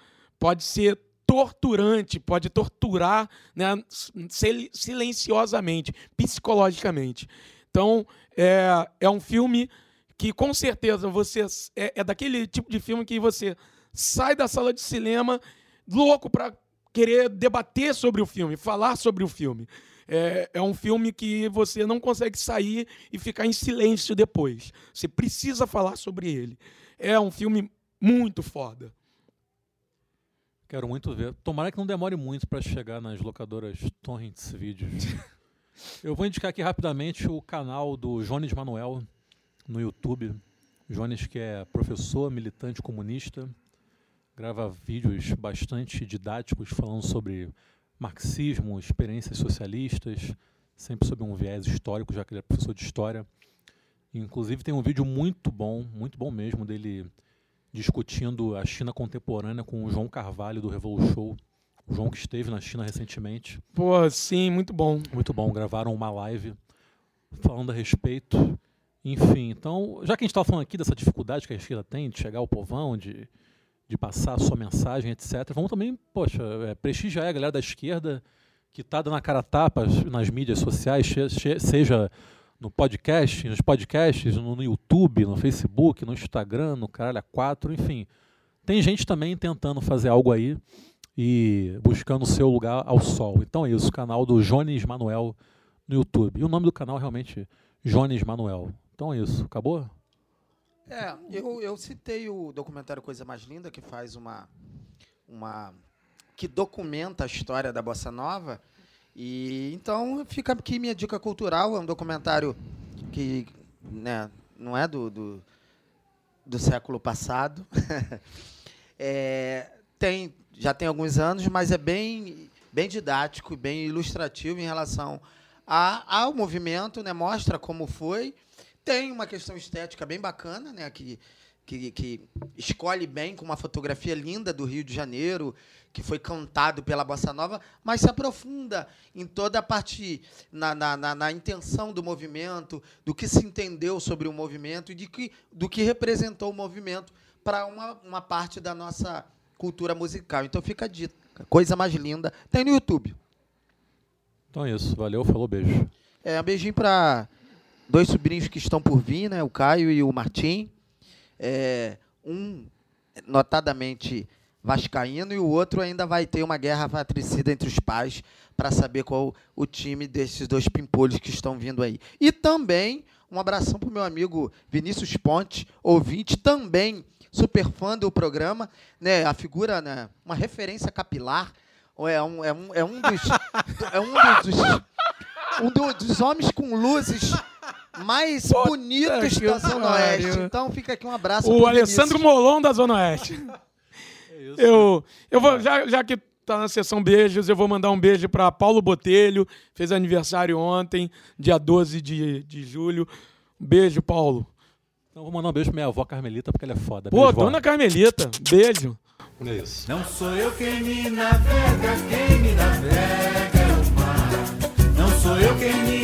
pode ser torturante, pode torturar né, sil- silenciosamente, psicologicamente. Então, é, é um filme que com certeza você é, é daquele tipo de filme que você sai da sala de cinema louco para querer debater sobre o filme, falar sobre o filme. É, é um filme que você não consegue sair e ficar em silêncio depois. Você precisa falar sobre ele. É um filme muito foda. Quero muito ver. Tomara que não demore muito pra chegar nas locadoras Torrents Vídeos. Eu vou indicar aqui rapidamente o canal do Jones Manuel no YouTube. Jones, que é professor, militante comunista, grava vídeos bastante didáticos falando sobre marxismo, experiências socialistas, sempre sob um viés histórico, já que ele é professor de história. Inclusive tem um vídeo muito bom, muito bom mesmo, dele discutindo a China contemporânea com o João Carvalho do Revolution. O João que esteve na China recentemente. Pô, sim, muito bom. Muito bom, gravaram uma live falando a respeito. Enfim, então, já que a gente estava falando aqui dessa dificuldade que a esquerda tem de chegar ao povão, de, de passar a sua mensagem, etc., vamos também, poxa, é, prestigiar a galera da esquerda que está dando a cara a tapa nas mídias sociais, seja no podcast, nos podcasts, no, YouTube, no Facebook, no Instagram, no Caralho 4, enfim. Tem gente também tentando fazer algo aí e buscando o seu lugar ao sol. Então é isso, canal do Jones Manuel no YouTube. E o nome do canal realmente Jones Manuel. Então é isso, acabou? É, eu, eu citei o documentário Coisa Mais Linda, que faz uma. uma que documenta a história da Bossa Nova. E então fica aqui minha dica cultural, é um documentário que né, não é do, do, do século passado. é, tem, já tem alguns anos, mas é bem, bem didático, bem ilustrativo em relação a, ao movimento, né, mostra como foi tem uma questão estética bem bacana, né? Que, que, que, escolhe bem com uma fotografia linda do Rio de Janeiro, que foi cantado pela Bossa Nova, mas se aprofunda em toda a parte, na, na, na, na intenção do movimento, do que se entendeu sobre o movimento e de que, do que representou o movimento para uma, uma parte da nossa cultura musical. Então fica dito, coisa mais linda, tem no YouTube. Então é isso, valeu, falou, beijo. É, um beijinho para dois sobrinhos que estão por vir, né? O Caio e o Martim. É, um notadamente vascaíno e o outro ainda vai ter uma guerra patricida entre os pais para saber qual o time desses dois pimpolhos que estão vindo aí. E também um abração para o meu amigo Vinícius Ponte, ouvinte, também super fã do programa, né? A figura, né? Uma referência capilar. É um, é um, é um dos. é um dos, um dos homens com luzes mais Puta bonitos da Zona Oeste. Então fica aqui um abraço O Alessandro Vinícius. Molon da Zona Oeste. É eu, eu vou, já, já que tá na sessão beijos, eu vou mandar um beijo para Paulo Botelho, fez aniversário ontem, dia 12 de, de julho. beijo, Paulo. Então vou mandar um beijo pra minha avó Carmelita, porque ela é foda. Pô, beijo, dona vó. Carmelita, beijo. É isso. Não sou eu quem me navega, quem me navega é o mar. Não sou eu quem me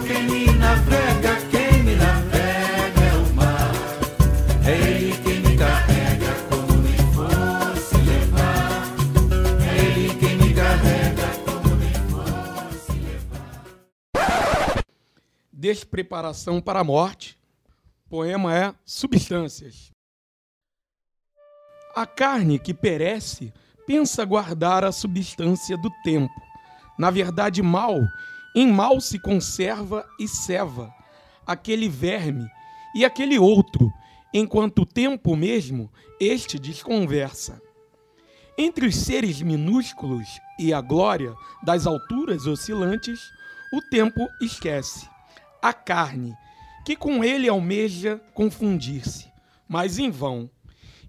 Despreparação para a morte. O poema é Substâncias. A carne que perece pensa guardar a substância do tempo. Na verdade, mal, em mal se conserva e ceva aquele verme e aquele outro, enquanto o tempo mesmo este desconversa. Entre os seres minúsculos e a glória das alturas oscilantes, o tempo esquece. A carne, que com ele almeja confundir-se, mas em vão.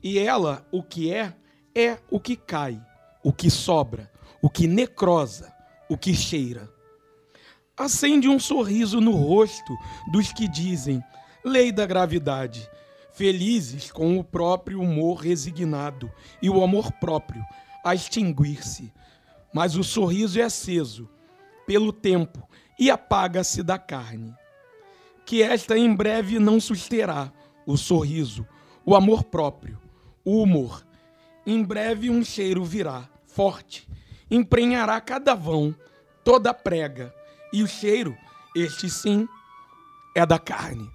E ela, o que é, é o que cai, o que sobra, o que necrosa, o que cheira. Acende um sorriso no rosto dos que dizem, lei da gravidade, felizes com o próprio humor resignado e o amor próprio a extinguir-se. Mas o sorriso é aceso pelo tempo e apaga-se da carne. Que esta em breve não susterá o sorriso, o amor próprio, o humor. Em breve um cheiro virá, forte, emprenhará cada vão, toda prega. E o cheiro, este sim, é da carne.